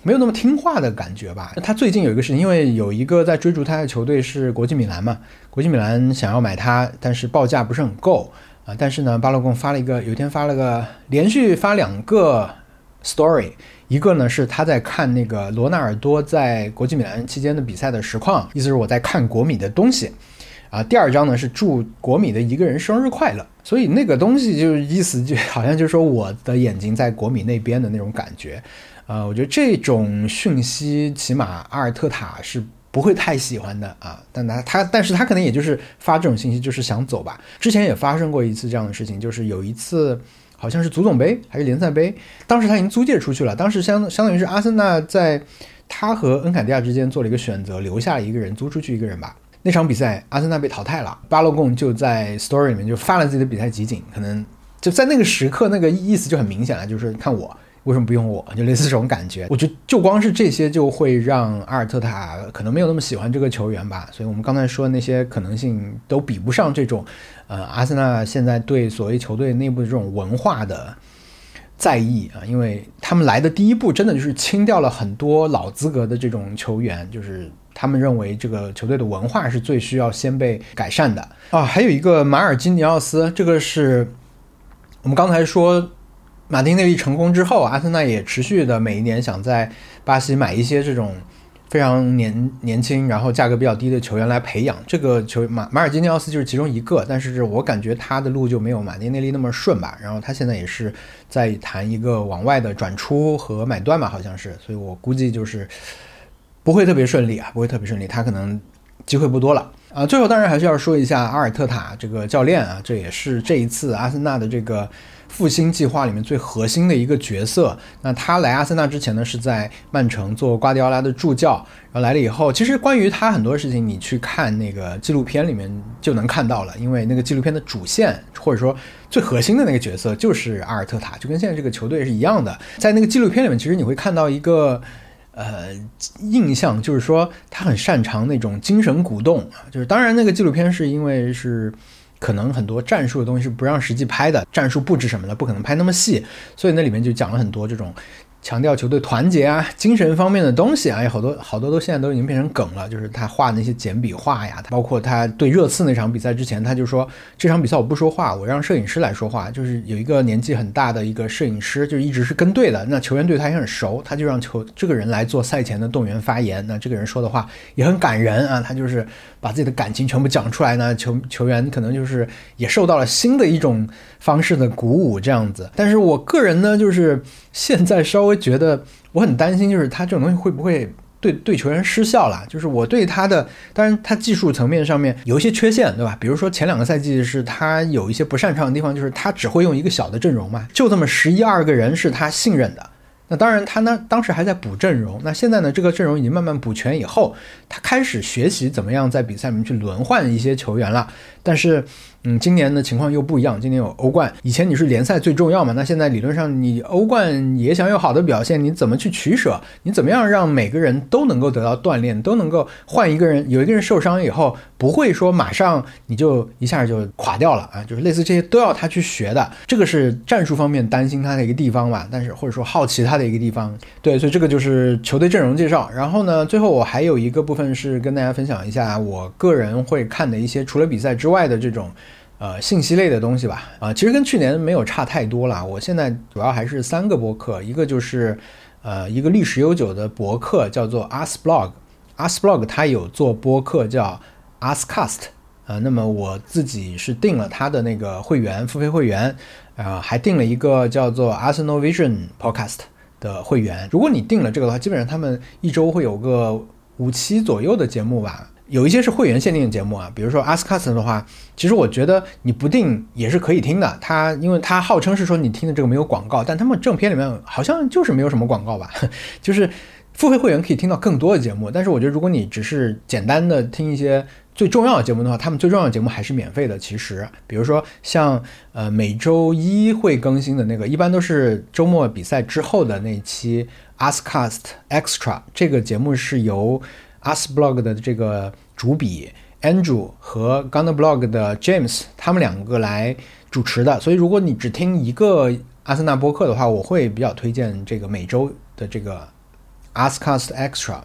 没有那么听话的感觉吧。他最近有一个事情，因为有一个在追逐他的球队是国际米兰嘛，国际米兰想要买他，但是报价不是很够啊。但是呢，巴洛贡发了一个，有一天发了个连续发两个 story。一个呢是他在看那个罗纳尔多在国际米兰期间的比赛的实况，意思是我在看国米的东西，啊，第二张呢是祝国米的一个人生日快乐，所以那个东西就是意思就好像就是说我的眼睛在国米那边的那种感觉，啊，我觉得这种讯息起码阿尔特塔是不会太喜欢的啊，但他他但是他可能也就是发这种信息就是想走吧，之前也发生过一次这样的事情，就是有一次。好像是足总杯还是联赛杯，当时他已经租借出去了。当时相相当于是阿森纳在他和恩凯迪亚之间做了一个选择，留下了一个人，租出去一个人吧。那场比赛阿森纳被淘汰了，巴洛贡就在 story 里面就发了自己的比赛集锦，可能就在那个时刻，那个意思就很明显了，就是看我。为什么不用我？就类似这种感觉，我觉得就光是这些就会让阿尔特塔可能没有那么喜欢这个球员吧。所以我们刚才说那些可能性都比不上这种，呃，阿森纳现在对所谓球队内部的这种文化的在意啊，因为他们来的第一步真的就是清掉了很多老资格的这种球员，就是他们认为这个球队的文化是最需要先被改善的啊。还有一个马尔基尼奥斯，这个是我们刚才说。马丁内利成功之后，阿森纳也持续的每一年想在巴西买一些这种非常年年轻，然后价格比较低的球员来培养。这个球马马尔基尼奥斯就是其中一个，但是我感觉他的路就没有马丁内利那么顺吧。然后他现在也是在谈一个往外的转出和买断吧，好像是，所以我估计就是不会特别顺利啊，不会特别顺利，他可能机会不多了啊。最后当然还是要说一下阿尔特塔这个教练啊，这也是这一次阿森纳的这个。复兴计划里面最核心的一个角色，那他来阿森纳之前呢，是在曼城做瓜迪奥拉的助教，然后来了以后，其实关于他很多事情，你去看那个纪录片里面就能看到了，因为那个纪录片的主线或者说最核心的那个角色就是阿尔特塔，就跟现在这个球队是一样的。在那个纪录片里面，其实你会看到一个呃印象，就是说他很擅长那种精神鼓动，就是当然那个纪录片是因为是。可能很多战术的东西是不让实际拍的，战术布置什么的不可能拍那么细，所以那里面就讲了很多这种。强调球队团结啊，精神方面的东西啊，有好多好多都现在都已经变成梗了。就是他画那些简笔画呀，包括他对热刺那场比赛之前，他就说这场比赛我不说话，我让摄影师来说话。就是有一个年纪很大的一个摄影师，就一直是跟队的，那球员对他也很熟，他就让球这个人来做赛前的动员发言。那这个人说的话也很感人啊，他就是把自己的感情全部讲出来呢。球球员可能就是也受到了新的一种方式的鼓舞，这样子。但是我个人呢，就是现在稍。微觉得我很担心，就是他这种东西会不会对对球员失效了？就是我对他的，当然他技术层面上面有一些缺陷，对吧？比如说前两个赛季是他有一些不擅长的地方，就是他只会用一个小的阵容嘛，就这么十一二个人是他信任的。那当然他呢当时还在补阵容，那现在呢这个阵容已经慢慢补全以后，他开始学习怎么样在比赛里面去轮换一些球员了，但是。嗯，今年的情况又不一样。今年有欧冠，以前你是联赛最重要嘛？那现在理论上你欧冠也想有好的表现，你怎么去取舍？你怎么样让每个人都能够得到锻炼，都能够换一个人？有一个人受伤以后，不会说马上你就一下就垮掉了啊？就是类似这些都要他去学的。这个是战术方面担心他的一个地方吧？但是或者说好奇他的一个地方。对，所以这个就是球队阵容介绍。然后呢，最后我还有一个部分是跟大家分享一下我个人会看的一些除了比赛之外的这种。呃，信息类的东西吧，啊，其实跟去年没有差太多了。我现在主要还是三个博客，一个就是，呃，一个历史悠久的博客叫做 AskBlog，AskBlog 它有做播客叫 AskCast，啊，那么我自己是订了它的那个会员，付费会员，啊，还订了一个叫做 Arsenal Vision Podcast 的会员。如果你订了这个的话，基本上他们一周会有个五期左右的节目吧。有一些是会员限定的节目啊，比如说 Askcast 的话，其实我觉得你不定也是可以听的。它因为它号称是说你听的这个没有广告，但他们正片里面好像就是没有什么广告吧，就是付费会员可以听到更多的节目。但是我觉得如果你只是简单的听一些最重要的节目的话，他们最重要的节目还是免费的。其实，比如说像呃每周一会更新的那个，一般都是周末比赛之后的那期 Askcast Extra，这个节目是由 Usblog 的这个主笔 Andrew 和 Gunner Blog 的 James 他们两个来主持的，所以如果你只听一个阿森纳播客的话，我会比较推荐这个每周的这个 Askcast Extra。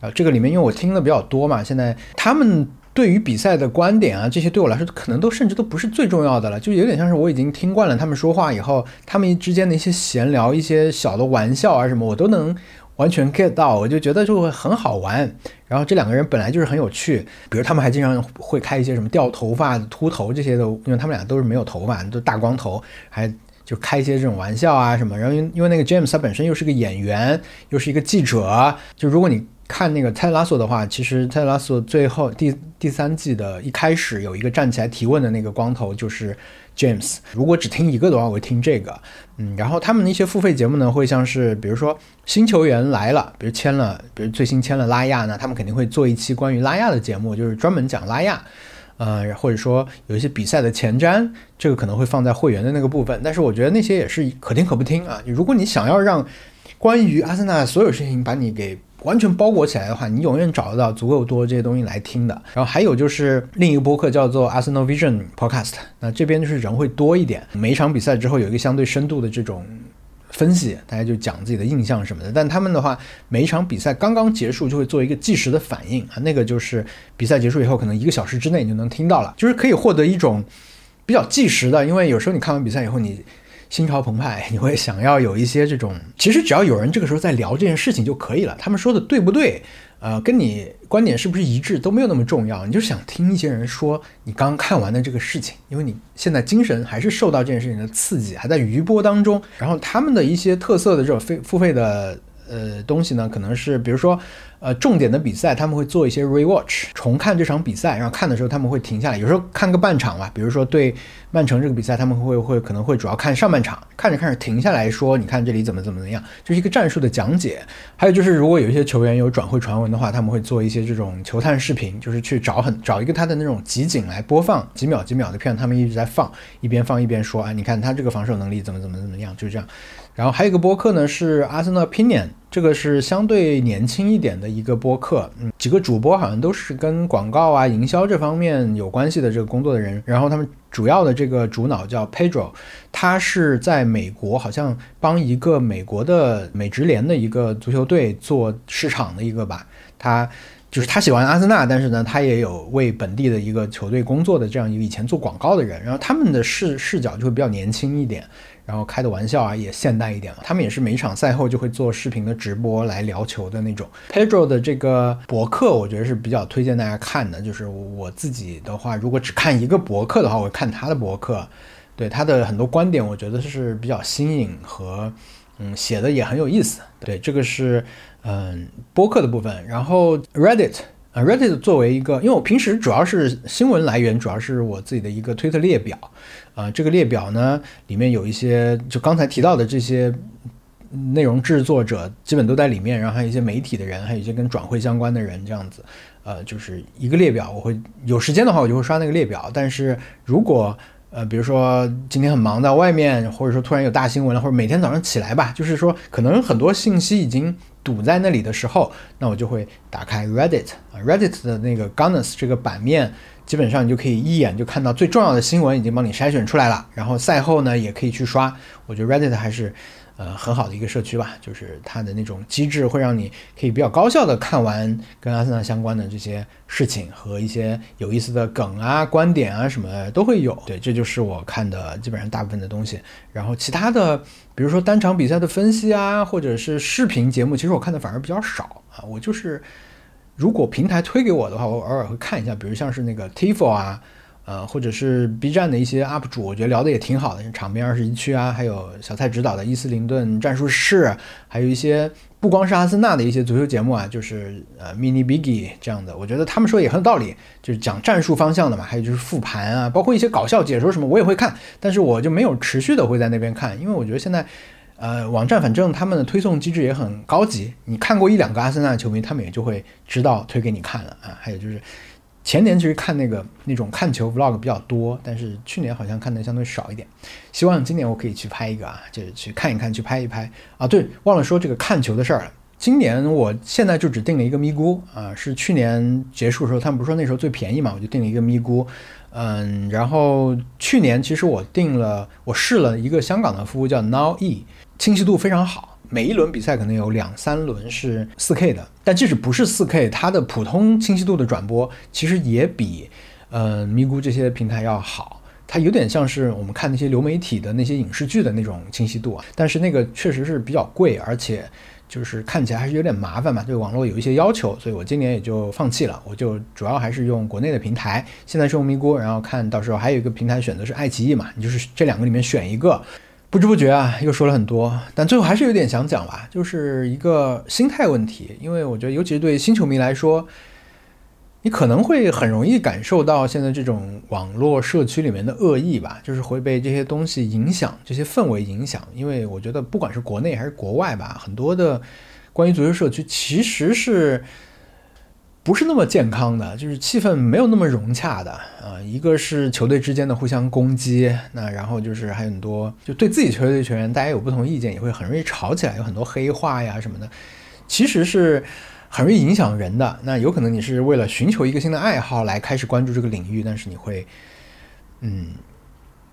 啊这个里面，因为我听的比较多嘛，现在他们对于比赛的观点啊，这些对我来说可能都甚至都不是最重要的了，就有点像是我已经听惯了他们说话以后，他们之间的一些闲聊、一些小的玩笑啊什么，我都能。完全 get 到，我就觉得就会很好玩。然后这两个人本来就是很有趣，比如他们还经常会开一些什么掉头发、秃头这些的，因为他们俩都是没有头发，都大光头，还就开一些这种玩笑啊什么。然后因因为那个 James 他本身又是个演员，又是一个记者，就如果你看那个泰拉索的话，其实泰拉索最后第第三季的一开始有一个站起来提问的那个光头就是。James，如果只听一个的话，我会听这个，嗯，然后他们的一些付费节目呢，会像是比如说新球员来了，比如签了，比如最新签了拉亚呢，他们肯定会做一期关于拉亚的节目，就是专门讲拉亚，呃，或者说有一些比赛的前瞻，这个可能会放在会员的那个部分，但是我觉得那些也是可听可不听啊。如果你想要让关于阿森纳所有事情把你给完全包裹起来的话，你永远找得到足够多这些东西来听的。然后还有就是另一个播客叫做 Arsenal Vision Podcast，那这边就是人会多一点。每一场比赛之后有一个相对深度的这种分析，大家就讲自己的印象什么的。但他们的话，每一场比赛刚刚结束就会做一个即时的反应啊，那个就是比赛结束以后可能一个小时之内你就能听到了，就是可以获得一种比较即时的，因为有时候你看完比赛以后你。心潮澎湃，你会想要有一些这种，其实只要有人这个时候在聊这件事情就可以了。他们说的对不对？呃，跟你观点是不是一致都没有那么重要。你就想听一些人说你刚看完的这个事情，因为你现在精神还是受到这件事情的刺激，还在余波当中。然后他们的一些特色的这种非付费的呃东西呢，可能是比如说。呃，重点的比赛他们会做一些 rewatch，重看这场比赛，然后看的时候他们会停下来，有时候看个半场吧。比如说对曼城这个比赛，他们会会可能会主要看上半场，看着看着停下来说，你看这里怎么怎么怎么样，就是一个战术的讲解。还有就是如果有一些球员有转会传闻的话，他们会做一些这种球探视频，就是去找很找一个他的那种集锦来播放几秒几秒的片，他们一直在放，一边放一边说，啊，你看他这个防守能力怎么怎么怎么样，就是这样。然后还有一个播客呢，是 asna Opinion，这个是相对年轻一点的一个播客，嗯，几个主播好像都是跟广告啊、营销这方面有关系的这个工作的人。然后他们主要的这个主脑叫 Pedro，他是在美国，好像帮一个美国的美职联的一个足球队做市场的一个吧。他就是他喜欢阿森纳，但是呢，他也有为本地的一个球队工作的这样一个以前做广告的人。然后他们的视视角就会比较年轻一点。然后开的玩笑啊也现代一点了，他们也是每一场赛后就会做视频的直播来聊球的那种。Pedro 的这个博客，我觉得是比较推荐大家看的。就是我自己的话，如果只看一个博客的话，我会看他的博客。对他的很多观点，我觉得是比较新颖和嗯写的也很有意思。对，这个是嗯播客的部分。然后 Reddit。啊，Reddit 作为一个，因为我平时主要是新闻来源，主要是我自己的一个推特列表，啊，这个列表呢里面有一些就刚才提到的这些内容制作者基本都在里面，然后还有一些媒体的人，还有一些跟转会相关的人，这样子，呃，就是一个列表，我会有时间的话我就会刷那个列表，但是如果呃，比如说今天很忙在外面，或者说突然有大新闻了，或者每天早上起来吧，就是说可能很多信息已经。堵在那里的时候，那我就会打开 Reddit 啊，Reddit 的那个 Gunners 这个版面，基本上你就可以一眼就看到最重要的新闻已经帮你筛选出来了。然后赛后呢，也可以去刷。我觉得 Reddit 还是。呃，很好的一个社区吧，就是它的那种机制会让你可以比较高效的看完跟阿森纳相关的这些事情和一些有意思的梗啊、观点啊什么都会有。对，这就是我看的基本上大部分的东西。然后其他的，比如说单场比赛的分析啊，或者是视频节目，其实我看的反而比较少啊。我就是如果平台推给我的话，我偶尔会看一下，比如像是那个 Tifo 啊。呃，或者是 B 站的一些 UP 主，我觉得聊的也挺好的，场边二十一区啊，还有小蔡指导的伊斯林顿战术室，还有一些不光是阿森纳的一些足球节目啊，就是呃 Mini Biggie 这样的，我觉得他们说也很有道理，就是讲战术方向的嘛，还有就是复盘啊，包括一些搞笑解说什么，我也会看，但是我就没有持续的会在那边看，因为我觉得现在。呃，网站反正他们的推送机制也很高级，你看过一两个阿森纳球迷，他们也就会知道推给你看了啊。还有就是前年其实看那个那种看球 vlog 比较多，但是去年好像看的相对少一点。希望今年我可以去拍一个啊，就是去看一看，去拍一拍啊。对，忘了说这个看球的事儿了。今年我现在就只订了一个咪咕啊，是去年结束的时候，他们不是说那时候最便宜嘛，我就订了一个咪咕。嗯，然后去年其实我订了，我试了一个香港的服务叫 Now E。清晰度非常好，每一轮比赛可能有两三轮是 4K 的，但即使不是 4K，它的普通清晰度的转播其实也比呃咪咕这些平台要好。它有点像是我们看那些流媒体的那些影视剧的那种清晰度啊，但是那个确实是比较贵，而且就是看起来还是有点麻烦嘛，对网络有一些要求，所以我今年也就放弃了，我就主要还是用国内的平台。现在是用咪咕，然后看到时候还有一个平台选择是爱奇艺嘛，你就是这两个里面选一个。不知不觉啊，又说了很多，但最后还是有点想讲吧，就是一个心态问题。因为我觉得，尤其是对新球迷来说，你可能会很容易感受到现在这种网络社区里面的恶意吧，就是会被这些东西影响，这些氛围影响。因为我觉得，不管是国内还是国外吧，很多的关于足球社区其实是。不是那么健康的，就是气氛没有那么融洽的啊。一个是球队之间的互相攻击，那然后就是还有很多就对自己球队球员，大家有不同意见，也会很容易吵起来，有很多黑话呀什么的，其实是很容易影响人的。那有可能你是为了寻求一个新的爱好来开始关注这个领域，但是你会嗯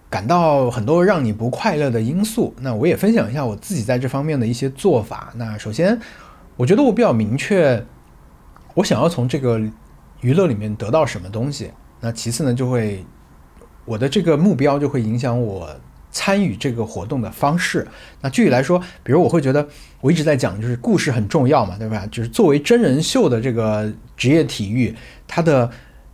感到很多让你不快乐的因素。那我也分享一下我自己在这方面的一些做法。那首先，我觉得我比较明确。我想要从这个娱乐里面得到什么东西？那其次呢，就会我的这个目标就会影响我参与这个活动的方式。那具体来说，比如我会觉得我一直在讲，就是故事很重要嘛，对吧？就是作为真人秀的这个职业体育，它的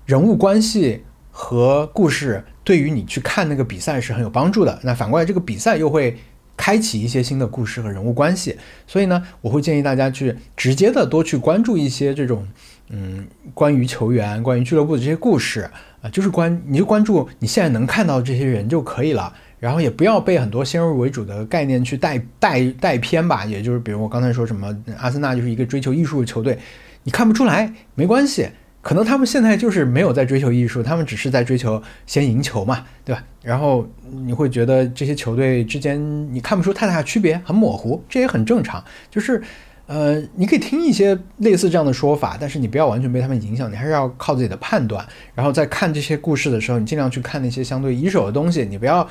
人物关系和故事对于你去看那个比赛是很有帮助的。那反过来，这个比赛又会。开启一些新的故事和人物关系，所以呢，我会建议大家去直接的多去关注一些这种，嗯，关于球员、关于俱乐部的这些故事。啊，就是关你就关注你现在能看到这些人就可以了，然后也不要被很多先入为主的概念去带带带偏吧，也就是比如我刚才说什么，阿森纳就是一个追求艺术的球队，你看不出来没关系。可能他们现在就是没有在追求艺术，他们只是在追求先赢球嘛，对吧？然后你会觉得这些球队之间你看不出太大区别，很模糊，这也很正常。就是，呃，你可以听一些类似这样的说法，但是你不要完全被他们影响，你还是要靠自己的判断。然后在看这些故事的时候，你尽量去看那些相对一手的东西，你不要。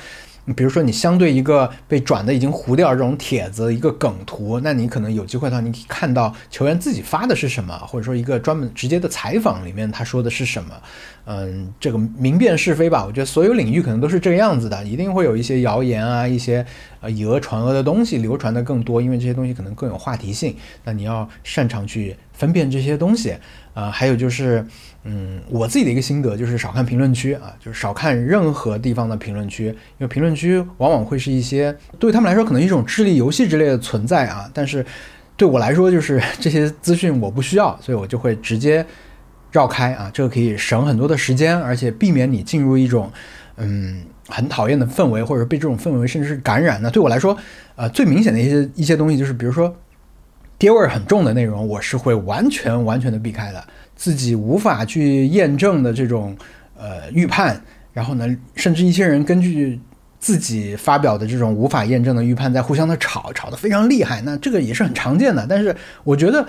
比如说，你相对一个被转的已经糊掉这种帖子，一个梗图，那你可能有机会的话，你可以看到球员自己发的是什么，或者说一个专门直接的采访里面他说的是什么。嗯，这个明辨是非吧，我觉得所有领域可能都是这个样子的，一定会有一些谣言啊，一些呃以讹传讹的东西流传的更多，因为这些东西可能更有话题性。那你要擅长去分辨这些东西啊，还有就是。嗯，我自己的一个心得就是少看评论区啊，就是少看任何地方的评论区，因为评论区往往会是一些对他们来说可能一种智力游戏之类的存在啊。但是对我来说，就是这些资讯我不需要，所以我就会直接绕开啊。这个可以省很多的时间，而且避免你进入一种嗯很讨厌的氛围，或者被这种氛围甚至是感染。那对我来说，呃，最明显的一些一些东西就是，比如说爹味儿很重的内容，我是会完全完全的避开的。自己无法去验证的这种呃预判，然后呢，甚至一些人根据自己发表的这种无法验证的预判，在互相的吵，吵得非常厉害。那这个也是很常见的，但是我觉得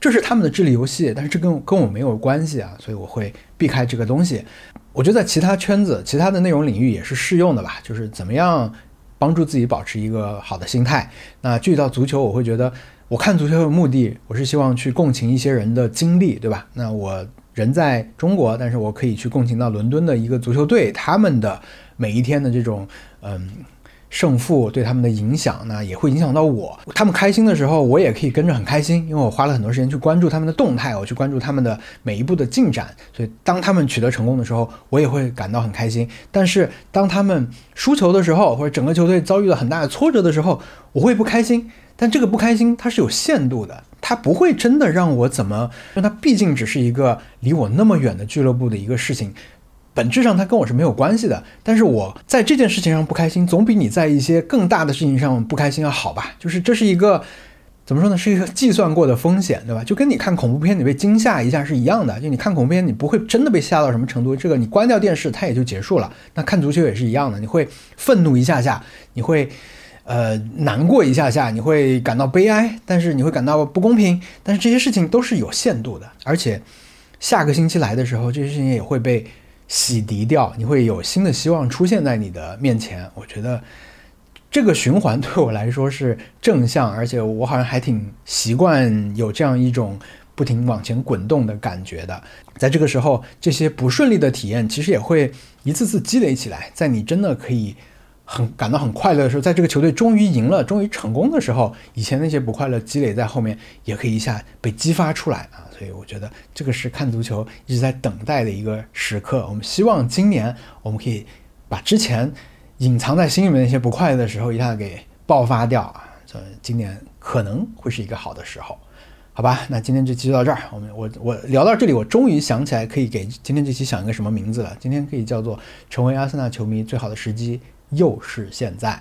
这是他们的智力游戏，但是这跟跟我没有关系啊，所以我会避开这个东西。我觉得在其他圈子、其他的内容领域也是适用的吧，就是怎么样帮助自己保持一个好的心态。那具体到足球，我会觉得。我看足球的目的，我是希望去共情一些人的经历，对吧？那我人在中国，但是我可以去共情到伦敦的一个足球队，他们的每一天的这种嗯胜负对他们的影响呢，也会影响到我。他们开心的时候，我也可以跟着很开心，因为我花了很多时间去关注他们的动态，我去关注他们的每一步的进展。所以当他们取得成功的时候，我也会感到很开心。但是当他们输球的时候，或者整个球队遭遇了很大的挫折的时候，我会不开心。但这个不开心它是有限度的，它不会真的让我怎么，因为它毕竟只是一个离我那么远的俱乐部的一个事情。本质上，它跟我是没有关系的。但是我在这件事情上不开心，总比你在一些更大的事情上不开心要好吧？就是这是一个怎么说呢？是一个计算过的风险，对吧？就跟你看恐怖片，你被惊吓一下是一样的。就你看恐怖片，你不会真的被吓到什么程度，这个你关掉电视，它也就结束了。那看足球也是一样的，你会愤怒一下下，你会呃难过一下下，你会感到悲哀，但是你会感到不公平。但是这些事情都是有限度的，而且下个星期来的时候，这些事情也会被。洗涤掉，你会有新的希望出现在你的面前。我觉得这个循环对我来说是正向，而且我好像还挺习惯有这样一种不停往前滚动的感觉的。在这个时候，这些不顺利的体验其实也会一次次积累起来，在你真的可以很感到很快乐的时候，在这个球队终于赢了、终于成功的时候，以前那些不快乐积累在后面也可以一下被激发出来啊。所以我觉得这个是看足球一直在等待的一个时刻。我们希望今年我们可以把之前隐藏在心里面那些不快乐的时候一下给爆发掉啊！所以今年可能会是一个好的时候，好吧？那今天这期就到这儿。我们我我聊到这里，我终于想起来可以给今天这期想一个什么名字了。今天可以叫做“成为阿森纳球迷最好的时机又是现在”。